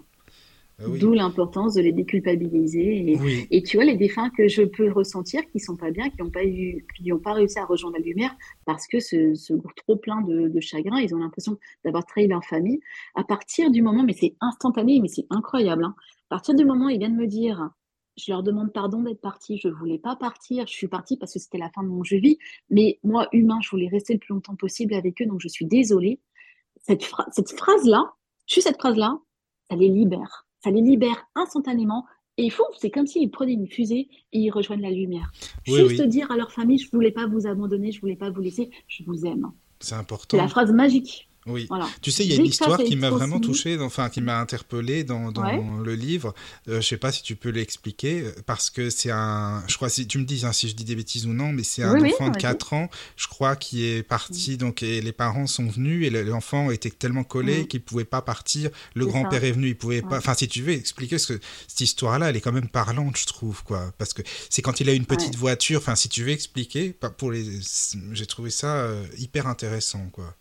Ah D'où l'importance de les déculpabiliser. Et, tu vois, les défunts que je peux ressentir qui sont pas bien, qui n'ont pas, eu, qui pas réussi à rejoindre la lumière parce que ce, ce trop plein de, chagrin, ils ont l'impression d'avoir trahi leur famille. À partir du moment, mais c'est instantané, mais c'est incroyable, hein. à partir du moment où ils viennent me dire je leur demande pardon d'être parti. Je voulais pas partir. Je suis partie parce que c'était la fin de mon jeu vie. Mais moi, humain, je voulais rester le plus longtemps possible avec eux. Donc, je suis désolée. Cette, cette phrase-là, juste cette phrase-là, ça les libère ça les libère instantanément. Et il faut, c'est comme s'ils prenaient une fusée et ils rejoignent la lumière. Juste dire à leur famille, je voulais pas vous abandonner, je voulais pas vous laisser, je vous aime. C'est important. C'est la phrase magique. Oui. Tu sais, il y a une histoire qui m'a vraiment touché, enfin qui m'a interpellé dans, le livre. Je euh, je sais pas si tu peux l'expliquer, parce que c'est un, je crois, si tu me dis hein, si je dis des bêtises ou non, mais c'est un enfant de 4 ans, je crois, qui est parti, mm. donc et les parents sont venus et l'enfant était tellement collé mm. qu'il pouvait pas partir. Le grand-père est venu, il pouvait pas. Enfin, si tu veux expliquer, parce que cette histoire-là, elle est quand même parlante, je trouve, quoi, parce que c'est quand il a une petite voiture. Enfin, si tu veux expliquer, pour les, j'ai trouvé ça euh, hyper intéressant, quoi.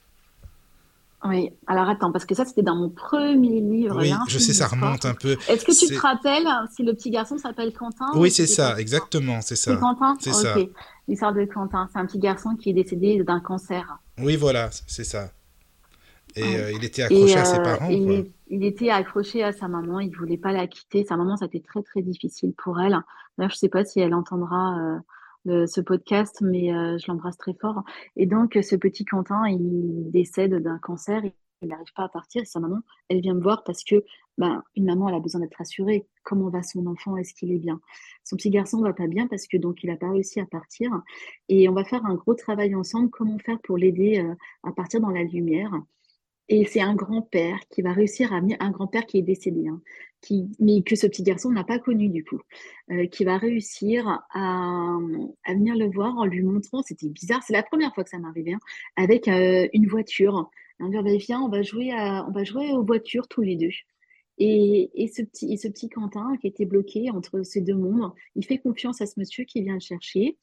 Oui, alors attends, parce que ça, c'était dans mon premier livre. Oui, je sais, ça remonte un peu. Est-ce que tu te rappelles si le petit garçon s'appelle Quentin Oui, c'est ça, exactement, c'est ça. C'est Quentin C'est ça. L'histoire de Quentin, c'est un petit garçon qui est décédé d'un cancer. Oui, voilà, c'est ça. Et euh, il était accroché à ses euh, parents. Il, il, était accroché à sa maman, il voulait pas la quitter. Sa maman, ça a été très très difficile pour elle. D'ailleurs, je sais pas si elle entendra. Euh, ce podcast, mais euh, je l'embrasse très fort. Et donc, ce petit Quentin, il décède d'un cancer, il n'arrive pas à partir. Et sa maman, elle vient me voir parce que ben, une maman, elle a besoin d'être rassurée. Comment va son enfant? Est-ce qu'il est bien? Son petit garçon va pas bien parce que donc il n'a pas réussi à partir. Et on va faire un gros travail ensemble. Comment faire pour l'aider euh, à partir dans la lumière? Et c'est un grand-père qui va réussir à un grand-père qui est décédé, hein, qui, mais que ce petit garçon n'a pas connu du coup, euh, qui va réussir à, venir le voir en lui montrant, c'était bizarre, c'est la première fois que ça m'arrivait, hein, avec euh, une voiture. On va dire, viens, on va jouer on va jouer aux voitures tous les deux. Et, et, ce petit, et ce petit Quentin qui était bloqué entre ces deux mondes, il fait confiance à ce monsieur qui vient le chercher.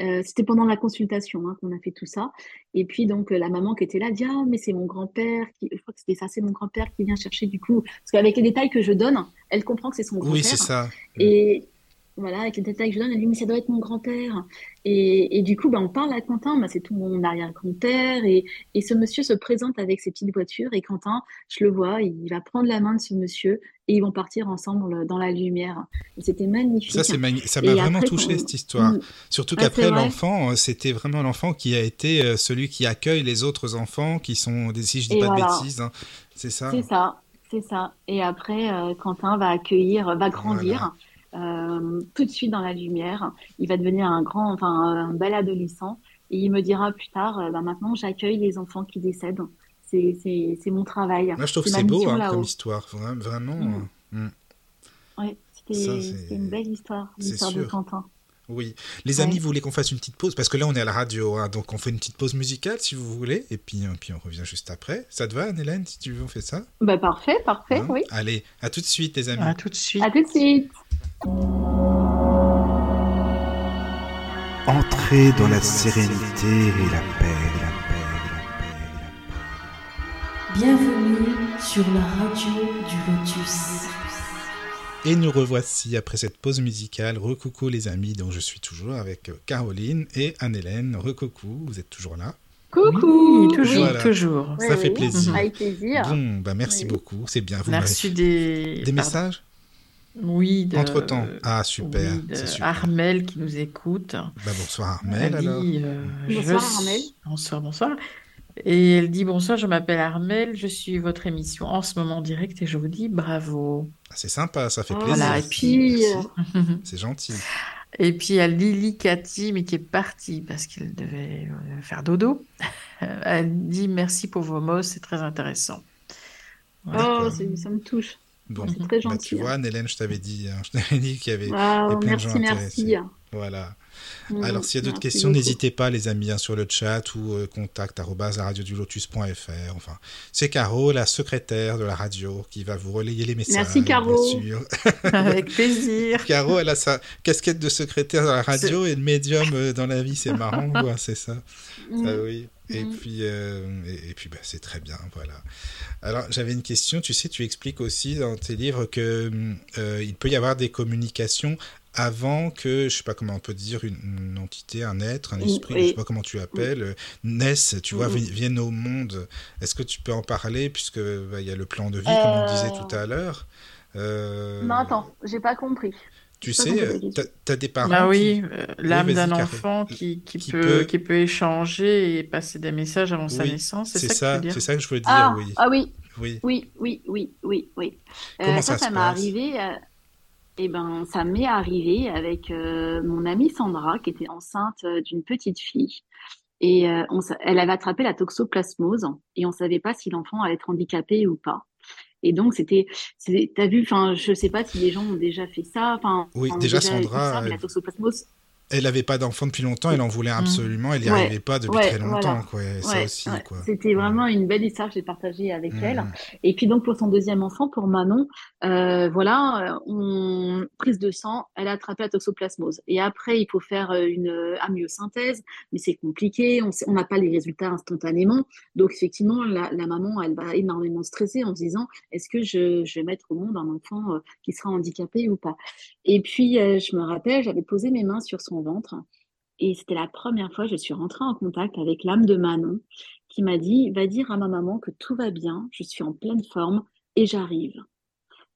Euh, c'était pendant la consultation hein, qu'on a fait tout ça. Et puis, donc, la maman qui était là dit Ah, mais c'est mon grand-père, qui... je crois que c'était ça, c'est mon grand-père qui vient chercher du coup. Parce qu'avec les détails que je donne, elle comprend que c'est son grand-père. Oui, c'est ça. Et, voilà, avec les détails que je donne, elle dit, mais ça doit être mon grand-père. Et, et, du coup, bah, on parle à Quentin, bah, c'est tout mon arrière-grand-père. Et, et, ce monsieur se présente avec ses petites voitures. Et Quentin, je le vois, il va prendre la main de ce monsieur et ils vont partir ensemble dans la lumière. C'était magnifique. Ça, ça m'a vraiment touché, cette histoire. Mm. Surtout ah, qu'après, l'enfant, euh, c'était vraiment l'enfant qui a été euh, celui qui accueille les autres enfants qui sont, si je dis pas de bêtises, hein. c'est ça C'est ça, c'est ça. Et après, euh, Quentin va accueillir, va grandir. Tout de suite dans la lumière. Il va devenir un grand, enfin un bel adolescent. Et il me dira plus tard, euh, bah, maintenant j'accueille les enfants qui décèdent. C'est mon travail. Moi, je trouve que c'est beau hein, comme histoire, vraiment. Mm. Mm. Oui, c'était une belle histoire, l'histoire de Quentin. Oui. Les amis, vous voulez qu'on fasse une petite pause? Parce que là, on est à la radio, hein, donc on fait une petite pause musicale si vous voulez, et puis, euh, puis on revient juste après. Ça te va, Hélène, si tu veux, on fait ça? Bah, Parfait, parfait, hein? oui. Allez, à tout de suite, les amis. À tout de suite. À tout de suite. Entrez dans la sérénité et la paix, la paix, la paix, la paix. Bienvenue sur la radio du Lotus. Et nous revoici après cette pause musicale. Recoucou les amis, donc je suis toujours avec Caroline et Anne-Hélène. Recoucou, vous êtes toujours là? Coucou Toujours, toujours. Ça fait plaisir. Avec plaisir. Bon, bah merci beaucoup, c'est bien. Vous Merci des... Des messages? Oui. De, Entre-temps. Ah, super. Armel qui nous écoute. Bah, bonsoir Armel alors. Euh, bonsoir Armel. Bonsoir, bonsoir. Et elle dit Bonsoir, je m'appelle Armel, je suis votre émission en ce moment direct et je vous dis bravo. Ah, c'est sympa, ça fait plaisir. Voilà, et puis. c'est gentil. Et puis il y a Lily Cathy, mais qui est partie parce qu'elle devait euh, faire dodo. Elle dit Merci pour vos mots, c'est très intéressant. Oh, ça me touche. Bon, c'est très bah, gentil. tu vois, hein. Hélène, je t'avais dit, hein, je t'avais dit qu'il y avait, plein de gens intéressés. Merci. Voilà. Mm, Alors, s'il y a d'autres questions, n'hésitez pas, les amis, hein, sur le chat ou euh, contact radiodulotus.fr. Enfin, c'est Caro, la secrétaire de la radio, qui va vous relayer les messages. Merci, Caro. Avec plaisir. Caro, elle a sa casquette de secrétaire dans la radio et de médium euh, dans la vie. C'est marrant, quoi, c'est ça. Mm. Ah oui. Et mm. puis, euh, et, puis bah, c'est très bien, voilà. Alors, j'avais une question. Tu sais, tu expliques aussi dans tes livres que il peut y avoir des communications avant que, je sais pas comment on peut dire, une, entité, un être, un esprit, je sais pas comment tu appelles, euh, naisse, tu vois, vienne au monde. Est-ce que tu peux en parler, puisque bah, il y a le plan de vie, comme on disait tout à l'heure euh... Non, attends, j'ai pas compris. Tu sais, tu as, des parents. Ah oui, euh, l'âme d'un enfant qui, qui, peut, qui peut échanger et passer des messages avant sa naissance. C'est ça, c'est ça que je veux dire, ah, oui. Ah oui. Oui, oui, oui, oui, oui. oui. Comment euh, ça, ça, m'est arrivé. Eh ben, ça m'est arrivé avec euh, mon amie Sandra, qui était enceinte euh, d'une petite fille. Et euh, elle avait attrapé la toxoplasmose et on ne savait pas si l'enfant allait être handicapé ou pas. Et donc, c'était, t'as vu, enfin, je sais pas si les gens ont déjà fait ça. Enfin, oui, déjà, Sandra. la toxoplasmose, elle n'avait pas d'enfant depuis longtemps, elle en voulait mm. absolument, elle n'y arrivait pas depuis très longtemps. C'était vraiment une belle histoire que j'ai partagée avec mm. elle. Et puis donc pour son deuxième enfant, pour Manon, euh, voilà, on... prise de sang, elle a attrapé la toxoplasmose. Et après, il faut faire euh, une amyosynthèse, mais c'est compliqué, on n'a pas les résultats instantanément. Donc effectivement, la, maman, elle va énormément stresser en se disant, est-ce que je, vais mettre au monde un enfant euh, qui sera handicapé ou pas? Et puis, je me rappelle, j'avais posé mes mains sur son ventre. Et c'était la première fois que je suis rentrée en contact avec l'âme de Manon qui m'a dit Va dire à ma maman que tout va bien, je suis en pleine forme et j'arrive.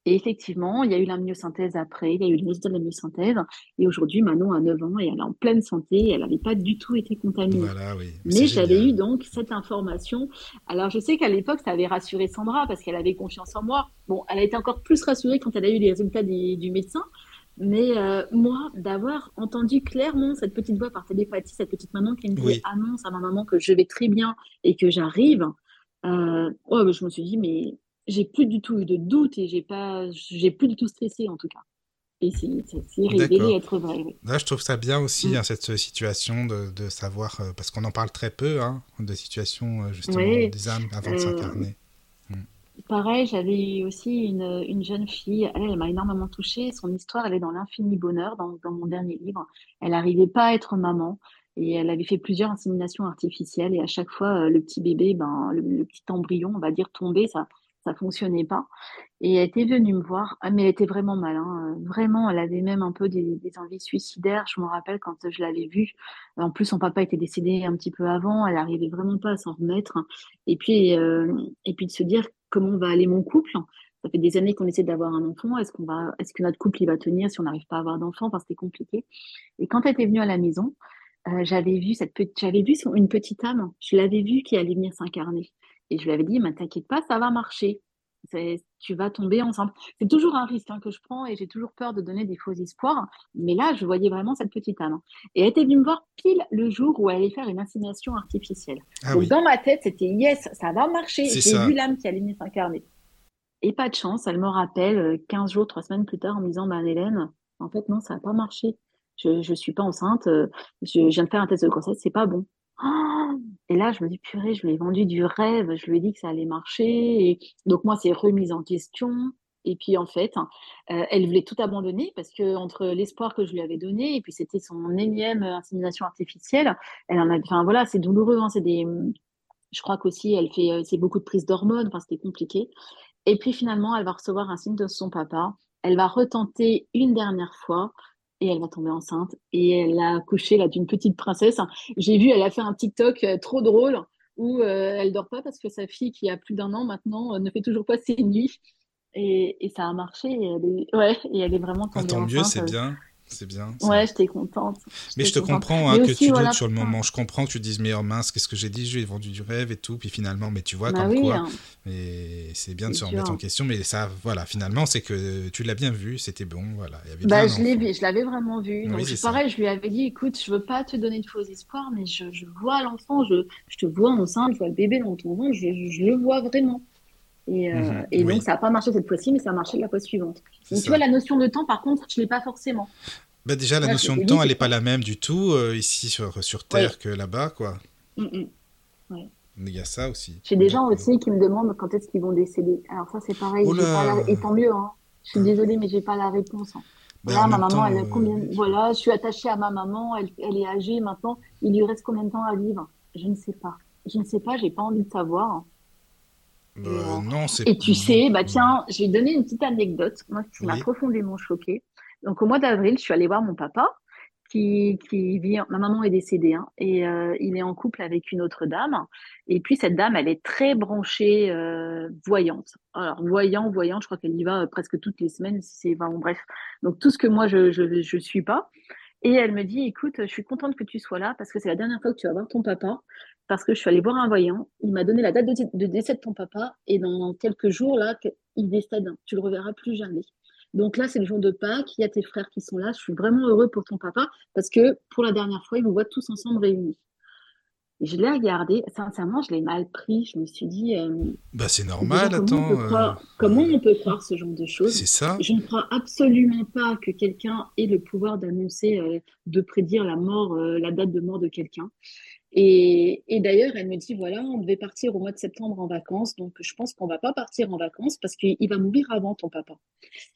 Et effectivement, il y a eu la myosynthèse après, il y a eu le résultat de la myosynthèse. Et aujourd'hui, Manon a 9 ans et elle est en pleine santé. Elle n'avait pas du tout été contaminée. Mais j'avais eu donc cette information. Alors, je sais qu'à l'époque, ça avait rassuré Sandra parce qu'elle avait confiance en moi. Bon, elle a été encore plus rassurée quand elle a eu les résultats du médecin. Mais euh, moi, d'avoir entendu clairement cette petite voix par télépathie, cette petite maman qui me annonce à ma maman que je vais très bien et que j'arrive, euh, oh, je me suis dit, mais j'ai plus du tout eu de doute et j'ai pas, j'ai plus du tout stressé en tout cas. Et c'est révélé être vrai. Là, je trouve ça bien aussi, mm. hein, cette situation de, de savoir, euh, parce qu'on en parle très peu, hein, de situation justement des âmes avant de s'incarner. Pareil, j'avais aussi une, une jeune fille, elle, elle m'a énormément touchée. Son histoire, elle est dans l'infini bonheur, dans, dans mon dernier livre. Elle n'arrivait pas à être maman et elle avait fait plusieurs inséminations artificielles et à chaque fois, euh, le petit bébé, ben, le, petit embryon, on va dire, tombé, ça ça fonctionnait pas. Et elle était venue me voir, ah, mais elle était vraiment mal, hein. vraiment, elle avait même un peu des, envies suicidaires. Je me rappelle quand je l'avais vue. En plus, son papa était décédé un petit peu avant, elle arrivait vraiment pas à s'en remettre. Et puis, euh, et puis de se dire comment va aller mon couple. Ça fait des années qu'on essaie d'avoir un enfant. Est-ce qu'on va, est-ce que notre couple va tenir si on n'arrive pas à avoir d'enfant? Enfin, c'était compliqué. Et quand elle était venue à la maison, euh, j'avais vu cette petite, j'avais vu une petite âme. Je l'avais vue qui allait venir s'incarner. Et je lui avais dit, mais t'inquiète pas, ça va marcher. Tu vas tomber ensemble. C'est toujours un risque hein, que je prends et j'ai toujours peur de donner des faux espoirs. Mais là, je voyais vraiment cette petite âme. Et elle était venue me voir pile le jour où elle allait faire une insémination artificielle. Ah Donc dans ma tête, c'était yes, ça va marcher. J'ai vu l'âme qui allait venir s'incarner. Et pas de chance, elle me rappelle 15 euh, jours, 3 semaines plus tard en me disant, bah, Hélène, en fait, non, ça n'a pas marché. Je ne suis pas enceinte, euh, je, viens de faire un test de grossesse, c'est pas bon. Et là, je me dis, purée, je lui ai vendu du rêve, je lui ai dit que ça allait marcher. Et donc, moi, c'est remise en question. Et puis, en fait, euh, elle voulait tout abandonner parce que entre l'espoir que je lui avais donné et puis c'était son énième insémination artificielle, elle en a, enfin voilà, c'est douloureux, hein, c'est des, je crois qu'aussi elle fait, euh, c'est beaucoup de prises d'hormones, enfin c'était compliqué. Et puis finalement, elle va recevoir un signe de son papa. Elle va retenter une dernière fois et elle va tomber enceinte et elle a accouché là d'une petite princesse. J'ai vu, elle a fait un TikTok euh, trop drôle où euh, elle dort pas parce que sa fille qui a plus d'un an maintenant euh, ne fait toujours pas ses nuits et, et ça a marché et elle est, ouais, et elle est vraiment ah, tombée tant mieux, c'est bien. C'est bien. Ouais, j'étais contente. Mais je te comprends hein, que tu doutes sur le moment. Je comprends que tu dises, mais oh mince, qu'est-ce que j'ai dit? J'ai vendu du rêve et tout. Puis finalement, mais tu vois, bah comme quoi. Hein. Mais c'est bien de se remettre en question. Mais ça, voilà, finalement, c'est que tu l'as bien vu, c'était bon. Voilà. Il y avait bah, je l'ai je l'avais vraiment vu. Donc, pareil, je lui avais dit, écoute, je veux pas te donner de faux espoirs, mais je, je vois l'enfant, je, je, te vois enceinte, je vois le bébé dans ton ventre, je, je le vois vraiment. Et, euh, mhm. et donc, ça n'a pas marché cette fois-ci, mais ça a marché la fois suivante. Donc, tu vois, la notion de temps, par contre, je ne l'ai pas forcément. Bah déjà, la notion de temps, elle n'est pas la même du tout euh, ici sur, sur Terre que là-bas, quoi. Mm, mm. Il y a ça aussi. J'ai des gens aussi qui me demandent quand est-ce qu'ils vont décéder. Alors ça, c'est pareil. Pas Et tant mieux, hein. Je suis désolée, mais j'ai pas la réponse. Hein. Bah, ma maman, elle a combien... Euh, voilà, je suis attachée à ma maman, elle, elle, est âgée maintenant. Il lui reste combien de temps à vivre? Je ne sais pas. Je ne sais pas, j'ai pas envie de savoir. Bah, euh, non, Et tu sais, bah tiens, je vais donner une petite anecdote, moi qui m'a profondément choquée. Donc au mois d'avril, je suis allée voir mon papa qui, qui vit, ma maman est décédée hein, et euh, il est en couple avec une autre dame. Et puis cette dame, elle est très branchée euh, voyante. Alors voyant, voyant, je crois qu'elle y va euh, presque toutes les semaines. Si c'est, bon, bref. Donc tout ce que moi je je, je suis pas. Et elle me dit, écoute, je suis contente que tu sois là parce que c'est la dernière fois que tu vas voir ton papa. Parce que je suis allée voir un voyant, il m'a donné la date de, de décès de ton papa et dans quelques jours là, il décède. Tu le reverras plus jamais. Donc là, c'est le jour de Pâques, il y a tes frères qui sont là. Je suis vraiment heureux pour ton papa parce que pour la dernière fois, ils nous voient tous ensemble réunis. je l'ai regardé, sincèrement, je l'ai mal pris. Je me suis dit. Euh, bah, c'est normal, attends. Euh, comment on peut croire ce genre de choses? C'est ça. Je ne crois absolument pas que quelqu'un ait le pouvoir d'annoncer, euh, de prédire la mort, la date de mort de quelqu'un. Et, d'ailleurs, elle me dit, voilà, on devait partir au mois de septembre en vacances, donc je pense qu'on va pas partir en vacances parce qu'il va mourir avant ton papa.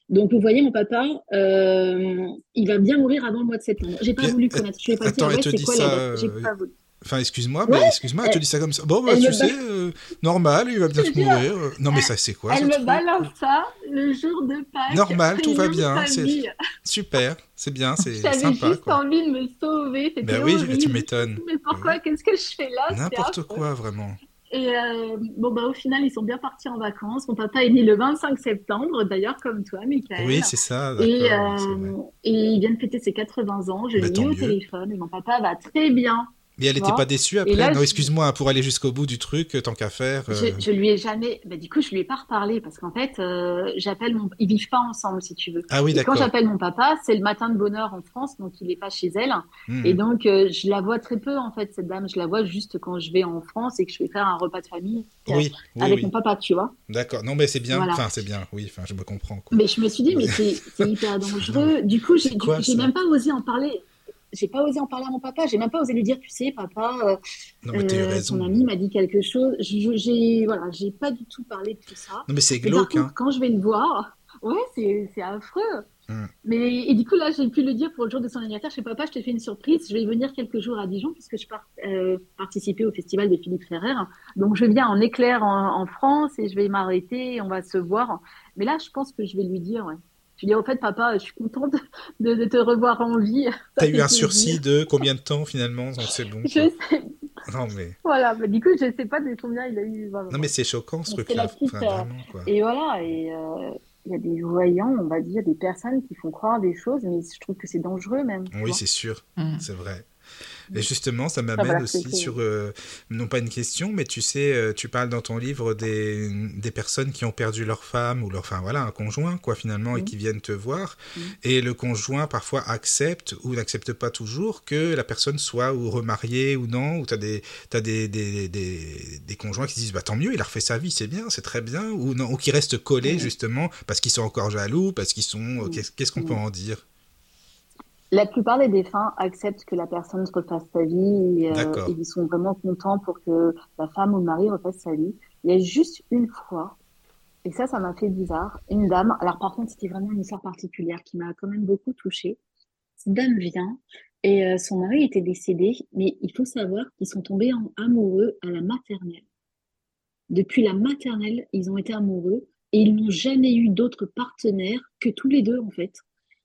Donc vous voyez, mon papa, euh, il va bien mourir avant le mois de septembre. J'ai pas voulu connaître. Je vais pas Attends, dire, c'est quoi la J'ai pas voulu. Enfin, excuse-moi, mais excuse-moi, elle te dit ça comme ça. Bon, bah, tu sais, euh, normal, il va bien se mourir. Non, mais ça, c'est quoi Elle me balance ça le jour de Pâques. Normal, tout va bien. C'est super, c'est bien, c'est sympa. J'avais juste envie de me sauver. Ben oui, tu m'étonnes. Mais pourquoi Qu'est-ce que je fais là N'importe quoi, vraiment. Et euh, bon, bah, au final, ils sont bien partis en vacances. Mon papa est né le 25 septembre, d'ailleurs, comme toi, Michael. Oui, c'est ça. Et, euh, et, il vient de fêter ses 80 ans. Je l'ai au téléphone et mon papa va très bien. Mais elle n'était pas déçue après Non, excuse-moi, pour aller jusqu'au bout du truc, tant qu'à faire. Je, euh. je, lui ai jamais. Bah, du coup, je lui ai pas reparlé parce qu'en fait, euh, j'appelle mon. Ils vivent pas ensemble, si tu veux. Ah oui, d'accord. Quand j'appelle mon papa, c'est le matin de bonheur en France, donc il n'est pas chez elle. Hmm. Et donc, euh, je la vois très peu, en fait, cette dame. Je la vois juste quand je vais en France et que je vais faire un repas de famille avec mon papa, tu vois. D'accord. Non, mais c'est bien. Enfin, c'est bien. Oui, enfin, je me comprends. Mais je me suis dit, mais c'est hyper dangereux. Du coup, j'ai même pas osé en parler. J'ai pas osé en parler à mon papa. J'ai même pas osé lui dire, tu sais, papa, euh, ton ami m'a dit quelque chose. J'ai, voilà, j'ai pas du tout parlé de tout ça. Non, mais c'est glauque. Hein. Quand je vais le voir, ouais, c'est affreux. Mm. Mais et du coup là, j'ai pu le dire pour le jour de son anniversaire. Chez papa, je t'ai fait une surprise. Je vais venir quelques jours à Dijon puisque je pars euh, participer au festival de Philippe Ferrer. Donc je viens en éclair en, France et je vais m'arrêter. On va se voir. Mais là, je pense que je vais lui dire. Ouais. Je lui dis, au fait, papa, je suis contente de, te revoir en vie. T'as eu un sursis de combien de temps finalement C'est bon. Je sais. Non, mais... Voilà, du coup, je ne sais pas de combien il a eu. Non, mais c'est choquant ce truc-là. Euh, et voilà, et euh, il y a des voyants, on va dire, des personnes qui font croire des choses, mais je trouve que c'est dangereux même. Oui, c'est sûr, mm. c'est vrai. Et justement, ça m'amène aussi sur, euh, non pas une question, mais tu sais, euh, tu parles dans ton livre des, des, personnes qui ont perdu leur femme ou leur, enfin voilà, un conjoint, quoi, finalement, et qui viennent te voir. Et le conjoint, parfois, accepte ou n'accepte pas toujours que la personne soit ou remariée ou non, ou tu as, des, as des, des, des, des, conjoints qui disent, bah tant mieux, il a refait sa vie, c'est bien, c'est très bien, ou non, ou qui restent collés, justement, parce qu'ils sont encore jaloux, parce qu'ils sont. Qu'est-ce qu'on peut en dire? La plupart des défunts acceptent que la personne se refasse sa vie et, euh, ils sont vraiment contents pour que la femme ou le mari refasse sa vie. Il y a juste une fois, et ça, ça m'a fait bizarre, une dame, alors par contre, c'était vraiment une histoire particulière qui m'a quand même beaucoup touchée. Cette dame vient et euh, son mari était décédé, mais il faut savoir qu'ils sont tombés en amoureux à la maternelle. Depuis la maternelle, ils ont été amoureux et ils n'ont jamais eu d'autres partenaires que tous les deux, en fait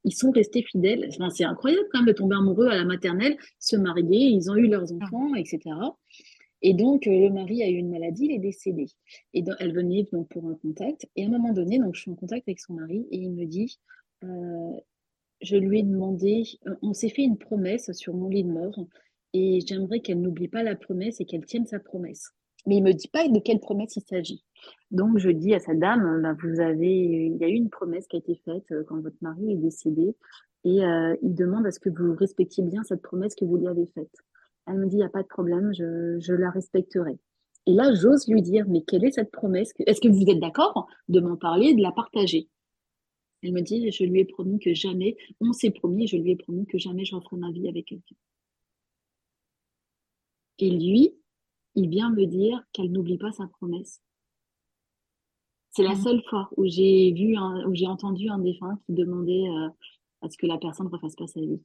ils sont restés fidèles. c'est incroyable quand même de tomber amoureux à la maternelle, se marier, ils ont eu leurs ah. enfants, etc. Et donc, euh, le mari a eu une maladie, il est décédé. Et elle venait donc pour un contact. Et à un moment donné, donc, je suis en contact avec son mari et il me dit, euh, je lui ai demandé, euh, on s'est fait une promesse sur mon lit de mort et j'aimerais qu'elle n'oublie pas la promesse et qu'elle tienne sa promesse. Mais il me dit pas de quelle promesse il s'agit. Donc, je dis à cette dame, bah, vous avez, il y a eu une promesse qui a été faite euh, quand votre mari est décédé, et euh, il demande à ce que vous respectiez bien cette promesse que vous lui avez faite. Elle me dit, il n'y a pas de problème, je, je la respecterai. Et là, j'ose lui dire, mais quelle est cette promesse Est-ce que vous êtes d'accord de m'en parler, de la partager? Elle me dit, je lui ai promis que jamais, on s'est promis, je lui ai promis que jamais je referai ma vie avec quelqu'un. Et lui, il vient me dire qu'elle n'oublie pas sa promesse. C'est la mmh. seule fois où j'ai vu, où j'ai entendu un défunt qui demandait euh, à ce que la personne ne refasse pas sa vie.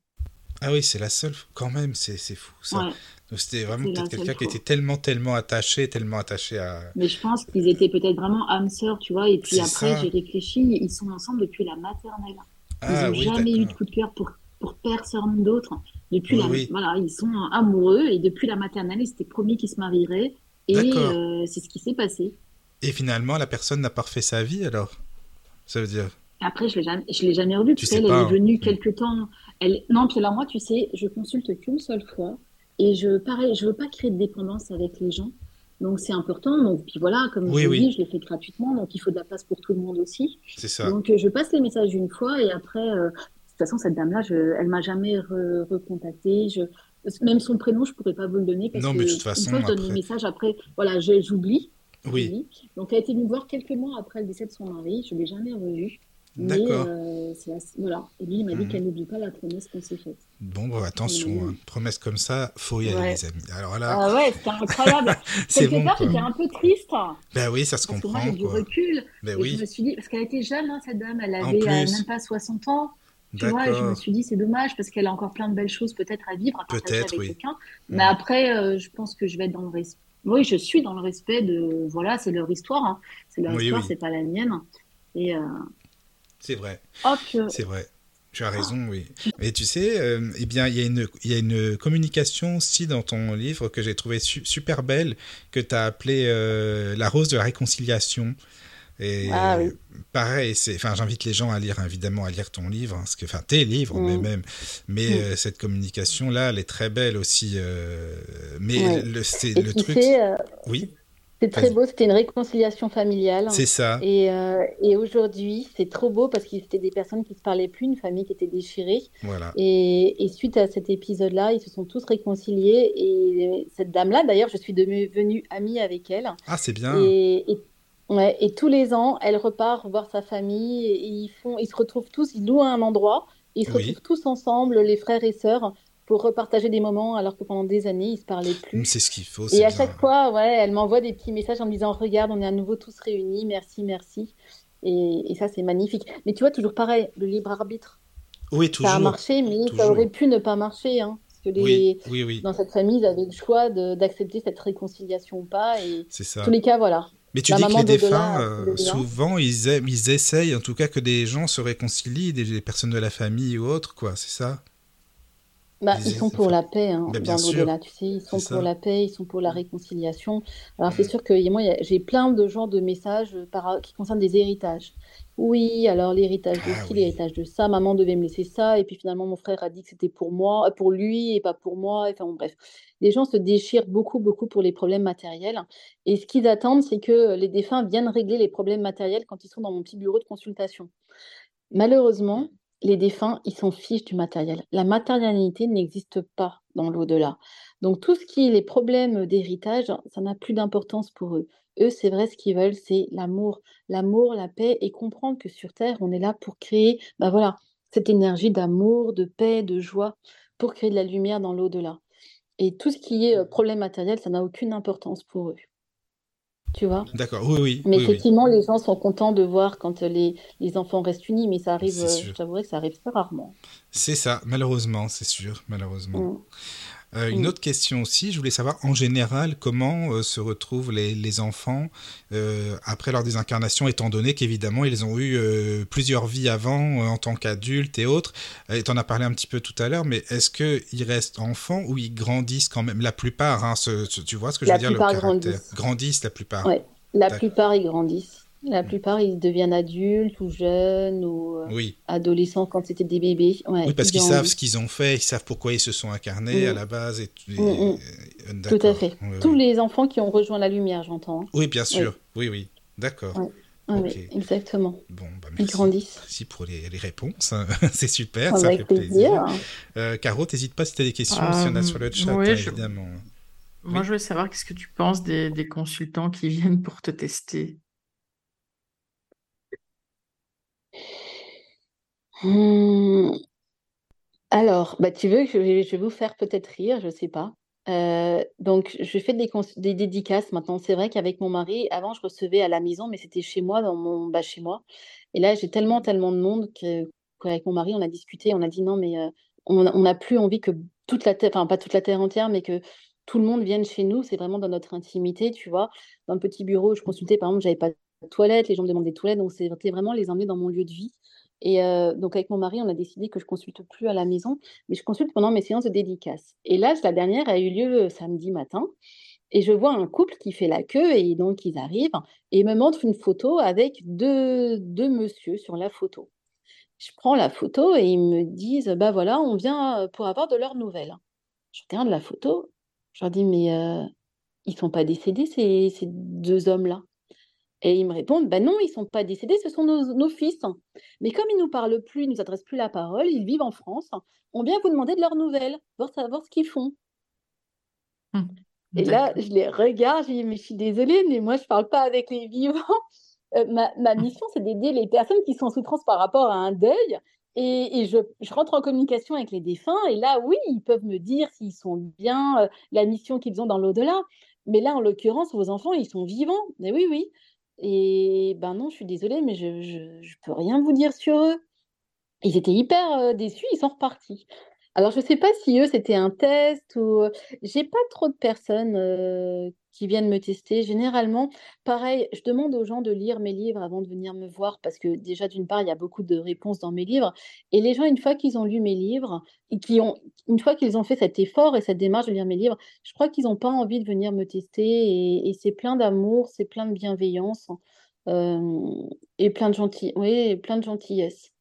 Ah oui, c'est la seule, quand même, c'est fou ça. C'était vraiment peut-être quelqu'un qui était tellement, tellement attaché, tellement attaché à. Mais je pense qu'ils étaient peut-être vraiment âmes sœurs, tu vois. Et puis après, j'ai réfléchi, ils sont ensemble depuis la maternelle. Ils n'ont ah jamais eu de coup de cœur pour, pour personne d'autre. Depuis la, voilà, ils sont amoureux et depuis la maternelle, ils s'étaient promis qu'ils se marieraient. Et euh, c'est ce qui s'est passé. Et finalement, la personne n'a pas refait sa vie alors? Ça veut dire Après, je ne l'ai jamais revue. Tu sais, elle est venue hein. quelque temps. Elle... Non, puis là, moi, tu sais, je consulte qu'une seule fois. Et je, pareil, je veux pas créer de dépendance avec les gens. Donc, c'est important. Donc, puis voilà, comme je l'ai dit, je l'ai fait gratuitement. Donc, il faut de la place pour tout le monde aussi. C'est ça. Donc, je passe les messages une fois. Et après, euh, façon, cette dame-là, elle m'a jamais recontacté. Je... Même son prénom, je pourrais pas vous le donner. Parce non, mais de toute façon. Une je donne les messages, après, voilà, j'oublie. Oui. Donc, elle a été nous voir quelques mois après le décès de son mari. Je ne l'ai jamais revue. D'accord. Euh, voilà. Et lui, il m'a dit mhm. qu'elle n'oublie pas la promesse qu'on s'est faite. Bon, bah, attention, hein. promesse comme ça, faut y aller, les amis. Alors là. Ah ouais, c'était incroyable. Quelque bon, j'étais un peu triste. Ben oui, ça se parce comprend. Que moi, j'ai du recul. Ben et oui. je me suis dit, parce qu'elle était jeune, hein, cette dame, elle avait euh, même pas 60 ans. Tu vois, et je me suis dit, c'est dommage parce qu'elle a encore plein de belles choses peut-être à vivre, à partager avec oui. quelqu'un. Mais après, euh, je pense que je vais être dans le respect oui, je suis dans le respect de. Voilà, c'est leur histoire. Hein. C'est leur histoire, c'est pas la mienne. Et. Euh, c'est vrai. C'est vrai. Tu as raison, oui. Mais tu sais, euh, eh bien, il y, a une, y a une communication aussi dans ton livre que j'ai trouvé super belle, que tu as appelée euh, La rose de la réconciliation. Et ah pareil, c'est, enfin, j'invite les gens à lire, évidemment, à lire ton livre, hein, que, enfin, tes livres, mais mm. même. Mais mm. euh, cette communication-là, elle est très belle aussi. Euh, mais le, c'est le truc. Euh, oui. C'est très beau, c'était une réconciliation familiale. C'est ça. Et, et aujourd'hui, c'est trop beau parce que c'était des personnes qui ne se parlaient plus, une famille qui était déchirée. Voilà. Et, et suite à cet épisode-là, ils se sont tous réconciliés. Et cette dame-là, d'ailleurs, je suis devenue amie avec elle. Ah, c'est bien. Et, et Ouais, et tous les ans, elle repart voir sa famille et ils, font, ils se retrouvent tous, ils louent un endroit, ils se retrouvent tous ensemble, les frères et sœurs, pour repartager des moments alors que pendant des années, ils se parlaient plus. C'est ce qu'il faut. Et à chaque fois, ouais, elle m'envoie des petits messages en me disant Regarde, on est à nouveau tous réunis, merci, merci. Et, ça, c'est magnifique. Mais tu vois, toujours pareil, le libre arbitre. Oui, toujours. Ça a marché, mais ça aurait pu ne pas marcher. Hein, parce que les... oui, oui, dans cette famille, ils avaient le choix d'accepter cette réconciliation ou pas. Et c'est ça. tous les cas, voilà. Mais tu dis que les défunts, euh, souvent, ils, ils essayent, en tout cas, que des gens se réconcilient, des, personnes de la famille ou autres, quoi, c'est ça? Bah, ils sont pour la paix hein, dans l'au-delà, tu sais, ils sont pour la paix, ils sont pour la réconciliation. Alors c'est sûr que moi, j'ai plein de genres de messages par... qui concernent des héritages. Oui, alors l'héritage de ah ci, l'héritage de ça, maman devait me laisser ça, et puis finalement mon frère a dit que c'était pour moi, euh, pour lui et pas pour moi. Enfin bon, bref, les gens se déchirent beaucoup, beaucoup pour les problèmes matériels. Et ce qu'ils attendent, c'est que les défunts viennent régler les problèmes matériels quand ils sont dans mon petit bureau de consultation. Malheureusement, les défunts, ils s'en fichent du matériel. La matérialité n'existe pas dans l'au-delà. Donc tout ce qui est les problèmes d'héritage, ça n'a plus d'importance pour eux. Eux, c'est vrai, ce qu'ils veulent, c'est l'amour. L'amour, la paix, et comprendre que sur Terre, on est là pour créer, bah voilà, cette énergie d'amour, de paix, de joie, pour créer de la lumière dans l'au-delà. Et tout ce qui est euh, problème matériel, ça n'a aucune importance pour eux. Tu vois? D'accord, oui, oui. Mais effectivement, les gens sont contents de voir quand les, les enfants restent unis, mais ça arrive, euh, je t'avouerai que ça arrive très rarement. C'est ça, malheureusement, c'est sûr, malheureusement. Mmh. Euh, une autre question aussi, je voulais savoir en général comment euh, se retrouvent les, les enfants après leur désincarnation, étant donné qu'évidemment ils ont eu plusieurs vies avant en tant qu'adultes et autres. et tu en as parlé un petit peu tout à l'heure, mais est-ce qu'ils restent enfants ou ils grandissent quand même? La plupart, hein, tu vois ce que je veux dire le caractère? grandissent. grandissent la plupart. Ouais. La plupart, ils grandissent. La plupart, ils deviennent adultes ou jeunes ou euh, adolescents quand c'était des bébés. oui, parce qu'ils savent ce qu'ils ont fait, ils savent pourquoi ils se sont incarnés à la base. Et, mm, mm. Euh, Tout à fait. Tous les enfants qui ont rejoint la lumière, j'entends. Hein. Oui, bien sûr. Oui, oui. D'accord. Exactement. Bon, bah merci. Ils grandissent. Merci pour les, réponses. C'est super, ça fait plaisir. Euh, Caro, n'hésite pas si tu as des questions, si on a sur le chat, évidemment. Moi, je voulais savoir qu'est-ce que tu penses des, consultants qui viennent pour te tester. Hmm. Alors, bah, tu veux, vais, je vais vous faire peut-être rire, je ne sais pas. Euh, donc, je fais des, des dédicaces maintenant. C'est vrai qu'avec mon mari, avant, je recevais à la maison, mais c'était chez moi, dans mon, bah, chez moi. Et là, j'ai tellement, tellement de monde qu'avec mon mari, on a discuté, on a dit non, mais euh, on n'a plus envie que toute la terre, enfin pas toute la terre entière, mais que tout le monde vienne chez nous, c'est vraiment dans notre intimité, tu vois. Dans le petit bureau, je consultais, par exemple, j'avais pas de toilette, les gens me demandaient des toilettes, donc c'était vraiment les emmener dans mon lieu de vie. Et donc avec mon mari, on a décidé que je consulte plus à la maison, mais je consulte pendant mes séances de dédicace. Et là, la dernière a eu lieu samedi matin, et je vois un couple qui fait la queue, et donc ils arrivent, et ils me montrent une photo avec deux, deux monsieur sur la photo. Je prends la photo et ils me disent, bah voilà, on vient pour avoir de leurs nouvelles. Je regarde la photo, je leur dis: «Mais, euh, ils sont pas décédés ces ces 2 hommes-là?» Et ils me répondent: «Bah non, ils sont pas décédés, ce sont nos nos fils. Mais comme ils nous parlent plus, ils nous adressent plus la parole, ils vivent en France, on vient vous demander de leurs nouvelles, voir savoir ce qu'ils font». Mmh. Et là, je les regarde, je dis: «Mais je suis désolée, mais moi je parle pas avec les vivants». Euh, ma ma mission, c'est d'aider les personnes qui sont en souffrance par rapport à un deuil et, je, rentre en communication avec les défunts, et là, oui, ils peuvent me dire s'ils sont bien, euh, la mission qu'ils ont dans l'au-delà. Mais là, en l'occurrence, vos enfants, ils sont vivants. Mais oui, oui. Et ben non, je suis désolée, mais je ne peux rien vous dire sur eux. Ils étaient hyper euh, déçus, ils sont repartis. Alors, je ne sais pas si eux, c'était un test ou. J'ai pas trop de personnes qui viennent me tester. Généralement, pareil, je demande aux gens de lire mes livres avant de venir me voir parce que déjà, d'une part, il y a beaucoup de réponses dans mes livres. Et les gens, une fois qu'ils ont lu mes livres, et qui ont, une fois qu'ils ont fait cet effort et cette démarche de lire mes livres, je crois qu'ils n'ont pas envie de venir me tester. Et, c'est plein d'amour, c'est plein de bienveillance et gentil... oui, plein de gentillesse.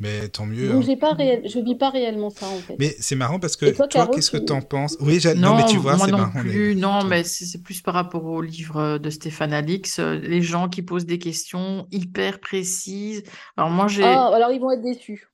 Mais tant mieux. Donc, hein. j'ai pas je vis pas réellement ça, en fait. Mais c'est marrant parce que toi, qu'est-ce que tu en penses? Oui, non, mais tu vois, c'est marrant. Plus, non, mais c'est plus par rapport au livre de Stéphane Alix. Euh, les gens qui posent des questions hyper précises. Alors, moi, j'ai. Ah, alors ils vont être déçus.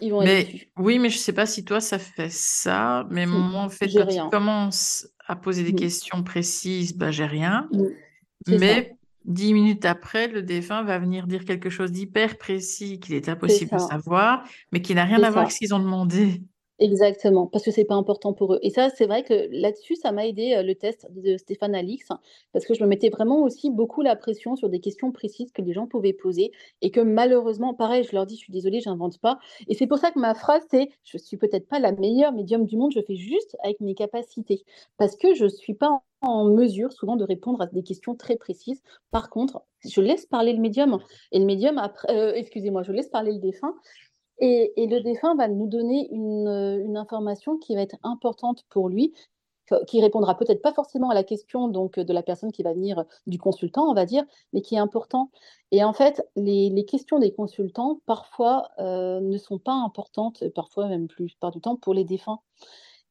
Ils vont être déçus. Oui, mais je sais pas si toi, ça fait ça. Mais moi, en fait, quand rien. tu commences à poser des mm. questions précises, bah, j'ai rien. Mm. Mais dix minutes après, le défunt va venir dire quelque chose d'hyper précis qu'il est impossible de savoir, mais qui n'a rien à voir avec ce qu'ils ont demandé. Exactement, parce que c'est pas important pour eux. Et ça, c'est vrai que là-dessus, ça m'a aidé le test de Stéphane Alix, parce que je me mettais vraiment aussi beaucoup la pression sur des questions précises que les gens pouvaient poser et que malheureusement, pareil, je leur dis, je suis désolée, j'invente pas. Et c'est pour ça que ma phrase, c'est, je suis peut-être pas la meilleure médium du monde, je fais juste avec mes capacités, parce que je suis pas en mesure souvent de répondre à des questions très précises. Par contre, je laisse parler le médium et le médium après, excusez-moi, je laisse parler le défunt et, le défunt va nous donner une, information qui va être importante pour lui, qui répondra peut-être pas forcément à la question donc de la personne qui va venir du consultant, on va dire, mais qui est important. Et en fait, les, questions des consultants parfois euh, ne sont pas importantes, parfois même plus par du temps pour les défunts.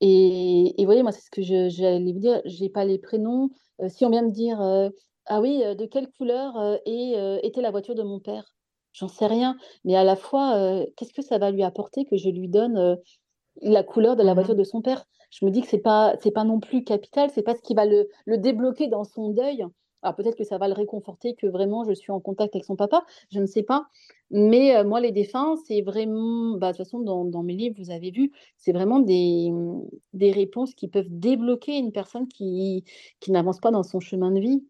Et, vous voyez, moi, c'est ce que j'allais vous dire. J'ai pas les prénoms. Euh, si on vient me dire, euh, ah oui, de quelle couleur était la voiture de mon père? J'en sais rien, mais à la fois, qu'est-ce que ça va lui apporter que je lui donne, la couleur de la mmh voiture de son père? Je me dis que c'est pas c'est pas non plus capital, c'est pas ce qui va le le débloquer dans son deuil. Alors peut-être que ça va le réconforter que vraiment je suis en contact avec son papa, je ne sais pas. Mais moi les défunts, c'est vraiment bah, de toute façon dans dans mes livres, vous avez vu, c'est vraiment des, mmh, des réponses qui peuvent débloquer une personne qui qui n'avance pas dans son chemin de vie.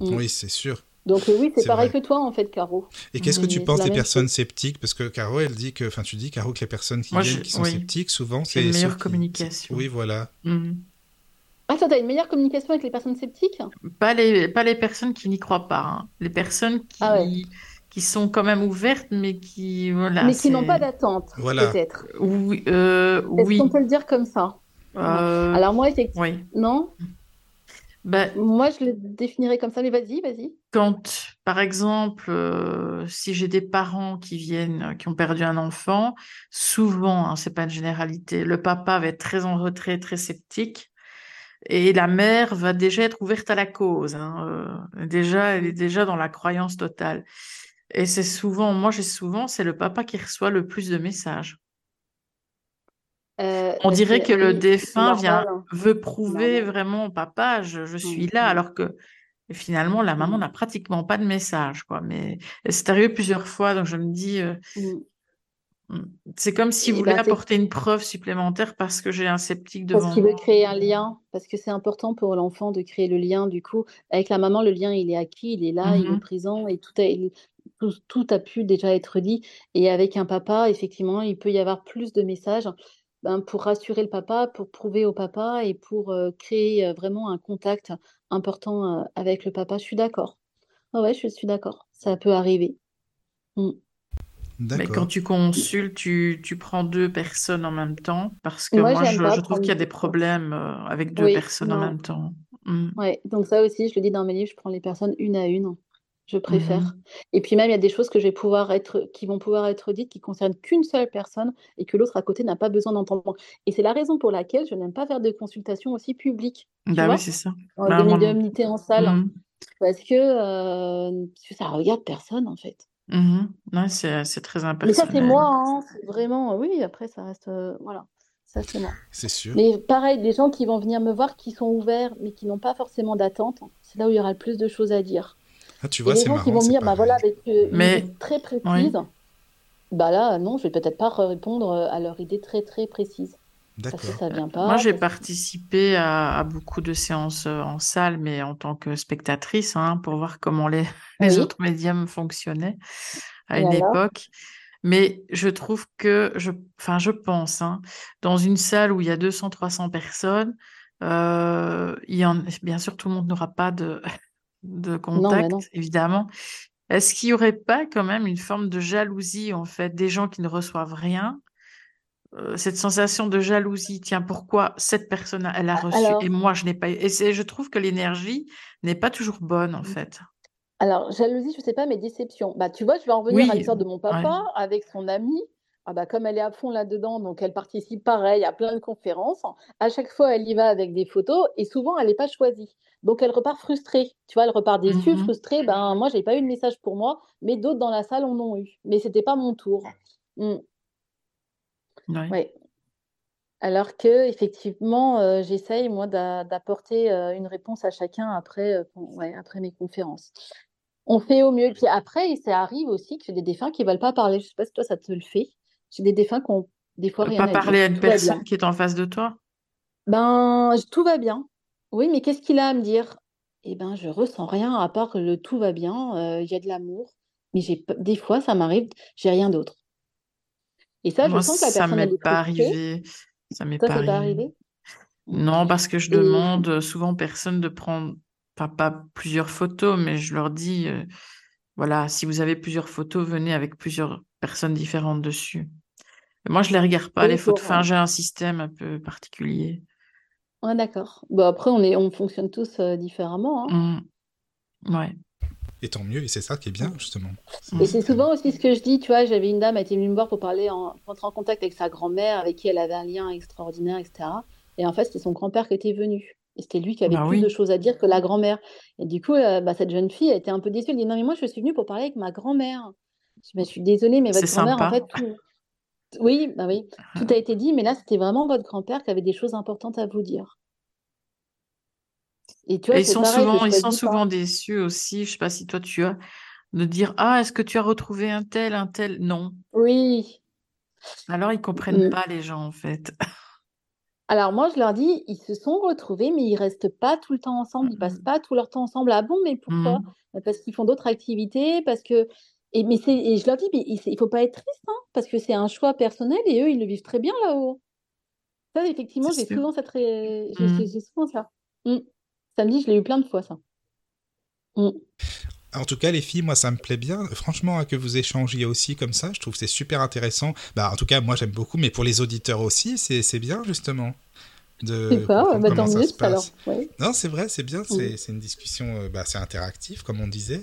Mmh. Oui, c'est sûr. Donc euh, oui, c'est pareil que toi en fait, Caro. Et qu'est-ce que tu penses des personnes sceptiques? Parce que Caro, elle dit que, enfin, tu dis Caro que les personnes qui viennent, qui sont sceptiques, souvent, c'est une meilleure communication. Oui, voilà. Mhm. Ah, toi, as une meilleure communication avec les personnes sceptiques? Pas les, pas les personnes qui n'y croient pas. Hein. Les personnes qui, ah qui sont quand même ouvertes, mais qui voilà. Mais qui n'ont pas d'attente, voilà. peut-être. Oui. Euh, Est-ce qu'on peut le dire comme ça? Euh, Alors moi, effectivement, oui. non. Ben, Moi, je le définirais comme ça, mais vas-y, vas-y. Quand, par exemple, euh, si j'ai des parents qui viennent, qui ont perdu un enfant, souvent, hein, c'est pas une généralité, le papa va être très en retrait, très sceptique, et la mère va déjà être ouverte à la cause. Hein, euh, déjà, elle est déjà dans la croyance totale. Et c'est souvent, moi j'ai souvent, c'est le papa qui reçoit le plus de messages. Euh, On dirait que le défunt vient, hein. veut prouver vraiment au papa, je, mmh, suis là, mmh. alors que finalement, la maman mmh. n'a pratiquement pas de message. Quoi. Mais c'est arrivé plusieurs fois, donc je me dis, euh, c'est comme s'il voulait ben, apporter une preuve supplémentaire parce que j'ai un sceptique devant Parce qu'il veut créer un lien, parce que c'est important pour l'enfant de créer le lien, du coup. Avec la maman, le lien, il est acquis, il est là, il est présent, et tout a, tout a pu déjà être dit. Et avec un papa, effectivement, il peut y avoir plus de messages. Ben, pour rassurer le papa, pour prouver au papa et pour créer vraiment un contact important avec le papa. Je suis d'accord. Ah ouais, je suis d'accord. Ça peut arriver. Mmh. Mais quand tu consultes, tu, tu, prends deux personnes en même temps parce que moi, je, trouve qu'il y a des problèmes avec deux personnes en même temps. Mmh. Ouais, donc ça aussi, je le dis dans mes livres, je prends les personnes une à une je préfère. Mmh et puis même, il y a des choses que je vais pouvoir être, qui vont pouvoir être dites qui concernent qu'une seule personne et que l'autre à côté n'a pas besoin d'entendre. Et c'est la raison pour laquelle je n'aime pas faire des consultations aussi publiques. Bah oui, c'est ça. Bah, des médiumnités en salle. Mmh parce que, euh, ça regarde personne, en fait. Mmh ouais, c'est très impersonnel. Mais ça, c'est moi, hein, vraiment. Oui, après, ça reste. Euh, voilà. Ça, c'est moi. C'est sûr. Mais pareil, les gens qui vont venir me voir, qui sont ouverts, mais qui n'ont pas forcément d'attente, c'est là où il y aura le plus de choses à dire. Ah, tu vois, c'est marrant. qui vont venir bah, voilà, avec une Mais... idée très précise. Bah là, non, je vais peut-être pas répondre à leur idée très très précise. Parce que ça vient pas. Moi, j'ai participé à, beaucoup de séances euh, en salle, mais en tant que spectatrice, hein, pour voir comment les, les autres médiums fonctionnaient à une époque. Mais je trouve que, je, enfin, je pense, hein, dans une salle où il y a 200-300 personnes, euh, il y en, bien sûr, tout le monde n'aura pas de, de contact, évidemment. Est-ce qu'il n'y aurait pas quand même une forme de jalousie, en fait, des gens qui ne reçoivent rien euh, Cette sensation de jalousie, tiens, pourquoi cette personne, elle a reçu et moi, je n'ai pas eu? Et je trouve que l'énergie n'est pas toujours bonne, en mmh. fait. Alors, jalousie, je ne sais pas, mais déception. Bah, tu vois, je vais en revenir à l'histoire de mon papa avec son ami. Ah bah, comme elle est à fond là-dedans, donc elle participe pareil à plein de conférences. À chaque fois, elle y va avec des photos et souvent, elle n'est pas choisie. Donc, elle repart frustrée. Tu vois, elle repart déçue, mmh frustrée. Ben, moi, j'ai pas eu de message pour moi, mais d'autres dans la salle en ont eu. Mais c'était pas mon tour. Mmh. Ouais. Alors que, effectivement, euh, j'essaye, moi, d'apporter euh, une réponse à chacun après, euh, après mes conférences. On fait au mieux. Et puis après, ça arrive aussi que j'ai des défunts qui ne veulent pas parler. Je ne sais pas si toi, ça te le fait. J'ai des défunts qui ont Des fois, rien pas parler à une personne qui est en face de toi? Ben, tout va bien. Oui, mais qu'est-ce qu'il a à me dire? Eh ben, je ressens rien à part que le tout va bien, il y a de l'amour. Mais j'ai des fois, ça m'arrive, j'ai rien d'autre. Et ça, je sens que la ça m'est pas arrivé. Ça m'est pas, arrivé. Non, parce que je demande souvent aux personnes de prendre, pas, plusieurs photos, mais je leur dis, euh, voilà, si vous avez plusieurs photos, venez avec plusieurs personnes différentes dessus. moi, je les regarde pas, les photos. Enfin, j'ai un système un peu particulier. Ouais, d'accord. Bon, après, on, est, on fonctionne tous euh, différemment. Hein. Mmh. Ouais. Et tant mieux, et c'est ça qui est bien, justement. Et c'est souvent aussi ce que je dis, tu vois, j'avais une dame, elle était venue me voir pour parler, en, rentrer en contact avec sa grand-mère, avec qui elle avait un lien extraordinaire, etc. Et en fait, c'était son grand-père qui était venu. Et c'était lui qui avait bah plus de choses à dire que la grand-mère. Et du coup, euh, bah, cette jeune fille, elle était un peu déçue. Elle dit Non, mais moi, je suis venue pour parler avec ma grand-mère. Je, me suis désolée, mais votre grand-mère, en fait, Oui, bah oui, tout a été dit, mais là, c'était vraiment votre grand-père qui avait des choses importantes à vous dire. Et tu vois, ils sont souvent, ils sont souvent déçus aussi. Je sais pas si toi tu as de dire ah est-ce que tu as retrouvé un tel, un tel? Non. Oui. Alors ils comprennent mmh. pas les gens en fait. Alors moi, je leur dis, ils se sont retrouvés, mais ils restent pas tout le temps ensemble, ils passent mmh. pas tout leur temps ensemble. Ah bon, mais pourquoi? Mmh. bah, Parce qu'ils font d'autres activités, parce que et mais c'est et je leur dis, mais il, faut pas être triste, hein, parce que c'est un choix personnel et eux, ils le vivent très bien là-haut. Ça, effectivement, j'ai souvent ça très... j'ai souvent ça. Mmh. Samedi, je l'ai eu plein de fois ça. En tout cas, les filles, moi, ça me plaît bien. Franchement, hein, que vous échangiez aussi comme ça, je trouve que c'est super intéressant. Bah, en tout cas, moi, j'aime beaucoup, mais pour les auditeurs aussi, c'est bien, justement de pas, bah, tant mieux alors. Non, c'est vrai, c'est bien, c'est, une discussion, euh, bah, c'est interactif, comme on disait.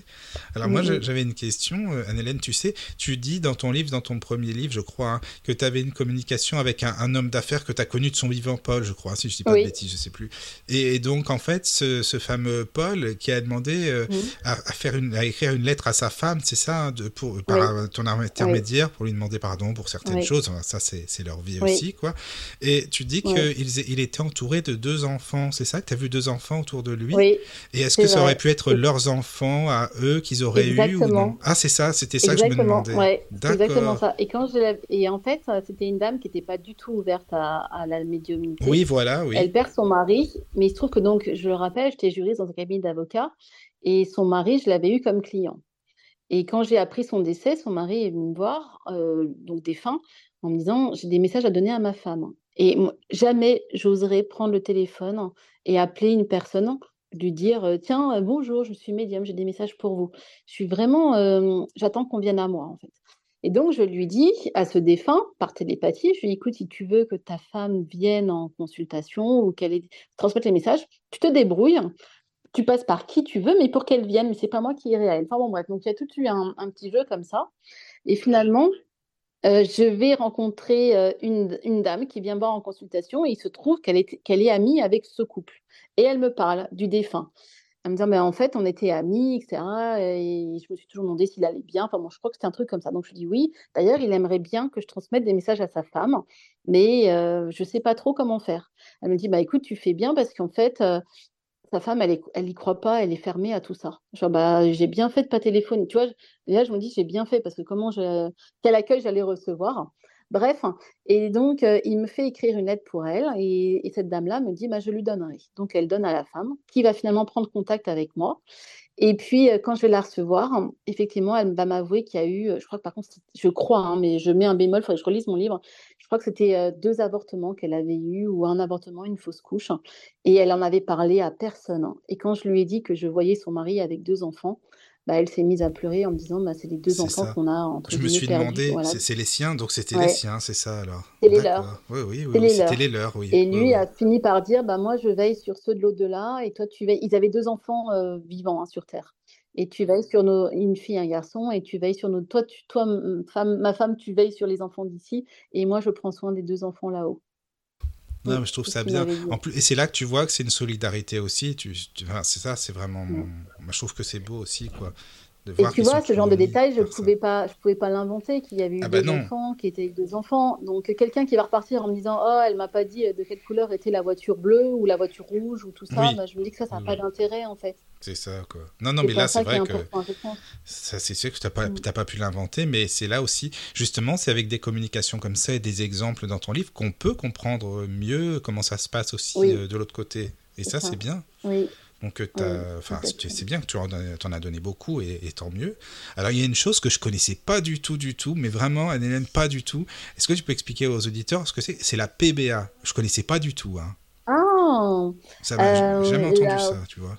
Alors moi, j'avais une question, euh, Anne-Hélène, tu sais, tu dis dans ton livre, dans ton premier livre, je crois, hein, que tu avais une communication avec un, homme d'affaires que tu as connu de son vivant, Paul, je crois, si je dis pas de bêtises, je sais plus. Et, donc, en fait, ce, fameux Paul qui a demandé euh, à, faire une, à écrire une lettre à sa femme, c'est ça, hein, de, pour, par ton intermédiaire, pour lui demander pardon pour certaines choses, ça c'est, leur vie aussi, quoi. Et tu dis qu'il il était entouré de deux enfants, c'est ça? Tu as vu deux enfants autour de lui? Oui. Et est-ce que ça aurait pu être leurs enfants à eux qu'ils auraient eu ou non? Ah, c'est ça, c'était ça que je me demandais. Ouais, exactement ça. Et, quand je et en fait, c'était une dame qui n'était pas du tout ouverte à, la médiumnité. Oui, voilà, oui. Elle perd son mari, mais il se trouve que donc, je le rappelle, j'étais juriste dans un cabinet d'avocats et son mari, je l'avais eu comme client. Et quand j'ai appris son décès, son mari est venu me voir, euh, donc défunt, en me disant j'ai des messages à donner à ma femme. Et jamais j'oserais prendre le téléphone et appeler une personne, lui dire tiens bonjour, je suis médium, j'ai des messages pour vous. Je suis vraiment, j'attends qu'on vienne à moi en fait. Et donc je lui dis à ce défunt par télépathie, je lui dis écoute si tu veux que ta femme vienne en consultation ou qu'elle transmette les messages, tu te débrouilles. Tu passes par qui tu veux, mais pour qu'elle vienne, mais c'est pas moi qui irai à elle. Enfin bon, bref, donc il y a tout eu un, un petit jeu comme ça. Et finalement, euh, je vais rencontrer euh, une, dame qui vient voir en consultation et il se trouve qu'elle est, amie avec ce couple. Et elle me parle du défunt. Elle me dit, en fait, on était amis, etc. Et je me suis toujours demandé s'il allait bien. Enfin, bon, je crois que c'était un truc comme ça. Donc, je dis oui. D'ailleurs, il aimerait bien que je transmette des messages à sa femme, mais euh, je ne sais pas trop comment faire. Elle me dit, bah écoute, tu fais bien parce qu'en fait, sa femme, elle, n'y croit pas, elle est fermée à tout ça. Genre, bah, j'ai bien fait de pas téléphoner. Tu vois, déjà, je me dis, j'ai bien fait parce que comment je, quel accueil j'allais recevoir. Bref, et donc, euh, il me fait écrire une lettre pour elle, et, cette dame-là me dit, bah, je lui donnerai. Donc, elle donne à la femme, qui va finalement prendre contact avec moi. Et puis, euh, quand je vais la recevoir, effectivement, elle va m'avouer qu'il y a eu, je crois que par contre, je crois, hein, mais je mets un bémol, il faudrait que je relise mon livre. Je crois que c'était euh, deux avortements qu'elle avait eu, ou un avortement, une fausse couche. Et elle en avait parlé à personne. Et quand je lui ai dit que je voyais son mari avec deux enfants, bah, elle s'est mise à pleurer en me disant bah, c'est les deux enfants qu'on a entre Je me suis demandé, c'est les siens, donc c'était les siens, c'est ça alors C'est les leurs. Oui, oui, oui, c'était les leurs, oui. Et lui a fini par dire bah, moi je veille sur ceux de l'au-delà et toi tu veilles. Ils avaient deux enfants euh, vivants hein, sur Terre. Et tu veilles sur nos, une fille, un garçon, et tu veilles sur nos. Toi, tu, toi femme, ma femme, tu veilles sur les enfants d'ici, et moi je prends soin des deux enfants là-haut. Non, mais je trouve ça bien. En plus, et c'est là que tu vois que c'est une solidarité aussi. Tu, c'est ça, c'est vraiment. Moi, je trouve que c'est beau aussi, quoi. Et tu vois, ce genre de détails, je ne pouvais pas, je pouvais pas l'inventer, qu'il y avait eu ah bah deux enfants, qui étaient deux enfants. Donc quelqu'un qui va repartir en me disant, oh, elle m'a pas dit de quelle couleur était la voiture bleue ou la voiture rouge ou tout ça, bah, je me dis que ça, ça n'a pas d'intérêt en fait. C'est ça, quoi. Non, non, mais là, c'est vrai que ça, c'est sûr que tu n'as pas, mm. pas pu l'inventer, mais c'est là aussi, justement, c'est avec des communications comme ça et des exemples dans ton livre qu'on peut comprendre mieux comment ça se passe aussi euh, de l'autre côté. Et ça, c'est bien. Oui. Donc, euh, c'est bien que tu en, en, as donné beaucoup et, tant mieux. Alors, il y a une chose que je connaissais pas du tout, du tout, mais vraiment, elle pas du tout. Est-ce que tu peux expliquer aux auditeurs ce que c'est? C'est la PBA. Je connaissais pas du tout. Hein. Ah Ça euh, jamais entendu ça, tu vois.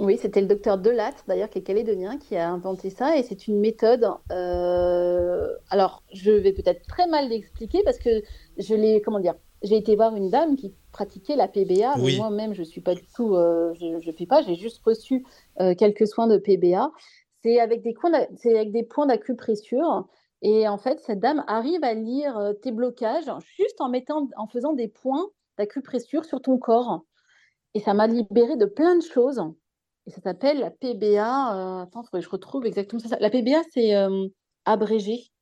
Oui, c'était le docteur Delatte, d'ailleurs, qui est calédonien, qui a inventé ça. Et c'est une méthode. Euh, alors, je vais peut-être très mal l'expliquer parce que je l'ai, comment dire, j'ai été voir une dame qui pratiquer la PBA. Moi-même, je suis pas du tout, euh, je ne fais pas, j'ai juste reçu euh, quelques soins de PBA. C'est avec des points, avec des points d'acupressure. Et en fait, cette dame arrive à lire euh, tes blocages juste en mettant, en faisant des points d'acupressure sur ton corps. Et ça m'a libéré de plein de choses. Et ça s'appelle la PBA. attends, il faudrait que je retrouve exactement ça. La PBA, c'est abrégé.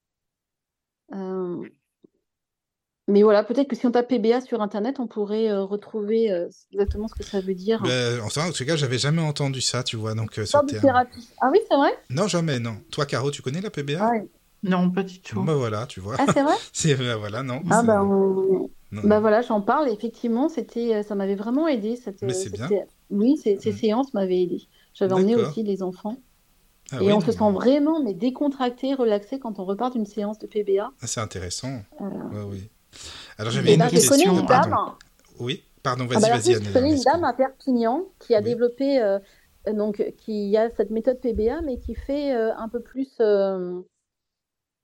Mais voilà, peut-être que si on tape PBA sur Internet, on pourrait euh, retrouver euh, exactement ce que ça veut dire. Ben, en tout cas, j'avais jamais entendu ça, tu vois. Donc, euh, thérapie. Ah oui, c'est vrai? Non, jamais, non. Toi, Caro, tu connais la PBA ah Non, pas du tout. Bah voilà, tu vois. Ah, c'est vrai? C'est ben, voilà, non. Ah bah, bah voilà, j'en parle. Effectivement, c'était, ça m'avait vraiment aidé. Cette, Mais c'est bien. Oui, ces, mm. séances m'avaient aidé. J'avais emmené aussi les enfants. Ah et on se sent vraiment mais décontracté, relaxé quand on repart d'une séance de PBA. Ah, c'est intéressant. Ouais, oui. Alors j'avais une question. Oui, pardon, vas-y, ah bah vas-y. Je connais une dame à Perpignan qui a développé, euh, donc, qui a cette méthode PBA, mais qui fait euh, un peu plus. Euh,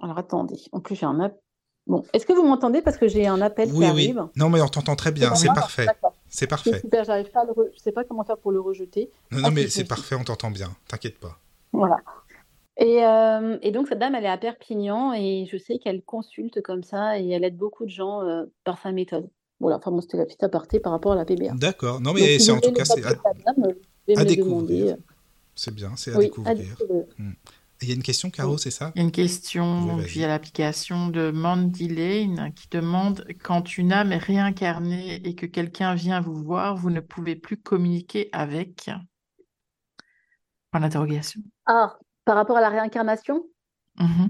alors attendez, en plus j'ai un app. Bon, est-ce que vous m'entendez? Parce que j'ai un appel oui, qui arrive Oui, non mais on t'entend très bien, c'est parfait. C'est parfait. Super, j'arrive pas à le Je sais pas comment faire pour le rejeter. Non, non, ah, mais c'est parfait, on t'entend bien. T'inquiète pas. Voilà. Euh, et, donc, cette dame, elle est à Perpignan et je sais qu'elle consulte comme ça et elle aide beaucoup de gens euh, par sa méthode. Voilà, enfin, bon, c'était la petite aparté par rapport à la PBA. D'accord. Non, mais c'est en tout cas, c'est à, découvrir. C'est bien, c'est à découvrir. Hmm. Il y a une question, Caro, c'est ça? Il y a une question via l'application de Mandy Lane qui demande quand une âme est réincarnée et que quelqu'un vient vous voir, vous ne pouvez plus communiquer avec? Point d'interrogation. Ah, par rapport à la réincarnation mmh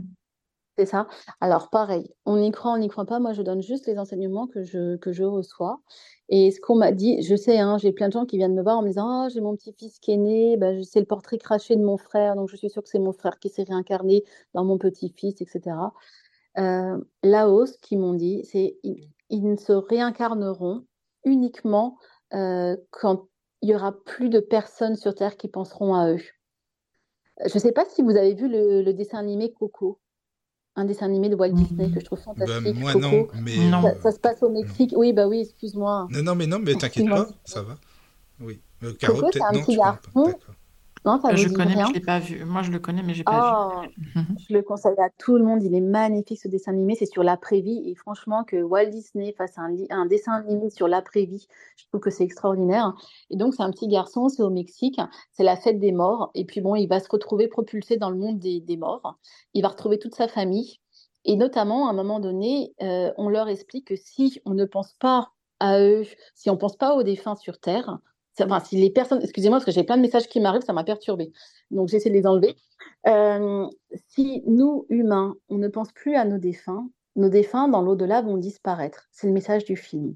C'est ça. Alors, pareil, on y croit, on n'y croit pas. Moi, je donne juste les enseignements que je, que je reçois. Et ce qu'on m'a dit, je sais, hein, j'ai plein de gens qui viennent me voir en me disant oh, j'ai mon petit-fils qui est né, ben, c'est le portrait craché de mon frère, donc je suis sûre que c'est mon frère qui s'est réincarné dans mon petit-fils, etc. Euh, Là-haut, ce qu'ils m'ont dit, c'est ils, ne se réincarneront uniquement euh, quand il y aura plus de personnes sur Terre qui penseront à eux. Je ne sais pas si vous avez vu le, dessin animé Coco, un dessin animé de Walt Disney que je trouve bah, fantastique. moi non, mais Ça, se passe au Mexique. Oui, bah oui, excuse-moi. Non, non, mais non, mais t'inquiète pas, ça va. Oui. Euh, Coco, c'est un petit garçon non, ça je connais, mais je l'ai pas vu. Moi, je le connais, mais j'ai pas vu. Oh, je le conseille à tout le monde. Il est magnifique ce dessin animé. C'est sur l'après-vie et franchement que Walt Disney fasse un, un dessin animé sur l'après-vie, je trouve que c'est extraordinaire. Et donc, c'est un petit garçon, c'est au Mexique, c'est la fête des morts. Et puis bon, il va se retrouver propulsé dans le monde des, des morts. Il va retrouver toute sa famille. Et notamment, à un moment donné, euh, on leur explique que si on ne pense pas à eux, si on ne pense pas aux défunts sur Terre, enfin, si les personnes, excusez-moi parce que j'ai plein de messages qui m'arrivent, ça m'a perturbé. Donc j'essaie de les enlever. Euh, si nous, humains, on ne pense plus à nos défunts, nos défunts dans l'au-delà vont disparaître. C'est le message du film.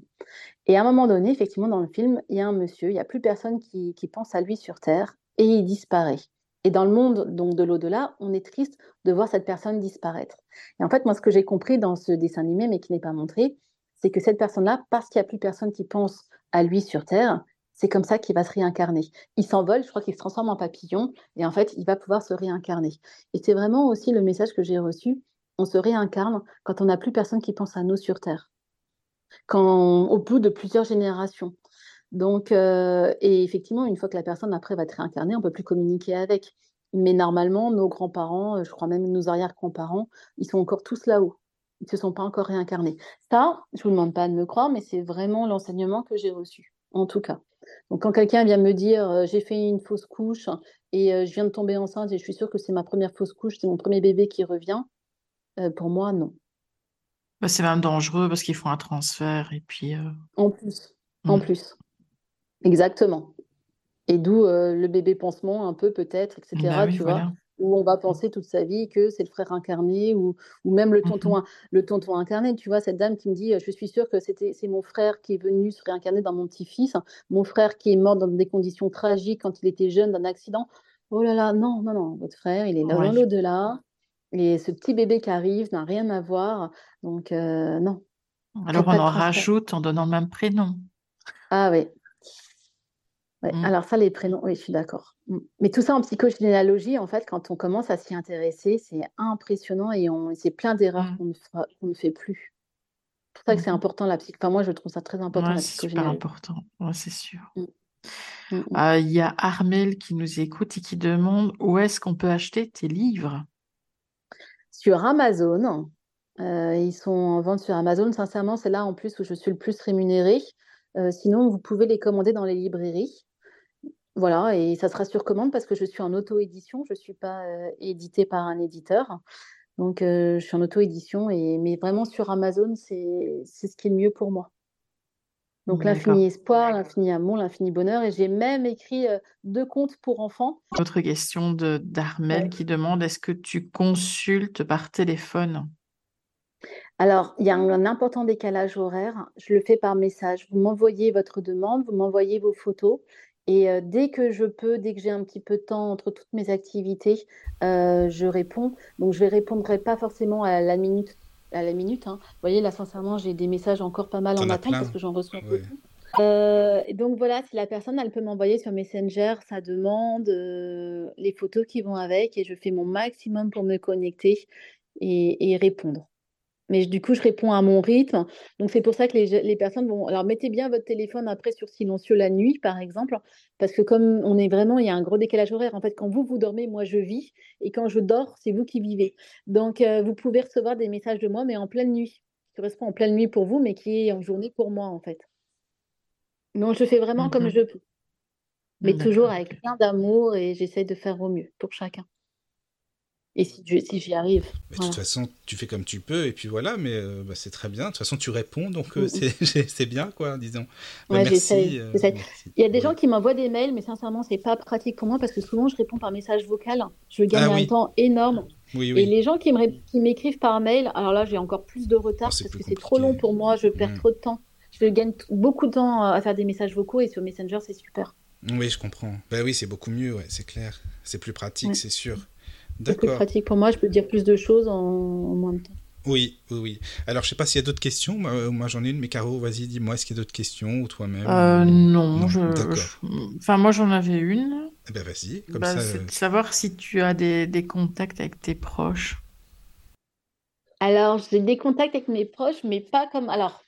Et à un moment donné, effectivement, dans le film, il y a un monsieur, il n'y a plus personne qui, pense à lui sur Terre et il disparaît. Et dans le monde donc de l'au-delà, on est triste de voir cette personne disparaître. Et en fait, moi, ce que j'ai compris dans ce dessin animé, mais qui n'est pas montré, c'est que cette personne-là, parce qu'il n'y a plus personne qui pense à lui sur Terre, c'est comme ça qu'il va se réincarner. Il s'envole, je crois qu'il se transforme en papillon, et en fait, il va pouvoir se réincarner. Et c'est vraiment aussi le message que j'ai reçu. On se réincarne quand on n'a plus personne qui pense à nous sur Terre, au bout de plusieurs générations. Donc, euh, et effectivement, une fois que la personne après va être réincarnée, on peut plus communiquer avec. Mais normalement, nos grands-parents, euh, je crois même nos arrière-grands-parents, ils sont encore tous là-haut. Ils ne se sont pas encore réincarnés. Ça, je vous demande pas de me croire, mais c'est vraiment l'enseignement que j'ai reçu, en tout cas. Donc, quand quelqu'un vient me dire j'ai fait une fausse couche et je viens de tomber enceinte et je suis sûre que c'est ma première fausse couche, c'est mon premier bébé qui revient, pour moi, non. Bah, c'est même dangereux parce qu'ils font un transfert et puis. En plus, en mmh. plus. Exactement. Et d'où le bébé pansement, un peu peut-être, etc. Bah tu vois où on va penser toute sa vie que c'est le frère incarné ou, ou même le mmh tonton, le tonton incarné. Tu vois, cette dame qui me dit Je suis sûre que c'était, c'est mon frère qui est venu se réincarner dans mon petit-fils, mon frère qui est mort dans des conditions tragiques quand il était jeune d'un accident. Oh là là, non, non, non, votre frère, il est là dans l'au-delà. Et ce petit bébé qui arrive n'a rien à voir. Donc, non. Alors, on en rajoute en donnant le même prénom. Ah oui, Mmh. Alors ça, les prénoms, oui, je suis d'accord. Mmh. Mais tout ça en psychogénéalogie, en fait, quand on commence à s'y intéresser, c'est impressionnant et on, c'est plein d'erreurs mmh. qu'on ne, fait plus. C'est pour ça que c'est important la psych. Enfin, moi, je trouve ça très important la c'est super important, c'est sûr. Ah, il y a Armel qui nous écoute et qui demande où est-ce qu'on peut acheter tes livres? Sur Amazon. Euh, ils sont en vente sur Amazon. Sincèrement, c'est là en plus où je suis le plus rémunérée. Euh, sinon, vous pouvez les commander dans les librairies. Voilà, et ça sera sur commande parce que je suis en auto-édition, je ne suis pas euh, éditée par un éditeur. Donc, euh, je suis en auto-édition, et... mais vraiment sur Amazon, c'est ce qui est le mieux pour moi. Donc, l'infini espoir, l'infini amour, l'infini bonheur. Et j'ai même écrit euh, deux contes pour enfants. Autre question de d'Armel qui demande est-ce que tu consultes par téléphone? Alors, il y a un, important décalage horaire. Je le fais par message. Vous m'envoyez votre demande, vous m'envoyez vos photos et dès que je peux, dès que j'ai un petit peu de temps entre toutes mes activités, je réponds. Donc je ne répondrai pas forcément à la minute. À la minute hein. Vous voyez, là, sincèrement, j'ai des messages encore pas mal en attente parce que j'en reçois beaucoup. donc voilà, si la personne, elle peut m'envoyer sur Messenger sa demande, les photos qui vont avec, et je fais mon maximum pour me connecter et répondre. Mais du coup, je réponds à mon rythme. Donc, c'est pour ça que les, personnes vont. Alors, mettez bien votre téléphone après sur silencieux la nuit, par exemple, parce que comme on est vraiment, il y a un gros décalage horaire. En fait, quand vous, vous dormez, moi, je vis. Et quand je dors, c'est vous qui vivez. Donc, euh, vous pouvez recevoir des messages de moi, mais en pleine nuit. Qui correspond en pleine nuit pour vous, mais qui est en journée pour moi, en fait. Donc, je fais vraiment comme mmh je peux. Mais toujours avec plein d'amour et j'essaie de faire au mieux pour chacun et si, si j'y arrive. De toute façon, tu fais comme tu peux, et puis voilà, mais euh, bah, c'est très bien. De toute façon, tu réponds, donc euh, c'est bien, quoi, disons. Bah, merci, euh, Il y a des gens qui m'envoient des mails, mais sincèrement, c'est pas pratique pour moi parce que souvent, je réponds par message vocal. Je gagne ah un temps énorme. Et les gens qui m'écrivent par mail, alors là, j'ai encore plus de retard oh, parce que c'est trop long pour moi, je perds mm. trop de temps. Je gagne beaucoup de temps à faire des messages vocaux, et sur Messenger, c'est super. Oui, je comprends. Bah oui, c'est beaucoup mieux, ouais, c'est clair. C'est plus pratique, c'est sûr. C'est plus pratique pour moi, je peux dire plus de choses en, moins de temps. Oui, oui, oui. Alors, je sais pas s'il y a d'autres questions. Moi, j'en ai une, mais Caro, vas-y, dis-moi, est-ce qu'il y a d'autres questions ou toi-même euh, Non, je, Enfin, moi, j'en avais une. Eh ben, vas-y, comme bah, ça. C'est de euh, savoir si tu as des, des contacts avec tes proches. Alors, j'ai des contacts avec mes proches, mais pas comme. Alors,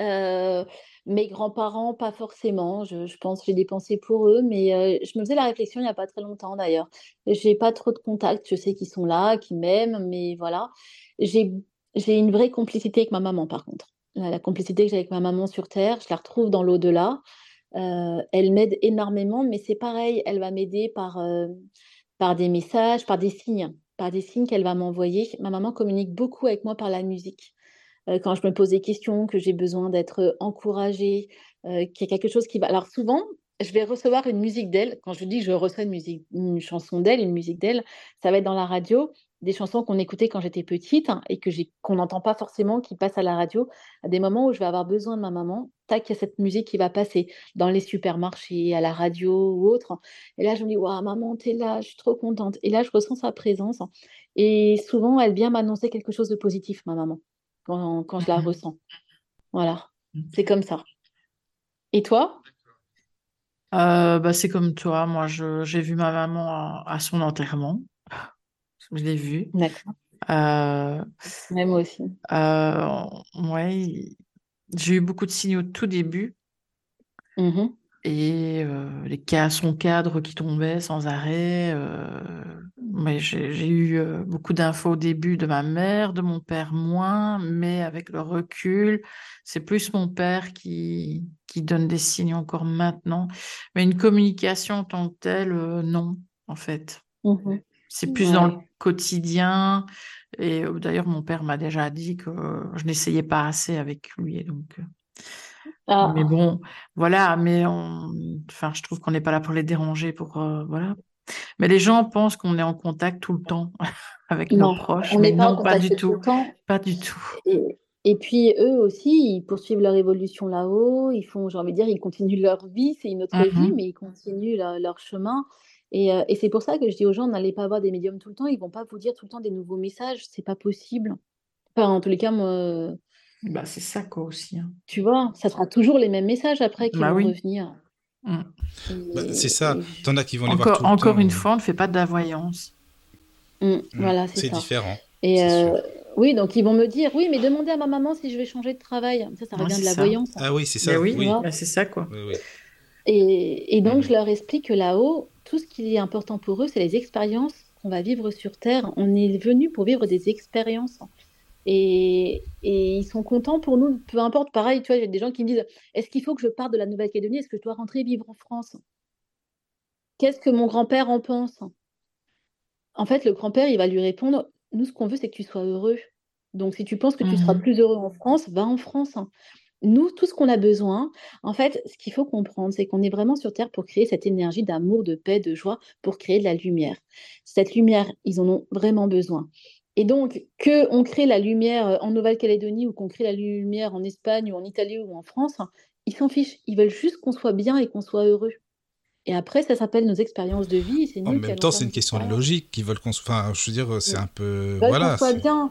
euh, mes grands-parents, pas forcément. Je, pense j'ai des pensées pour eux, mais je me faisais la réflexion il n'y a pas très longtemps d'ailleurs. J'ai pas trop de contacts. Je sais qu'ils sont là, qu'ils m'aiment, mais voilà. J'ai j'ai une vraie complicité avec ma maman, par contre. La, complicité que j'ai avec ma maman sur Terre, je la retrouve dans l'au-delà. Elle m'aide énormément, mais c'est pareil, elle va m'aider par, par des messages, par des signes, par des signes qu'elle va m'envoyer. Ma maman communique beaucoup avec moi par la musique. Euh, quand je me pose des questions, que j'ai besoin d'être encouragée, euh, qu'il y a quelque chose qui va. Alors souvent, je vais recevoir une musique d'elle. Quand je dis que je reçois une, musique, une chanson d'elle, une musique d'elle, ça va être dans la radio, des chansons qu'on écoutait quand j'étais petite hein, et que qu'on n'entend pas forcément, qui passent à la radio. À des moments où je vais avoir besoin de ma maman, tac, il y a cette musique qui va passer dans les supermarchés, à la radio ou autre. Et là, je me dis, waouh, maman, t'es là, je suis trop contente. Et là, je ressens sa présence. Et souvent, elle vient m'annoncer quelque chose de positif, ma maman quand, quand je la ressens. Voilà, mmh. c'est comme ça. Et toi? Euh, bah, C'est comme toi. Moi, j'ai vu ma maman à, son enterrement. Je l'ai vue. D'accord. Euh, Même aussi. Euh, ouais, j'ai eu beaucoup de signes au tout début. Mmh et les cas, son cadre qui tombait sans arrêt. mais j'ai eu beaucoup d'infos au début de ma mère, de mon père moins, mais avec le recul, c'est plus mon père qui, qui donne des signes encore maintenant. Mais une communication en tant que telle, non, en fait. Mmh c'est plus dans le quotidien. Et d'ailleurs, mon père m'a déjà dit que je n'essayais pas assez avec lui. Donc, ah. Mais bon, voilà, mais enfin, je trouve qu'on n'est pas là pour les déranger, pour euh, voilà. Mais les gens pensent qu'on est en contact tout le temps avec nos proches, on mais pas non, pas du tout, pas du tout. Et, puis eux aussi, ils poursuivent leur évolution là-haut, ils font, j'ai envie de dire, ils continuent leur vie, c'est une autre vie, mmh mais ils continuent leur, chemin. Et, euh, et c'est pour ça que je dis aux gens, n'allez pas avoir des médiums tout le temps, ils vont pas vous dire tout le temps des nouveaux messages, c'est pas possible. Enfin, en tous les cas, moi, bah, c'est ça quoi aussi. Hein. Tu vois, ça sera toujours les mêmes messages après qui bah vont revenir. Mmh. Bah, c'est ça. T'en as qui vont les encore, voir tout Encore le une fois, on ne fait pas de la voyance. Mmh, mmh. Voilà, c'est différent. Et euh, oui, donc ils vont me dire, oui, mais demandez à ma maman si je vais changer de travail. Ça, ça revient de la voyance. Ah oui, c'est ça. oui, oui. c'est ça quoi. Et, et, donc je leur explique que là-haut, tout ce qui est important pour eux, c'est les expériences qu'on va vivre sur Terre. On est venu pour vivre des expériences. Et, ils sont contents pour nous, peu importe. Pareil, tu vois, il y a des gens qui me disent Est-ce qu'il faut que je parte de la Nouvelle-Calédonie? Est-ce que je dois rentrer vivre en France? Qu'est-ce que mon grand-père en pense? En fait, le grand-père, il va lui répondre Nous, ce qu'on veut, c'est que tu sois heureux. Donc, si tu penses que tu seras mmh plus heureux en France, va en France. Nous, tout ce qu'on a besoin, en fait, ce qu'il faut comprendre, c'est qu'on est vraiment sur Terre pour créer cette énergie d'amour, de paix, de joie, pour créer de la lumière. Cette lumière, ils en ont vraiment besoin. Et donc, qu'on crée la lumière euh, en Nouvelle-Calédonie ou qu'on crée la lumière en Espagne ou en Italie ou en France, ils s'en fichent. Ils veulent juste qu'on soit bien et qu'on soit heureux. Et après, ça s'appelle nos expériences de vie. C'est en même temps, c'est une question de logique. Qu'ils veulent qu'on soit. Enfin, je veux dire, c'est un peu. Ils voilà. Qu'on soit bien.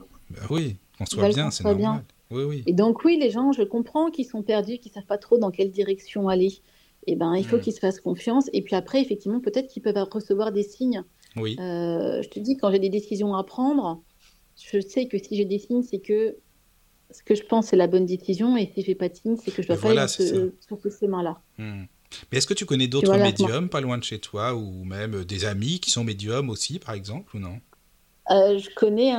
Oui, qu'on soit bien, c'est normal. Bien. Oui, oui. Et donc, oui, les gens, je comprends qu'ils sont perdus, qu'ils savent pas trop dans quelle direction aller. Et eh ben, il faut mm. qu'ils se fassent confiance. Et puis après, effectivement, peut-être qu'ils peuvent recevoir des signes. Oui. Euh, je te dis, quand j'ai des décisions à prendre, je sais que si j'ai des signes, c'est que ce que je pense c'est la bonne décision, et si j'ai pas de signes, c'est que je dois pas aller sur ce chemin-là. Hmm. Mais est-ce que tu connais d'autres médiums pas loin de chez toi, ou même des amis qui sont médiums aussi, par exemple, ou non? Euh, je connais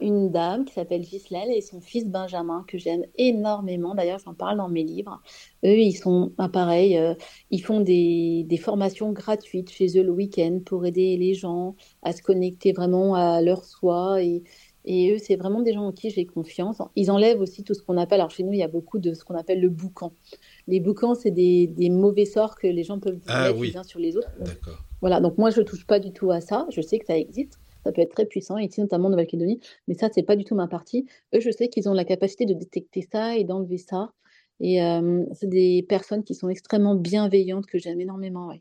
une dame qui s'appelle Gislaine et son fils Benjamin, que j'aime énormément. D'ailleurs, j'en parle dans mes livres. Eux, ils sont bah, pareil, euh, ils font des, des, formations gratuites chez eux le week-end pour aider les gens à se connecter vraiment à leur soi et, et eux, c'est vraiment des gens en qui j'ai confiance. Ils enlèvent aussi tout ce qu'on appelle, alors chez nous, il y a beaucoup de ce qu'on appelle le boucan. Les boucans, c'est des, des, mauvais sorts que les gens peuvent ah, oui. les uns sur les autres. D'accord. Voilà, donc moi, je ne touche pas du tout à ça. Je sais que ça existe. Ça peut être très puissant, ici notamment en Nouvelle-Calédonie, mais ça, c'est pas du tout ma partie. Eux, je sais qu'ils ont la capacité de détecter ça et d'enlever ça. Et euh, c'est des personnes qui sont extrêmement bienveillantes que j'aime énormément. Ouais.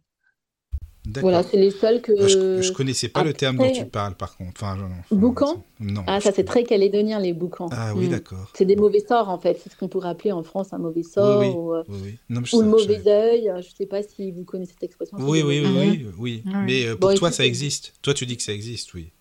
Voilà, c'est les seuls que. Je, je connaissais pas le terme dont tu parles, par contre. Enfin, boucan Non. Ah, ça, c'est très calédonien, les boucans. Ah oui, hmm. d'accord. C'est des mauvais sorts, en fait. C'est ce qu'on pourrait appeler en France un mauvais sort. Ou, ou le mauvais œil. Je sais pas si vous connaissez cette expression. Oui, oui, oui, oui, Mais euh, pour toi, ça existe. Toi, tu dis que ça existe, oui.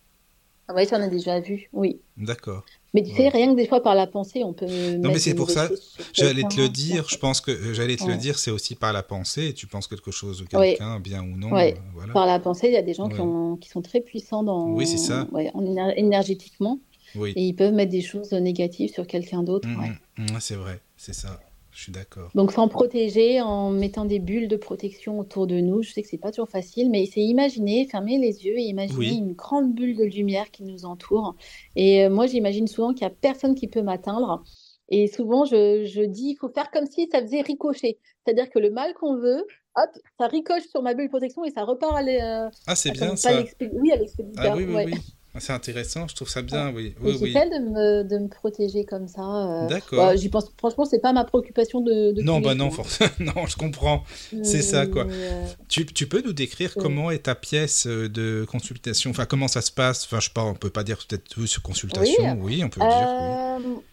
Ah oui, ça, on a déjà vu, oui. D'accord. Mais tu sais, rien que des fois par la pensée, on peut. Non, mais c'est pour ça. J'allais te le dire. Je pense que euh, j'allais te le dire, c'est aussi par la pensée. Tu penses quelque chose de quelqu'un, bien ou non. Euh, voilà. Par la pensée, il y a des gens qui, ont, qui, sont très puissants dans. Oui, c'est ça. En énergétiquement. Oui. Et ils peuvent mettre des choses négatives sur quelqu'un d'autre. Mmh, mmh, mmh, c'est vrai, c'est ça. Je suis d'accord. Donc s'en protéger en mettant des bulles de protection autour de nous. Je sais que c'est pas toujours facile, mais c'est imaginer, fermer les yeux et imaginer une grande bulle de lumière qui nous entoure. Et euh, moi, j'imagine souvent qu'il y a personne qui peut m'atteindre. Et souvent, je, je dis, il faut faire comme si ça faisait ricocher. C'est-à-dire que le mal qu'on veut, hop, ça ricoche sur ma bulle de protection et ça repart à euh, Ah, c'est bien ça. Oui, à l'expéditeur. Ah, oui, oui, oui. Ah, c'est intéressant, je trouve ça bien, oui. oui, J'essaie de, me, de me protéger comme ça. Euh, D'accord. Bah, j'y pense, franchement, c'est pas ma préoccupation de. de non, bah non, forcément. non, je comprends. C'est ça, quoi. Euh, tu, tu, peux nous décrire comment est ta pièce euh, de consultation? Enfin, comment ça se passe? Enfin, je sais pas, on peut pas dire peut-être sur consultation. Oui, on peut dire.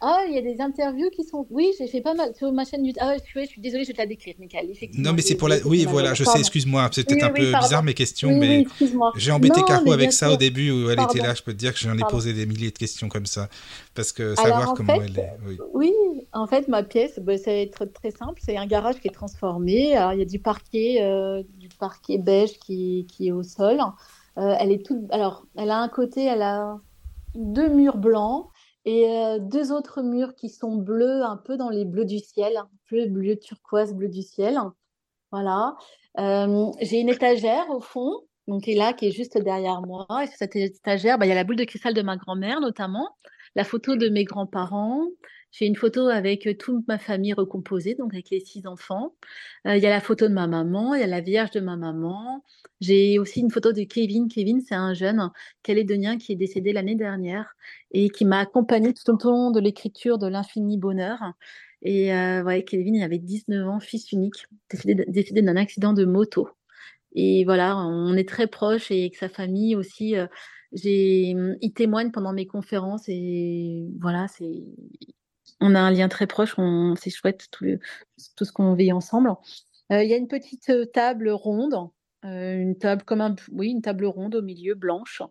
Ah, il y a des interviews qui sont. Oui, j'ai fait pas mal sur ma chaîne YouTube. Ah, je suis désolée, je vais te la décrire, Michael. Non, mais c'est pour la. Oui, voilà, je sais, excuse-moi. C'est peut-être un peu bizarre mes questions, mais j'ai embêté Caro avec ça au début où elle était là je peux te dire que j'en ai posé des milliers de questions comme ça. Parce que savoir comment elle est. Oui. En fait, ma pièce, bah, ça va être très simple. C'est un garage qui est transformé. Alors, il y a du parquet, euh, du parquet beige qui, qui, est au sol. Euh, elle est toute. Alors, elle a un côté, elle a deux murs blancs et euh, deux autres murs qui sont bleus, un peu dans les bleus du ciel, un peu bleu turquoise, bleu du ciel. Voilà. Euh, j'ai une étagère au fond, donc est là, qui est juste derrière moi. Et sur cette étagère, bah, il y a la boule de cristal de ma grand-mère notamment, la photo de mes grands-parents, j'ai une photo avec euh, toute ma famille recomposée, donc avec les six enfants. Euh, il y a la photo de ma maman, il y a la vierge de ma maman. J'ai aussi une photo de Kevin. Kevin, c'est un jeune calédonien qui est décédé l'année dernière et qui m'a accompagné tout au long de l'écriture de l'infini bonheur. Et euh, ouais, Kevin, il avait 19 ans, fils unique, décédé, d'un accident de moto. Et voilà, on est très proches et avec sa famille aussi. j'ai, il témoigne pendant mes conférences et voilà, c'est on a un lien très proche, c'est chouette tout, ce qu'on vit ensemble. Euh, il y a une petite euh, table ronde, euh, une table comme un, oui, une table ronde au milieu, blanche.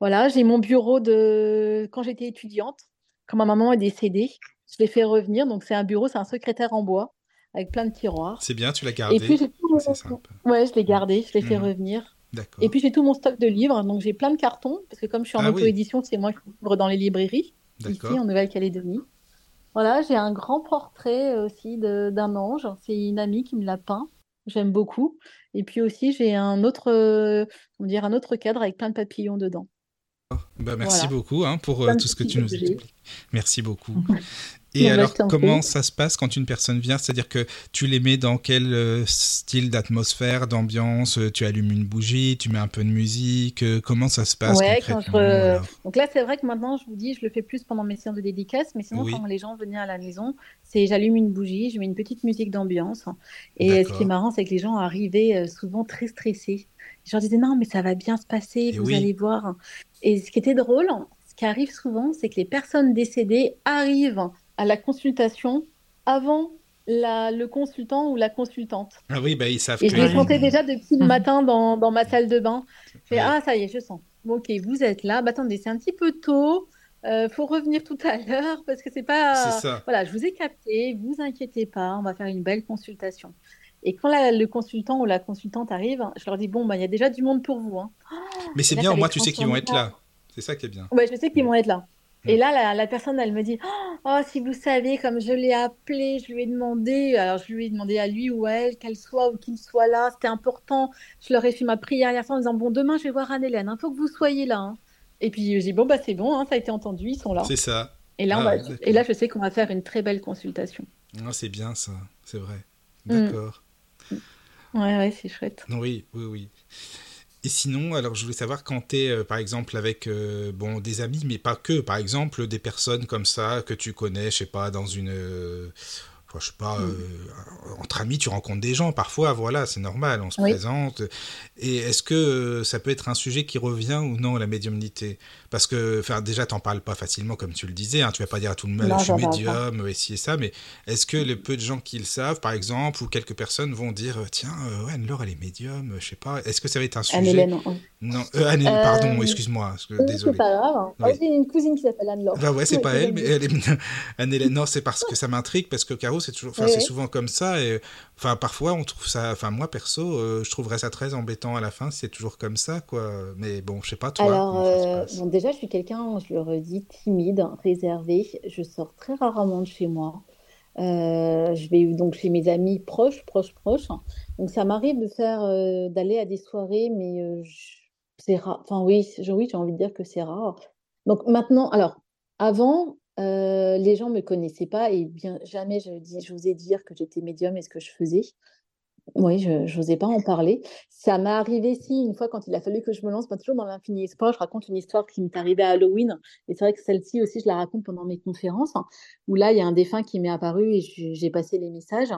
Voilà, j'ai mon bureau de quand j'étais étudiante, quand ma maman est décédée, je l'ai fait revenir. Donc c'est un bureau, c'est un secrétaire en bois avec plein de tiroirs. C'est bien, tu l'as gardé. Et puis j'ai tout Ouais, je l'ai gardé, je l'ai fait mmh. revenir. Et puis j'ai tout mon stock de livres, donc j'ai plein de cartons parce que comme je suis en ah auto-édition, c'est moi qui ouvre dans les librairies ici en Nouvelle-Calédonie. Voilà, j'ai un grand portrait euh, aussi d'un ange. C'est une amie qui me l'a peint. J'aime beaucoup. Et puis aussi, j'ai un autre, euh, on dire, un autre cadre avec plein de papillons dedans. Bah, merci beaucoup hein, pour euh, tout ce que tu nous expliques. Merci beaucoup. Et alors, comment ça se passe quand une personne vient? C'est-à-dire que tu les mets dans quel euh, style d'atmosphère, d'ambiance? Euh, Tu allumes une bougie, tu mets un peu de musique Comment ça se passe ouais, concrètement Donc là, c'est vrai que maintenant, je vous dis, je le fais plus pendant mes séances de dédicace, mais sinon, quand les gens venaient à la maison, c'est j'allume une bougie, je mets une petite musique d'ambiance. Et ce qui est marrant, c'est que les gens arrivaient souvent très stressés. Je leur disais non, mais ça va bien se passer, vous allez voir. Et ce qui était drôle, ce qui arrive souvent, c'est que les personnes décédées arrivent à la consultation avant le consultant ou la consultante. Ah oui, bah, ils savent. Et je les sentais déjà depuis le matin dans, dans ma salle de bain. Je fais, ah, ça y est, je sens. ok, vous êtes là. Bah, attendez, c'est un petit peu tôt. Euh, faut revenir tout à l'heure parce que c'est pas. Ça. Voilà, je vous ai capté. Vous inquiétez pas, on va faire une belle consultation. Et quand le consultant ou la consultante arrive, je leur dis bon, bah, il y a déjà du monde pour vous. Hein. Mais c'est bien, au moins tu sais qu'ils vont être là. C'est ça qui est bien. Ouais, je sais qu'ils vont être là. Et là, la, personne, elle me dit Oh, si vous savez, comme je l'ai appelé, je lui ai demandé, alors je lui ai demandé à lui ou à elle, qu'elle soit ou qu'il soit là, c'était important. Je leur ai fait ma prière hier soir en disant Bon, demain, je vais voir Anne-Hélène, il faut que vous soyez là. Hein. Et puis, j'ai dit Bon, bah, c'est bon, hein, ça a été entendu, ils sont là. C'est ça. Et là, on ah, va... et là, je sais qu'on va faire une très belle consultation. Ah, c'est bien ça, c'est vrai. Mm. D'accord. Ouais, ouais, c'est chouette. Oui, oui, oui. Et sinon, alors je voulais savoir quand tu es, euh, par exemple, avec euh, bon, des amis, mais pas que, par exemple, des personnes comme ça que tu connais, je sais pas, dans une. Euh, je sais pas, mm. entre amis, tu rencontres des gens parfois, voilà, c'est normal, on se présente. Et est-ce que ça peut être un sujet qui revient ou non, la médiumnité? Parce que enfin, déjà, tu n'en parles pas facilement, comme tu le disais. Hein, tu vas pas dire à tout le monde, je suis médium, et ci et ça. Mais est-ce que les peu de gens qui le savent, par exemple, ou quelques personnes vont dire, tiens, euh, Anne-Laure, elle est médium, je sais pas. Est-ce que ça va être un sujet Non, euh, Anne pardon, euh, excuse-moi. Désolé. C'est pas grave. Hein. J'ai une cousine qui s'appelle Anne-Laure. Bah ouais, c'est pas elle, mais elle est... Anne-Hélène. Non, c'est parce que ça m'intrigue, parce que Caro, c'est toujours, enfin, c'est souvent comme ça. Et enfin, parfois, on trouve ça, enfin, moi, perso, je trouverais ça très embêtant à la fin si c'est toujours comme ça, quoi. Mais bon, je sais pas, toi. Alors, bon, déjà, je suis quelqu'un, je le redis, timide, réservé. Je sors très rarement de chez moi. Euh, je vais donc chez mes amis proches, proches, proches. Donc ça m'arrive de faire, euh, d'aller à des soirées, mais euh, c'est rare. Enfin oui, oui, j'ai envie de dire que c'est rare. Donc maintenant, alors avant, les gens me connaissaient pas et bien jamais je, dis, dire que j'étais médium et ce que je faisais. Oui, je n'osais pas en parler. Ça m'est arrivé, si, une fois, quand il a fallu que je me lance, pas toujours dans l'infini espoir, je raconte une histoire qui m'est arrivée à Halloween. Et c'est vrai que celle-ci aussi, je la raconte pendant mes conférences, où là, il y a un défunt qui m'est apparu et j'ai passé les messages.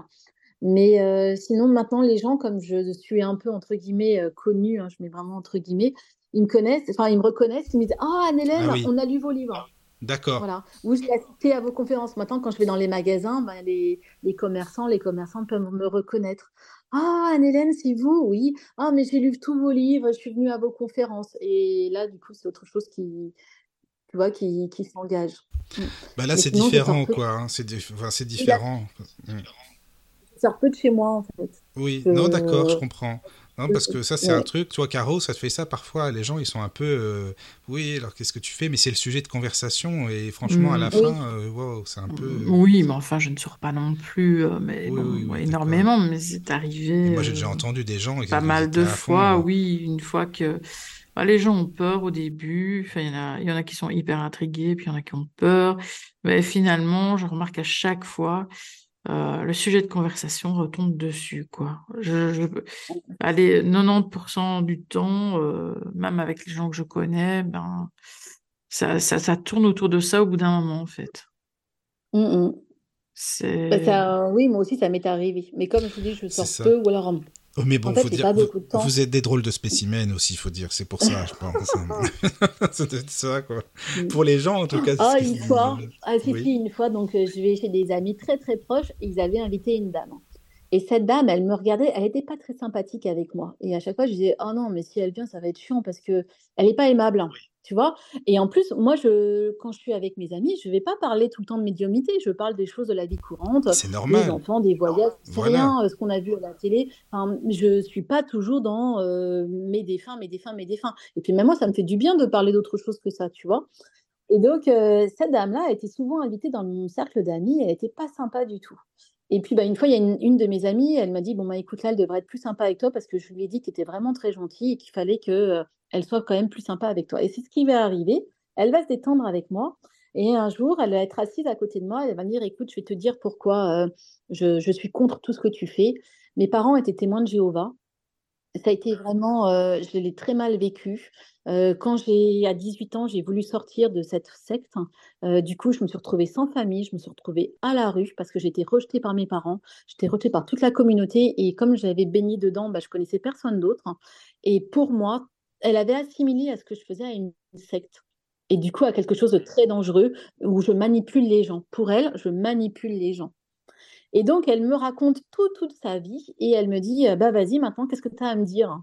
Mais euh, sinon, maintenant, les gens, comme je suis un peu, entre guillemets, euh, connue, hein, je mets vraiment entre guillemets, ils me connaissent, enfin, ils me reconnaissent, ils me disent Ah, Anne-Hélène, ah on a lu vos livres. D'accord. Voilà. Ou je l'ai assisté à vos conférences. Maintenant, quand je vais dans les magasins, ben, les, les, commerçants, les commerçants peuvent me reconnaître. Ah, Anne-Hélène, c'est vous, oui. Ah, mais j'ai lu tous vos livres, je suis venue à vos conférences. Et là, du coup, c'est autre chose qui, tu vois, qui, qui s'engagent. Bah là, c'est différent, quoi. Hein. C'est différent. Je sors peu de chez moi, en fait. Oui, non, d'accord, je comprends. Non, parce que ça, c'est un truc. Toi, Caro, ça te fait ça parfois. Les gens, ils sont un peu. Euh, oui, alors qu'est-ce que tu fais? Mais c'est le sujet de conversation. Et franchement, à la mm. fin, euh, c'est un peu. Euh, oui, mais enfin, je ne sors pas non plus mais énormément. Mais c'est arrivé. moi, j'ai déjà entendu des gens. Pas mal de fois, oui. Une fois que. Bah, les gens ont peur au début. Enfin, il y, y en a qui sont hyper intrigués, puis il y en a qui ont peur. Mais finalement, je remarque à chaque fois euh, le sujet de conversation retombe dessus, quoi. Je, je, allez, 90% du temps, euh, même avec les gens que je connais, ben, ça, ça, ça tourne autour de ça au bout d'un moment, en fait. Mmh, mmh. C'est... Bah, oui, moi aussi, ça m'est arrivé. Mais comme je dis, je sors peu ou alors mais bon, faut dire, vous, êtes des drôles de spécimens aussi, il faut dire. C'est pour ça, je pense. c'est ça, quoi. Mm. Pour les gens, en tout cas. Ah, une fois, ah, si, si, une fois, donc euh, je vais chez des amis très très proches, ils avaient invité une dame. Et cette dame, elle me regardait, elle n'était pas très sympathique avec moi. Et à chaque fois, je disais, oh non, mais si elle vient, ça va être chiant parce que elle n'est pas aimable. Tu vois? Et en plus, moi, je, quand je suis avec mes amis, je ne vais pas parler tout le temps de médiumité. Je parle des choses de la vie courante. Normal. Des enfants, des voyages, c'est rien, euh, ce qu'on a vu à la télé. Enfin, je ne suis pas toujours dans euh, mes défunts, mes défunts, mes défunts. Et puis, même moi, ça me fait du bien de parler d'autre chose que ça, tu vois? Et donc, euh, cette dame-là a été souvent invitée dans mon cercle d'amis. Elle n'était pas sympa du tout. Et puis, bah, une fois, il y a une, de mes amies, elle m'a dit Bon, bah, écoute, là, elle devrait être plus sympa avec toi parce que je lui ai dit que tu étais vraiment très gentille et qu'il fallait qu'elle elle soit quand même plus sympa avec toi. Et c'est ce qui va arriver. Elle va se détendre avec moi. Et un jour, elle va être assise à côté de moi. Elle va me dire Écoute, je vais te dire pourquoi je, je, suis contre tout ce que tu fais. Mes parents étaient témoins de Jéhovah. Ça a été vraiment, je l'ai très mal vécu. quand j'ai, à 18 ans, j'ai voulu sortir de cette secte. du coup, je me suis retrouvée sans famille, je me suis retrouvée à la rue parce que j'étais rejetée par mes parents, j'étais rejetée par toute la communauté et comme j'avais baigné dedans, bah, je connaissais personne d'autre. Et pour moi, elle avait assimilé à ce que je faisais à une secte. Et du coup, à quelque chose de très dangereux où je manipule les gens. Pour elle, je manipule les gens. Et donc, elle me raconte tout, toute sa vie et elle me dit Bah, vas-y, maintenant, qu'est-ce que tu as à me dire?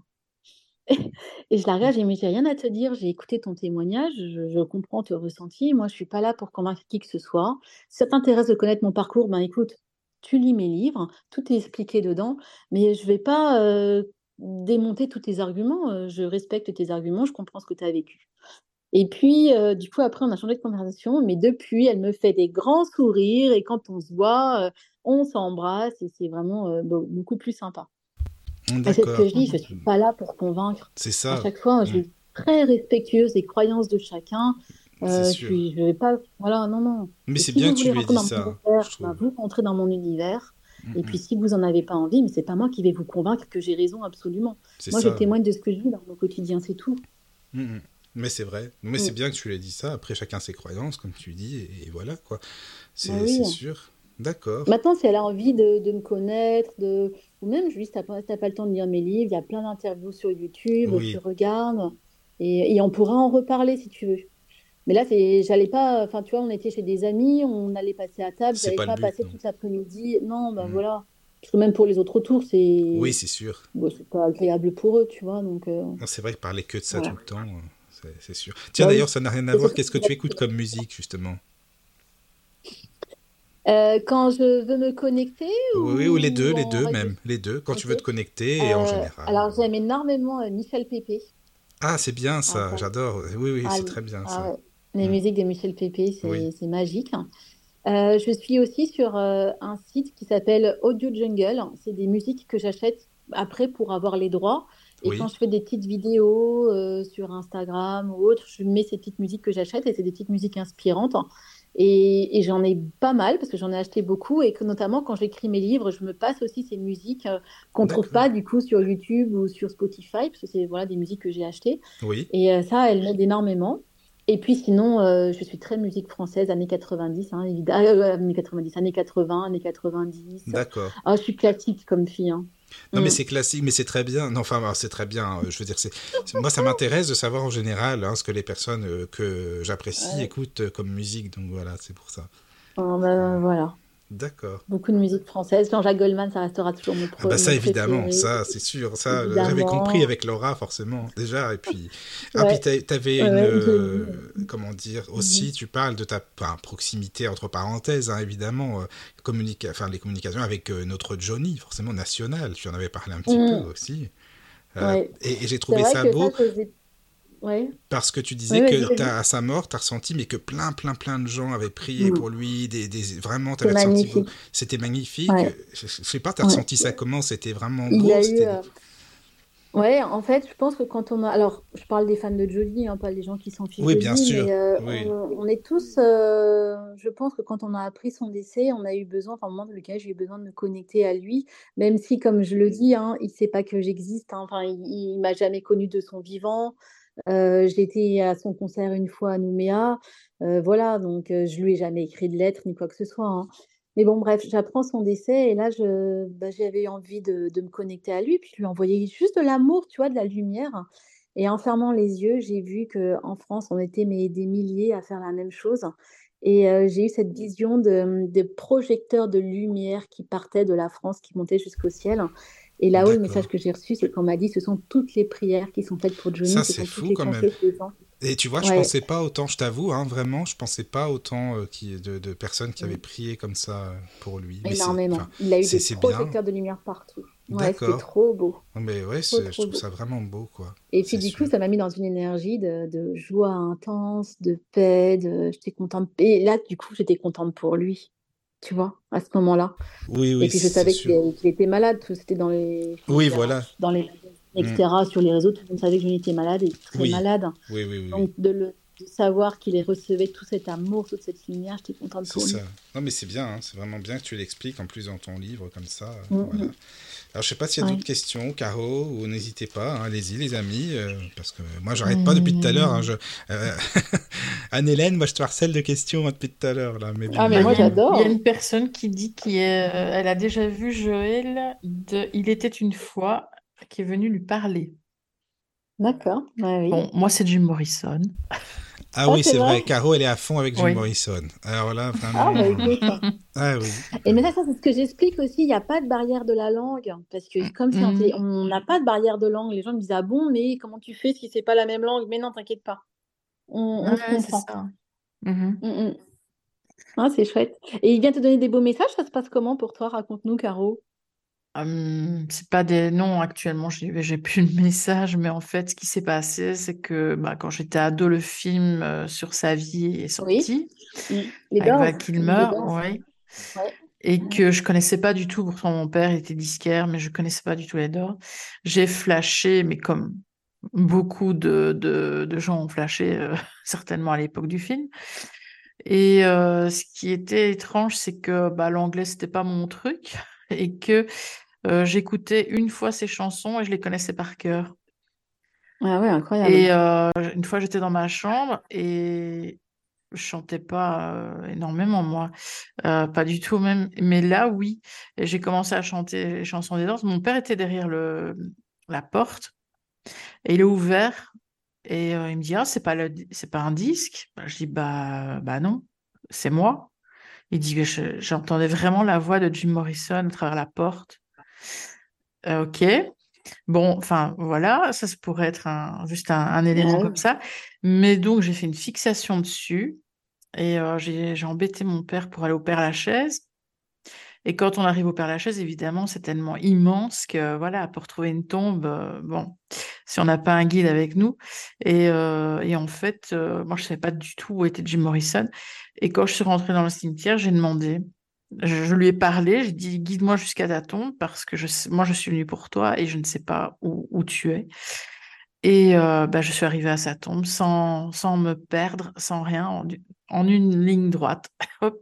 Et je la regarde, j'ai J'ai rien à te dire, j'ai écouté ton témoignage, je, comprends ton ressenti. Moi, je suis pas là pour convaincre qui que ce soit. Si ça t'intéresse de connaître mon parcours, ben écoute, tu lis mes livres, tout est expliqué dedans, mais je vais pas euh, démonter tous tes arguments. Euh, je respecte tes arguments, je comprends ce que tu as vécu. Et puis, euh, du coup, après, on a changé de conversation, mais depuis, elle me fait des grands sourires et quand on se voit, on s'embrasse et c'est vraiment euh, beaucoup plus sympa. C'est ce que je dis, je ne suis pas là pour convaincre. C'est ça. À chaque fois, je suis très respectueuse des croyances de chacun. Euh, je ne vais pas. Voilà, non, non. Mais c'est bien que tu lui aies dit ça. Univers, vous rentrez dans mon univers. Et puis, si vous n'en avez pas envie, mais c'est pas moi qui vais vous convaincre que j'ai raison absolument. Moi, je témoigne de ce que je vis dans mon quotidien, c'est tout. Mais c'est vrai. Mais c'est bien que tu l'aies dit ça. Après, chacun ses croyances, comme tu dis, et, voilà quoi. C'est bah sûr. D'accord. Maintenant, si elle a envie de, de me connaître, de... ou même juste, tu n'as pas, le temps de lire mes livres, il y a plein d'interviews sur YouTube, tu regardes, et, et, on pourra en reparler si tu veux. Mais là, j'allais pas, enfin, tu vois, on était chez des amis, on allait passer à table, j'allais pas, pas passer toute l'après-midi. Non, ben voilà. Parce que même pour les autres tours, c'est. Oui, c'est sûr. Bon, c'est pas agréable pour eux, tu vois. Donc. Euh... C'est vrai parler que de ça tout le temps, euh, c'est sûr. Tiens, bah d'ailleurs, ça n'a rien à voir. Qu'est-ce que tu écoutes comme musique, justement? Euh, quand je veux me connecter Oui, ou, les deux, les deux même, les deux, quand tu veux te connecter et en euh, général. Alors j'aime énormément Michel Pépé. Ah, c'est bien ça, j'adore. Oui, oui, ah c'est très bien ça. Ah les mm. musiques de Michel Pépé, c'est magique. je suis aussi sur un site qui s'appelle Audio Jungle. C'est des musiques que j'achète après pour avoir les droits. Et quand je fais des petites vidéos sur Instagram ou autre, je mets ces petites musiques que j'achète et c'est des petites musiques inspirantes. Et, j'en ai pas mal parce que j'en ai acheté beaucoup et que notamment quand j'écris mes livres, je me passe aussi ces musiques euh, qu'on trouve pas du coup sur YouTube ou sur Spotify parce que c'est voilà des musiques que j'ai achetées. Oui. Et euh, ça, elles m'aident énormément. Et puis sinon, euh, je suis très musique française, années 90, hein, années 90, années 80, années 90. D'accord. Ah, je suis classique comme fille. Hein. Non, mais mm. c'est classique, mais c'est très bien. Non, enfin, c'est très bien. Euh, je veux dire, c'est moi, ça m'intéresse de savoir en général hein, ce que les personnes euh, que j'apprécie écoutent euh, comme musique. Donc voilà, c'est pour ça. Oh, bah, voilà. D'accord. Beaucoup de musique française. Jean-Jacques Goldman, ça restera toujours mon ah bah Ça, évidemment, ça, c'est sûr. Ça, j'avais compris avec Laura, forcément, déjà. Et puis, ah, puis tu avais une. Euh, comment dire Aussi, mhm. tu parles de ta proximité, entre parenthèses, hein, évidemment, euh, enfin, les communications avec euh, notre Johnny, forcément national. Tu en avais parlé un petit mhm. peu aussi. Euh, et, j'ai trouvé ça beau. Parce que tu disais que à sa mort, tu as ressenti mais que plein, plein, plein de gens avaient prié mm. pour lui. Des, des vraiment, tu ressenti. C'était magnifique. Je, ne sais pas, tu as ressenti ça comment? C'était vraiment beau. Euh, ouais, en fait, je pense que quand on a. Alors, je parle des fans de Jolie, hein, pas des gens qui sont fichus oui, bien sûr. Mais, euh, on, est tous. je pense que quand on a appris son décès, on a eu besoin, enfin, moi, dans le cas, j'ai eu besoin de me connecter à lui, même si, comme je le dis, hein, il sait pas que j'existe. Hein, enfin, il, il m'a jamais connu de son vivant. Euh, j'ai été à son concert une fois à Nouméa. Voilà, donc je lui ai jamais écrit de lettre ni quoi que ce soit. Hein. Mais bon, bref, j'apprends son décès et là, bah, j'avais envie de, me connecter à lui, puis lui envoyer juste de l'amour, tu vois, de la lumière. Et en fermant les yeux, j'ai vu qu'en France, on était mais, des milliers à faire la même chose. Et j'ai eu cette vision de projecteurs de lumière qui partaient de la France, qui montaient jusqu'au ciel. Et là-haut, le message que j'ai reçu, c'est qu'on m'a dit ce sont toutes les prières qui sont faites pour Johnny. Ça, c'est fou quand même. Et tu vois, je pensais pas autant, je t'avoue, hein, vraiment, je pensais pas autant euh, qui, de, de, personnes qui avaient prié comme ça pour lui. Énormément. Il a eu des projecteurs de lumière partout. Ouais, c'était trop beau. Mais ouais, je trouve ça vraiment beau, quoi. Et puis du coup, ça m'a mis dans une énergie de, de, joie intense, de paix, de... j'étais contente. Et là, du coup, j'étais contente pour lui tu vois, à ce moment-là. Oui, oui. Et puis je savais qu'il était malade, c'était dans les. Oui, voilà. Dans les etc. Mm. Sur les réseaux, tout le monde savait que je était malade et très malade. Oui, oui, oui. Donc de, le, savoir qu'il recevait tout cet amour, toute cette lumière, j'étais contente pour lui. Ça. Non, mais c'est bien, hein, c'est vraiment bien que tu l'expliques en plus dans ton livre comme ça. Mm, voilà. Mm. Alors, je sais pas s'il y a d'autres questions, Caro, ou n'hésitez pas, hein, allez-y, les amis, euh, parce que moi, j'arrête pas depuis tout à l'heure. Hein, euh, Anne-Hélène, moi, je te harcèle de questions depuis tout à l'heure. Là, mais Ah, mais moi, j'adore. Il y a une personne qui dit qu'elle a déjà vu Joël de Il était une fois, qui est venu lui parler. D'accord. Bon, moi, c'est Jim Morrison. Ah, oui, c'est vrai. Caro, elle est à fond avec Jim Morrison. Alors là, vraiment. Ah, bah, ah oui. Et mais ça, c'est ce que j'explique aussi. Il n'y a pas de barrière de la langue. Parce que comme mm. on n'a pas de barrière de langue, les gens me disent Ah bon, mais comment tu fais si c'est pas la même langue? Mais non, t'inquiète pas. On, on se comprend. Mm-hmm. Mm, mm. Ah, c'est chouette. Et il vient te donner des beaux messages. Ça se passe comment pour toi? Raconte-nous, Caro. Hum, c'est pas des noms actuellement, j'ai plus le message, mais en fait, ce qui s'est passé, c'est que bah, quand j'étais ado, le film euh, sur sa vie est sorti, mmh. avec Val Kilmer, ouais. et que je connaissais pas du tout. Pourtant, mon père était disquaire, mais je connaissais pas du tout les Doors. J'ai flashé, mais comme beaucoup de, de, de gens ont flashé, euh, certainement à l'époque du film. Et euh, ce qui était étrange, c'est que bah, l'anglais c'était pas mon truc et que euh, j'écoutais une fois ces chansons et je les connaissais par cœur. Ah ouais, incroyable. Et euh, une fois, j'étais dans ma chambre et je chantais pas euh, énormément, moi. pas du tout même. Mais là, oui. J'ai commencé à chanter les chansons des danses. Mon père était derrière le, la porte et il est ouvert et il me dit ah c'est pas le c'est pas un disque? Bah, je dis bah bah non c'est moi il dit que j'entendais vraiment la voix de Jim Morrison à travers la porte euh, ok. Bon, enfin voilà, ça, pourrait être un, juste un, élément comme ça. Mais donc j'ai fait une fixation dessus et euh, j'ai embêté mon père pour aller au Père Lachaise. Et quand on arrive au Père Lachaise, évidemment, c'est tellement immense que voilà, pour trouver une tombe, euh, bon, si on n'a pas un guide avec nous. Et, et en fait, moi je savais pas du tout où était Jim Morrison. Et quand je suis rentrée dans le cimetière, j'ai demandé je, lui ai parlé, j'ai dit guide-moi jusqu'à ta tombe parce que je, moi je suis venue pour toi et je ne sais pas où, tu es. Et euh, bah, je suis arrivée à sa tombe sans, sans me perdre, sans rien, en, une ligne droite. Hop.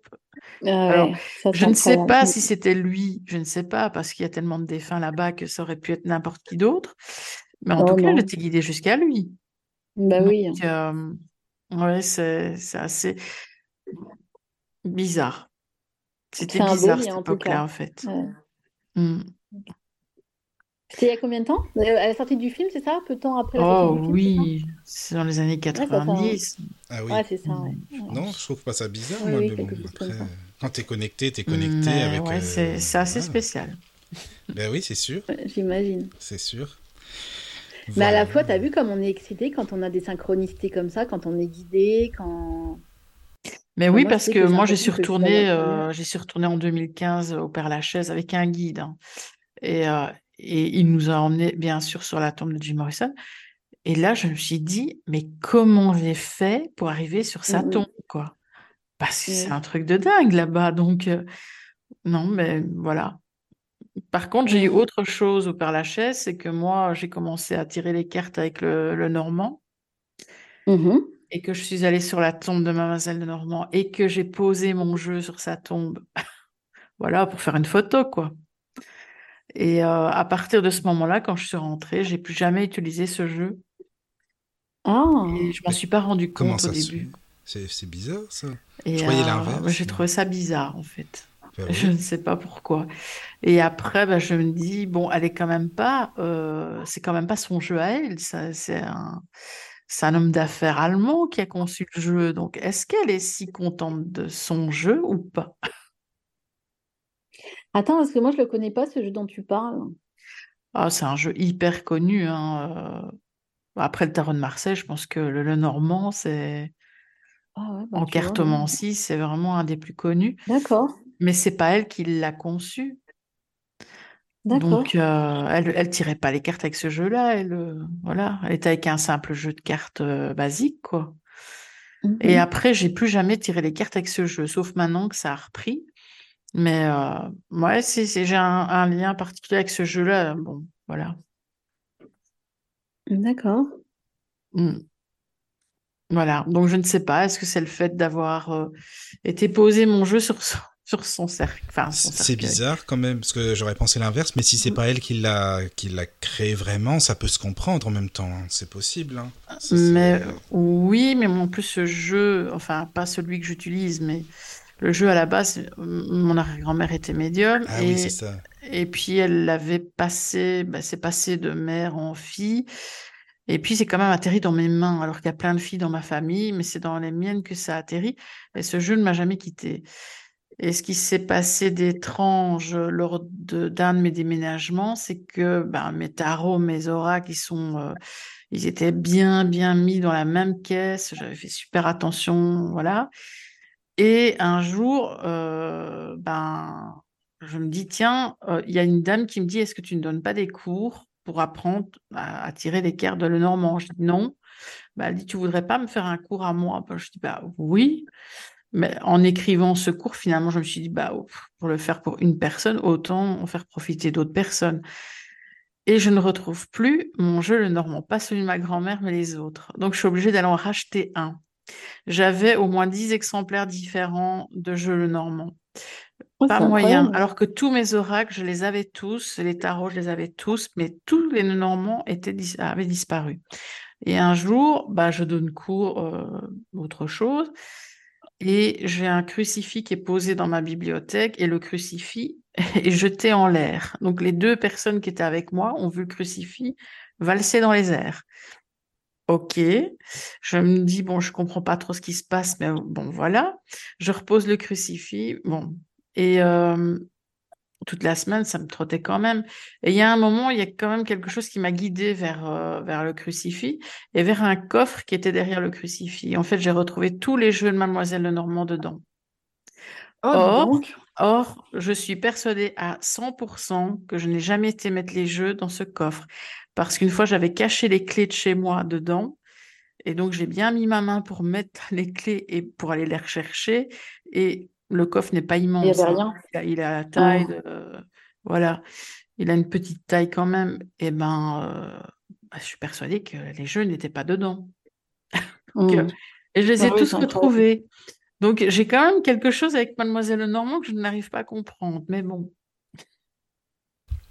Ah je ne sais pas si c'était lui, je ne sais pas, parce qu'il y a tellement de défunts là-bas que ça aurait pu être n'importe qui d'autre. Mais en tout cas, je t'ai guidée jusqu'à lui. Bah oui. Euh, ouais, c'est assez bizarre. C'était bizarre cette époque-là, en fait. Hmm. C'était il y a combien de temps? À la sortie du film, c'est ça? Peu de temps après la Oh oui, c'est dans les années 90. ah oui. Ouais, c'est ça. Non, je trouve pas ça bizarre, moi, mais bon, après... Quand tu es connecté, tu es connecté avec. Ouais, c'est assez spécial. Ben oui, c'est sûr. J'imagine. C'est sûr. Mais à la fois, tu as vu comme on est excité quand on a des synchronicités comme ça, quand on est guidé, quand. Mais oui, parce que moi, j'ai suis retournée, euh, j'ai en 2015 au Père Lachaise avec un guide. Hein. Et, euh, et il nous a emmenés, bien sûr, sur la tombe de Jim Morrison. Et là, je me suis dit, mais comment j'ai fait pour arriver sur sa tombe, quoi? Parce que c'est un truc de dingue là-bas. Donc, euh, non, mais voilà. Par contre, j'ai eu autre chose au Père Lachaise, c'est que moi, j'ai commencé à tirer les cartes avec le, Normand. Mmh et que je suis allée sur la tombe de Mademoiselle de Normand et que j'ai posé mon jeu sur sa tombe. voilà, pour faire une photo, quoi. Et euh, à partir de ce moment-là, quand je suis rentrée, j'ai plus jamais utilisé ce jeu. Oh. Et je m'en suis pas rendu compte au début. C'est bizarre ça. je croyais euh, l'inverse. J'ai trouvé ça bizarre en fait. Ben je ne sais pas pourquoi. Et après, ben, je me dis bon, elle est quand même pas, euh, c'est quand même pas son jeu à elle. C'est un, un homme d'affaires allemand qui a conçu le jeu. Donc, est-ce qu'elle est si contente de son jeu ou pas? Attends, parce que moi, je ne le connais pas, ce jeu dont tu parles. Ah, c'est un jeu hyper connu. Hein, euh. Après le tarot de Marseille, je pense que le, Normand, c'est. Ah bah, en cartomancie, c'est vraiment un des plus connus. D'accord. Mais c'est pas elle qui l'a conçu. Donc, euh, elle, elle tirait pas les cartes avec ce jeu-là. Elle, euh, voilà, elle était avec un simple jeu de cartes basique, quoi. Et mmh après, j'ai plus jamais tiré les cartes avec ce jeu, sauf maintenant que ça a repris. Mais euh, ouais, c'est, j'ai un, lien particulier avec ce jeu-là. Bon, voilà. D'accord. Mmh. Voilà. Donc je ne sais pas. Est-ce que c'est le fait d'avoir euh, été posé mon jeu sur son, sur son cercle enfin, C'est bizarre quand même, parce que j'aurais pensé l'inverse. Mais si c'est mmh. pas elle qui l'a qui l'a créé vraiment, ça peut se comprendre en même temps. Hein. C'est possible. Hein. mais oui, mais en plus ce jeu, enfin pas celui que j'utilise, mais le jeu à la base, mon arrière-grand-mère était médium. Ah et, oui, c'est ça. Et puis elle l'avait passé, bah, c'est passé de mère en fille. Et puis c'est quand même atterri dans mes mains, alors qu'il y a plein de filles dans ma famille, mais c'est dans les miennes que ça a atterri. Et ce jeu ne m'a jamais quitté. Et ce qui s'est passé d'étrange lors d'un de, mes déménagements, c'est que ben, mes tarots, mes sont, euh, ils étaient bien, bien mis dans la même caisse. J'avais fait super attention, voilà. Et un jour, euh, ben, je me dis, tiens, euh, il y a une dame qui me dit, est-ce que tu ne donnes pas des cours pour apprendre à, tirer les cartes de le normand Je dis non. Ben, elle dit, tu voudrais pas me faire un cours à moi? Ben, Je dis, bah oui. Mais en écrivant ce cours, finalement, je me suis dit, bah, pour le faire pour une personne, autant en faire profiter d'autres personnes. Et je ne retrouve plus mon jeu le normand, pas celui de ma grand-mère, mais les autres. Donc, je suis obligée d'aller en racheter un. J'avais au moins 10 exemplaires différents de Jeux le Normand. Oh, pas moyen. Alors que tous mes oracles, je les avais tous, les tarots, je les avais tous, mais tous les Normands étaient, avaient disparu. Et un jour, bah, je donne cours euh, autre chose, et j'ai un crucifix qui est posé dans ma bibliothèque, et le crucifix est jeté en l'air. Donc les deux personnes qui étaient avec moi ont vu le crucifix valser dans les airs. Ok, je me dis, bon, je comprends pas trop ce qui se passe, mais bon, voilà. Je repose le crucifix, bon. Et euh, toute la semaine, ça me trottait quand même. Et il y a un moment, il y a quand même quelque chose qui m'a guidée vers, euh, vers le crucifix et vers un coffre qui était derrière le crucifix. En fait, j'ai retrouvé tous les jeux de Mademoiselle Lenormand dedans. Oh, or, or, je suis persuadée à 100% que je n'ai jamais été mettre les jeux dans ce coffre parce qu'une fois, j'avais caché les clés de chez moi dedans. Et donc, j'ai bien mis ma main pour mettre les clés et pour aller les rechercher. Et le coffre n'est pas immense. Hein. Il, a, la taille oh. de, voilà. Il a une petite taille quand même. Et eh ben, euh, bah, je suis persuadée que les jeux n'étaient pas dedans. Mmh. Euh, et je les ai ah tous retrouvés. Donc, j'ai quand même quelque chose avec Mademoiselle Normand que je n'arrive pas à comprendre. Mais bon.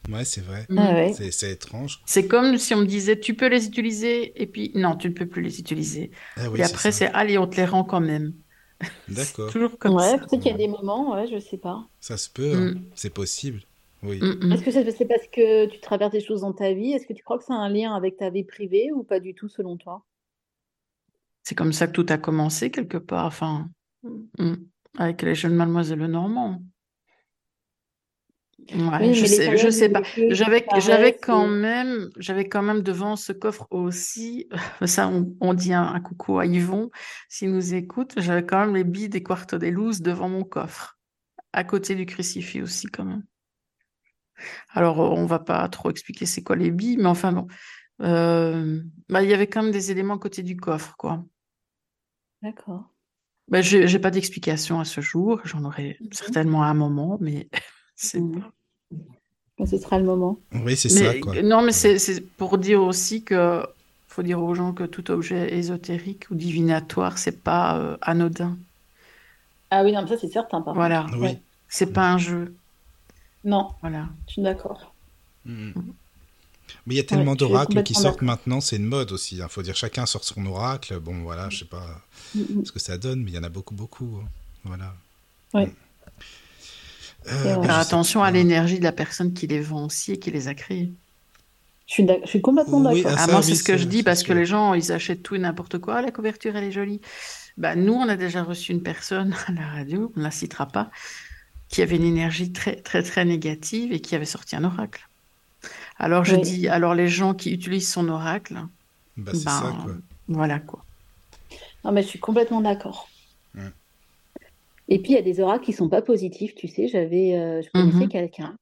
Ouais, c'est vrai. Ah c'est étrange. C'est comme si on me disait tu peux les utiliser et puis non, tu ne peux plus les utiliser. Ah et après, c'est allez, on te les rend quand même. D'accord. toujours comme ouais, ça. Peut-être qu'il y a des moments, ouais, je sais pas. Ça se peut, hein. mm. c'est possible. Oui. Mm, mm. Est-ce que c'est parce que tu traverses des choses dans ta vie? Est-ce que tu crois que ça a un lien avec ta vie privée ou pas du tout selon toi? C'est comme ça que tout a commencé quelque part. Enfin, Avec les jeunes mademoiselles Normand. Ouais, je sais, je sais pas. J'avais, j'avais quand même, j'avais quand même devant ce coffre aussi. Ça, on, dit un, coucou à Yvon s'il nous écoute. J'avais quand même les billes des Quarto de Luz devant mon coffre, à côté du crucifix aussi quand même. Alors, on va pas trop expliquer c'est quoi les billes, mais enfin bon, euh, bah, il y avait quand même des éléments à côté du coffre, quoi. D'accord. Bah, je n'ai pas d'explication à ce jour. J'en aurai certainement à un moment, mais c'est mmh. Ce sera le moment. Oui, c'est ça. Non, mais c'est pour dire aussi que faut dire aux gens que tout objet ésotérique ou divinatoire, c'est pas euh, anodin. Ah oui, non, ça c'est certain. Par voilà. Oui. C'est pas un jeu. Non. Voilà. Je suis d'accord. Mmh. Mais il y a tellement d'oracles qui sortent maintenant, c'est une mode aussi. Il hein. faut dire, chacun sort son oracle. Bon, voilà, je sais pas mm, mm. ce que ça donne, mais il y en a beaucoup, beaucoup. Hein. Voilà. Oui. Euh, faire attention à l'énergie de la personne qui les vend aussi et qui les a créés. Je suis, je suis complètement d'accord. Ah, moi, c'est ce que je dis parce que les gens, ils achètent tout et n'importe quoi. La couverture, elle est jolie. Bah, nous, on a déjà reçu une personne à la radio, on ne la citera pas, qui avait une énergie très, très, très négative et qui avait sorti un oracle. Alors je dis, alors les gens qui utilisent son oracle, bah, c'est ça, ben, quoi. voilà quoi. Non mais je suis complètement d'accord. Et puis il y a des oracles qui sont pas positifs, tu sais. J'avais, euh, je connaissais mhm. quelqu'un.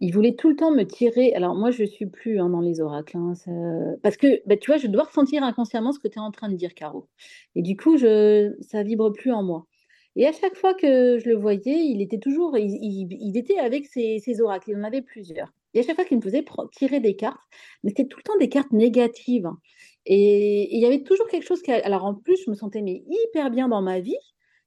Il voulait tout le temps me tirer. Alors moi je suis plus hein, dans les oracles, hein, parce que bah, tu vois, je dois ressentir inconsciemment ce que tu es en train de dire, Caro. Et du coup, je... ça vibre plus en moi. Et à chaque fois que je le voyais, il était toujours, il, était avec ses, ses, oracles. Il en avait plusieurs. Et à chaque fois qu'il me faisait tirer des cartes, mais c'était tout le temps des cartes négatives. Et, il y avait toujours quelque chose qui. Alors en plus, je me sentais mais hyper bien dans ma vie.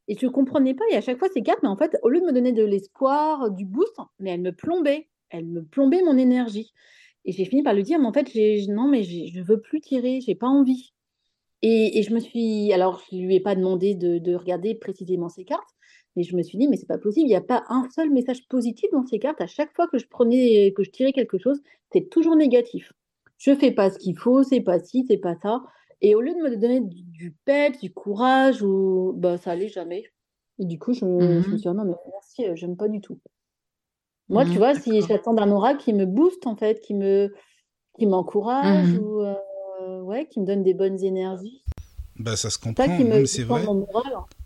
Et je ne comprenais pas. Et à chaque fois, ces cartes, mais en fait, au lieu de me donner de l'espoir, du boost, mais elles me plombaient. Elles me plombaient mon énergie. Et j'ai fini par lui dire, mais en fait, non, mais je ne veux plus tirer, j'ai pas envie. Et, je me suis. Alors, je ne lui ai pas demandé de, de regarder précisément ces cartes, et je me suis dit, mais c'est pas possible, il n'y a pas un seul message positif dans ces cartes. À chaque fois que je prenais, que je tirais quelque chose, c'est toujours négatif. Je fais pas ce qu'il faut, c'est pas ci, c'est pas ça. Et au lieu de me donner du, pep, du courage, ou bah ça allait jamais. Et du coup, je, me suis dit, non, mais merci, euh, j'aime pas du tout. Moi, tu mmh, vois, si j'attends d'un oracle qui me booste, en fait, qui me qui m'encourage, mmh. ou euh, ouais, qui me donne des bonnes énergies. Bah, ça se comprend, c'est vrai.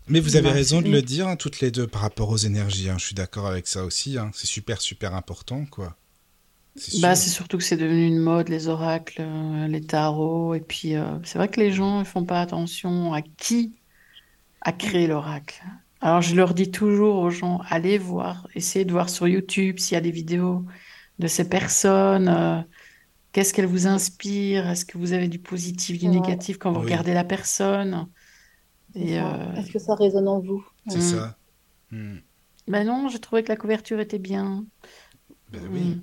Mais vous avez raison de le dire, hein, toutes les deux, par rapport aux énergies. Hein. Je suis d'accord avec ça aussi. Hein. C'est super, super important, quoi. Bah, c'est surtout que c'est devenu une mode, les oracles, euh, les tarots. Et puis, euh, c'est vrai que les gens ne font pas attention à qui a créé l'oracle. Alors, je leur dis toujours aux gens, allez voir, essayez de voir sur YouTube s'il y a des vidéos de ces personnes. Euh, qu'est-ce qu'elles vous inspirent? Est-ce que vous avez du positif, du négatif quand vous regardez la personne? Euh, Est-ce que ça résonne en vous? C'est ça. Hmm. Ben non, j'ai trouvé que la couverture était bien. Ben oui.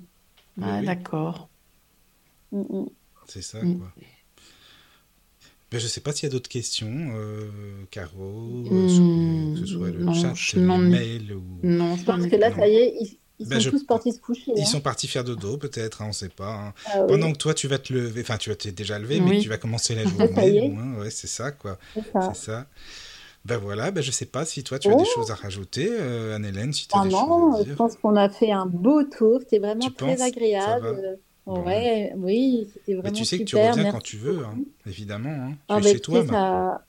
Ben d'accord. Hmm, C'est ça, quoi. Ben, je ne sais pas s'il y a d'autres questions, euh, Caro, que ce soit le chat, le mail ou... Non, je pense que là, ça y est, ils ben, sont tous partis se coucher. Ils sont partis faire dodo, peut-être, hein, on ne sait pas. Hein. Ah Pendant que toi, tu vas te lever, enfin, tu vas t'es déjà levé, mais tu vas commencer la journée. ouais, c'est ça, quoi. C'est ça. Ben voilà, ben je sais pas si toi tu as des oh. choses à rajouter, euh, Anne-Hélène, si tu as ah des non, choses à dire. je pense qu'on a fait un beau tour, c'était vraiment très agréable. Ouais, oui, c'était vraiment Mais tu sais que tu reviens quand tu veux, hein, évidemment. Hein. Tu ah es bah, chez toi ça...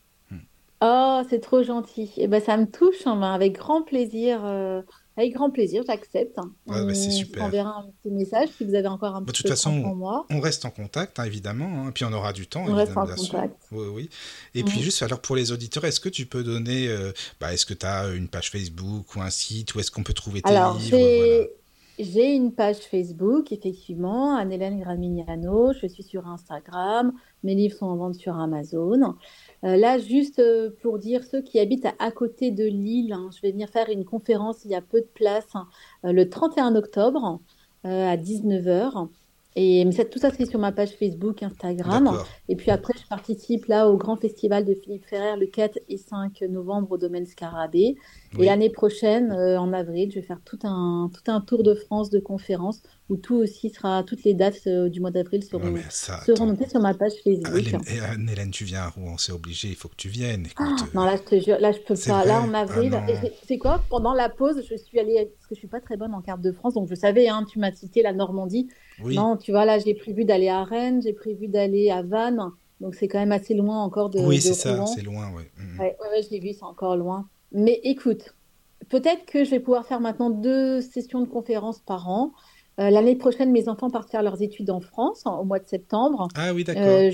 Oh, c'est trop gentil. Et eh ben ça me touche, hein, avec grand plaisir. Euh, avec grand plaisir, j'accepte. Ouais, bah, c'est super. On enverra un petit message si vous avez encore un bah, petit peu de façon, pour moi. On reste en contact, hein, évidemment. Hein, puis on aura du temps. On reste en contact. Oui, oui. Et puis juste, alors pour les auditeurs, est-ce que tu peux donner, euh, bah, est-ce que tu as une page Facebook ou un site, où est-ce qu'on peut trouver tes alors, livres J'ai une page Facebook, effectivement, Anne-Hélène Gramignano. Je suis sur Instagram. Mes livres sont en vente sur Amazon. Euh, là, juste euh, pour dire ceux qui habitent à, côté de Lille, hein, je vais venir faire une conférence, il y a peu de place, hein, euh, le 31 octobre à 19h. Et mais tout ça, c'est sur ma page Facebook, Instagram. Et puis après, je participe là au grand festival de Philippe Ferrer le 4 et 5 novembre au domaine Scarabée. Et l'année prochaine, en avril, je vais faire tout un, tout un tour de France de conférences où tout aussi sera, toutes les dates euh, du mois d'avril seront, seront notées sur ma page Facebook. Ah, Hélène, tu viens à Rouen, c'est obligé, il faut que tu viennes. Ah, non, là, je te jure, là, je peux pas. Là, en avril, ah, c'est quoi? Pendant la pause, je suis allée, parce que je suis pas très bonne en carte de France, donc je savais, hein, tu m'as cité la Normandie. Non, tu vois, là, j'ai prévu d'aller à Rennes, j'ai prévu d'aller à Vannes. Donc c'est quand même assez loin encore de. Oui, c'est ça, c'est loin, oui. Mm, mm. Ouais, ouais, je l'ai vu, c'est encore loin. Mais écoute, peut-être que je vais pouvoir faire maintenant deux sessions de conférences par an. Euh, l'année prochaine, mes enfants partent faire leurs études en France au mois de septembre. Ah oui, d'accord. Euh,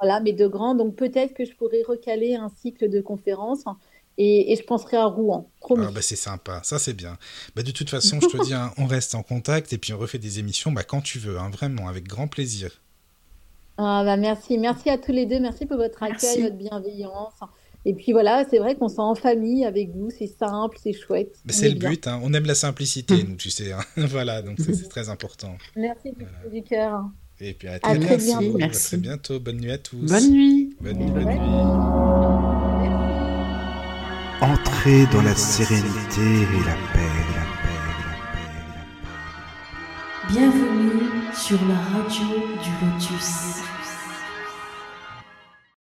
voilà, mes deux grands. Donc peut-être que je pourrais recaler un cycle de conférences. Et, je penserai à Rouen. Ah bah c'est sympa, ça c'est bien. Bah de toute façon, je te dis, hein, on reste en contact et puis on refait des émissions bah, quand tu veux, hein, vraiment, avec grand plaisir. Ah bah merci, merci à tous les deux, merci pour votre accueil, votre bienveillance. Et puis voilà, c'est vrai qu'on sent en famille avec vous, c'est simple, c'est chouette. c'est le but, hein. on aime la simplicité, nous, tu sais. Hein. voilà, donc c'est très important. Merci du cœur. Et puis à, très, bientôt. À très bientôt. Bonne nuit à tous. Bonne nuit. Bonne nuit. Bonne nuit. Entrez dans la sérénité et la paix, la paix, la paix, la paix. Bienvenue sur la radio du Lotus.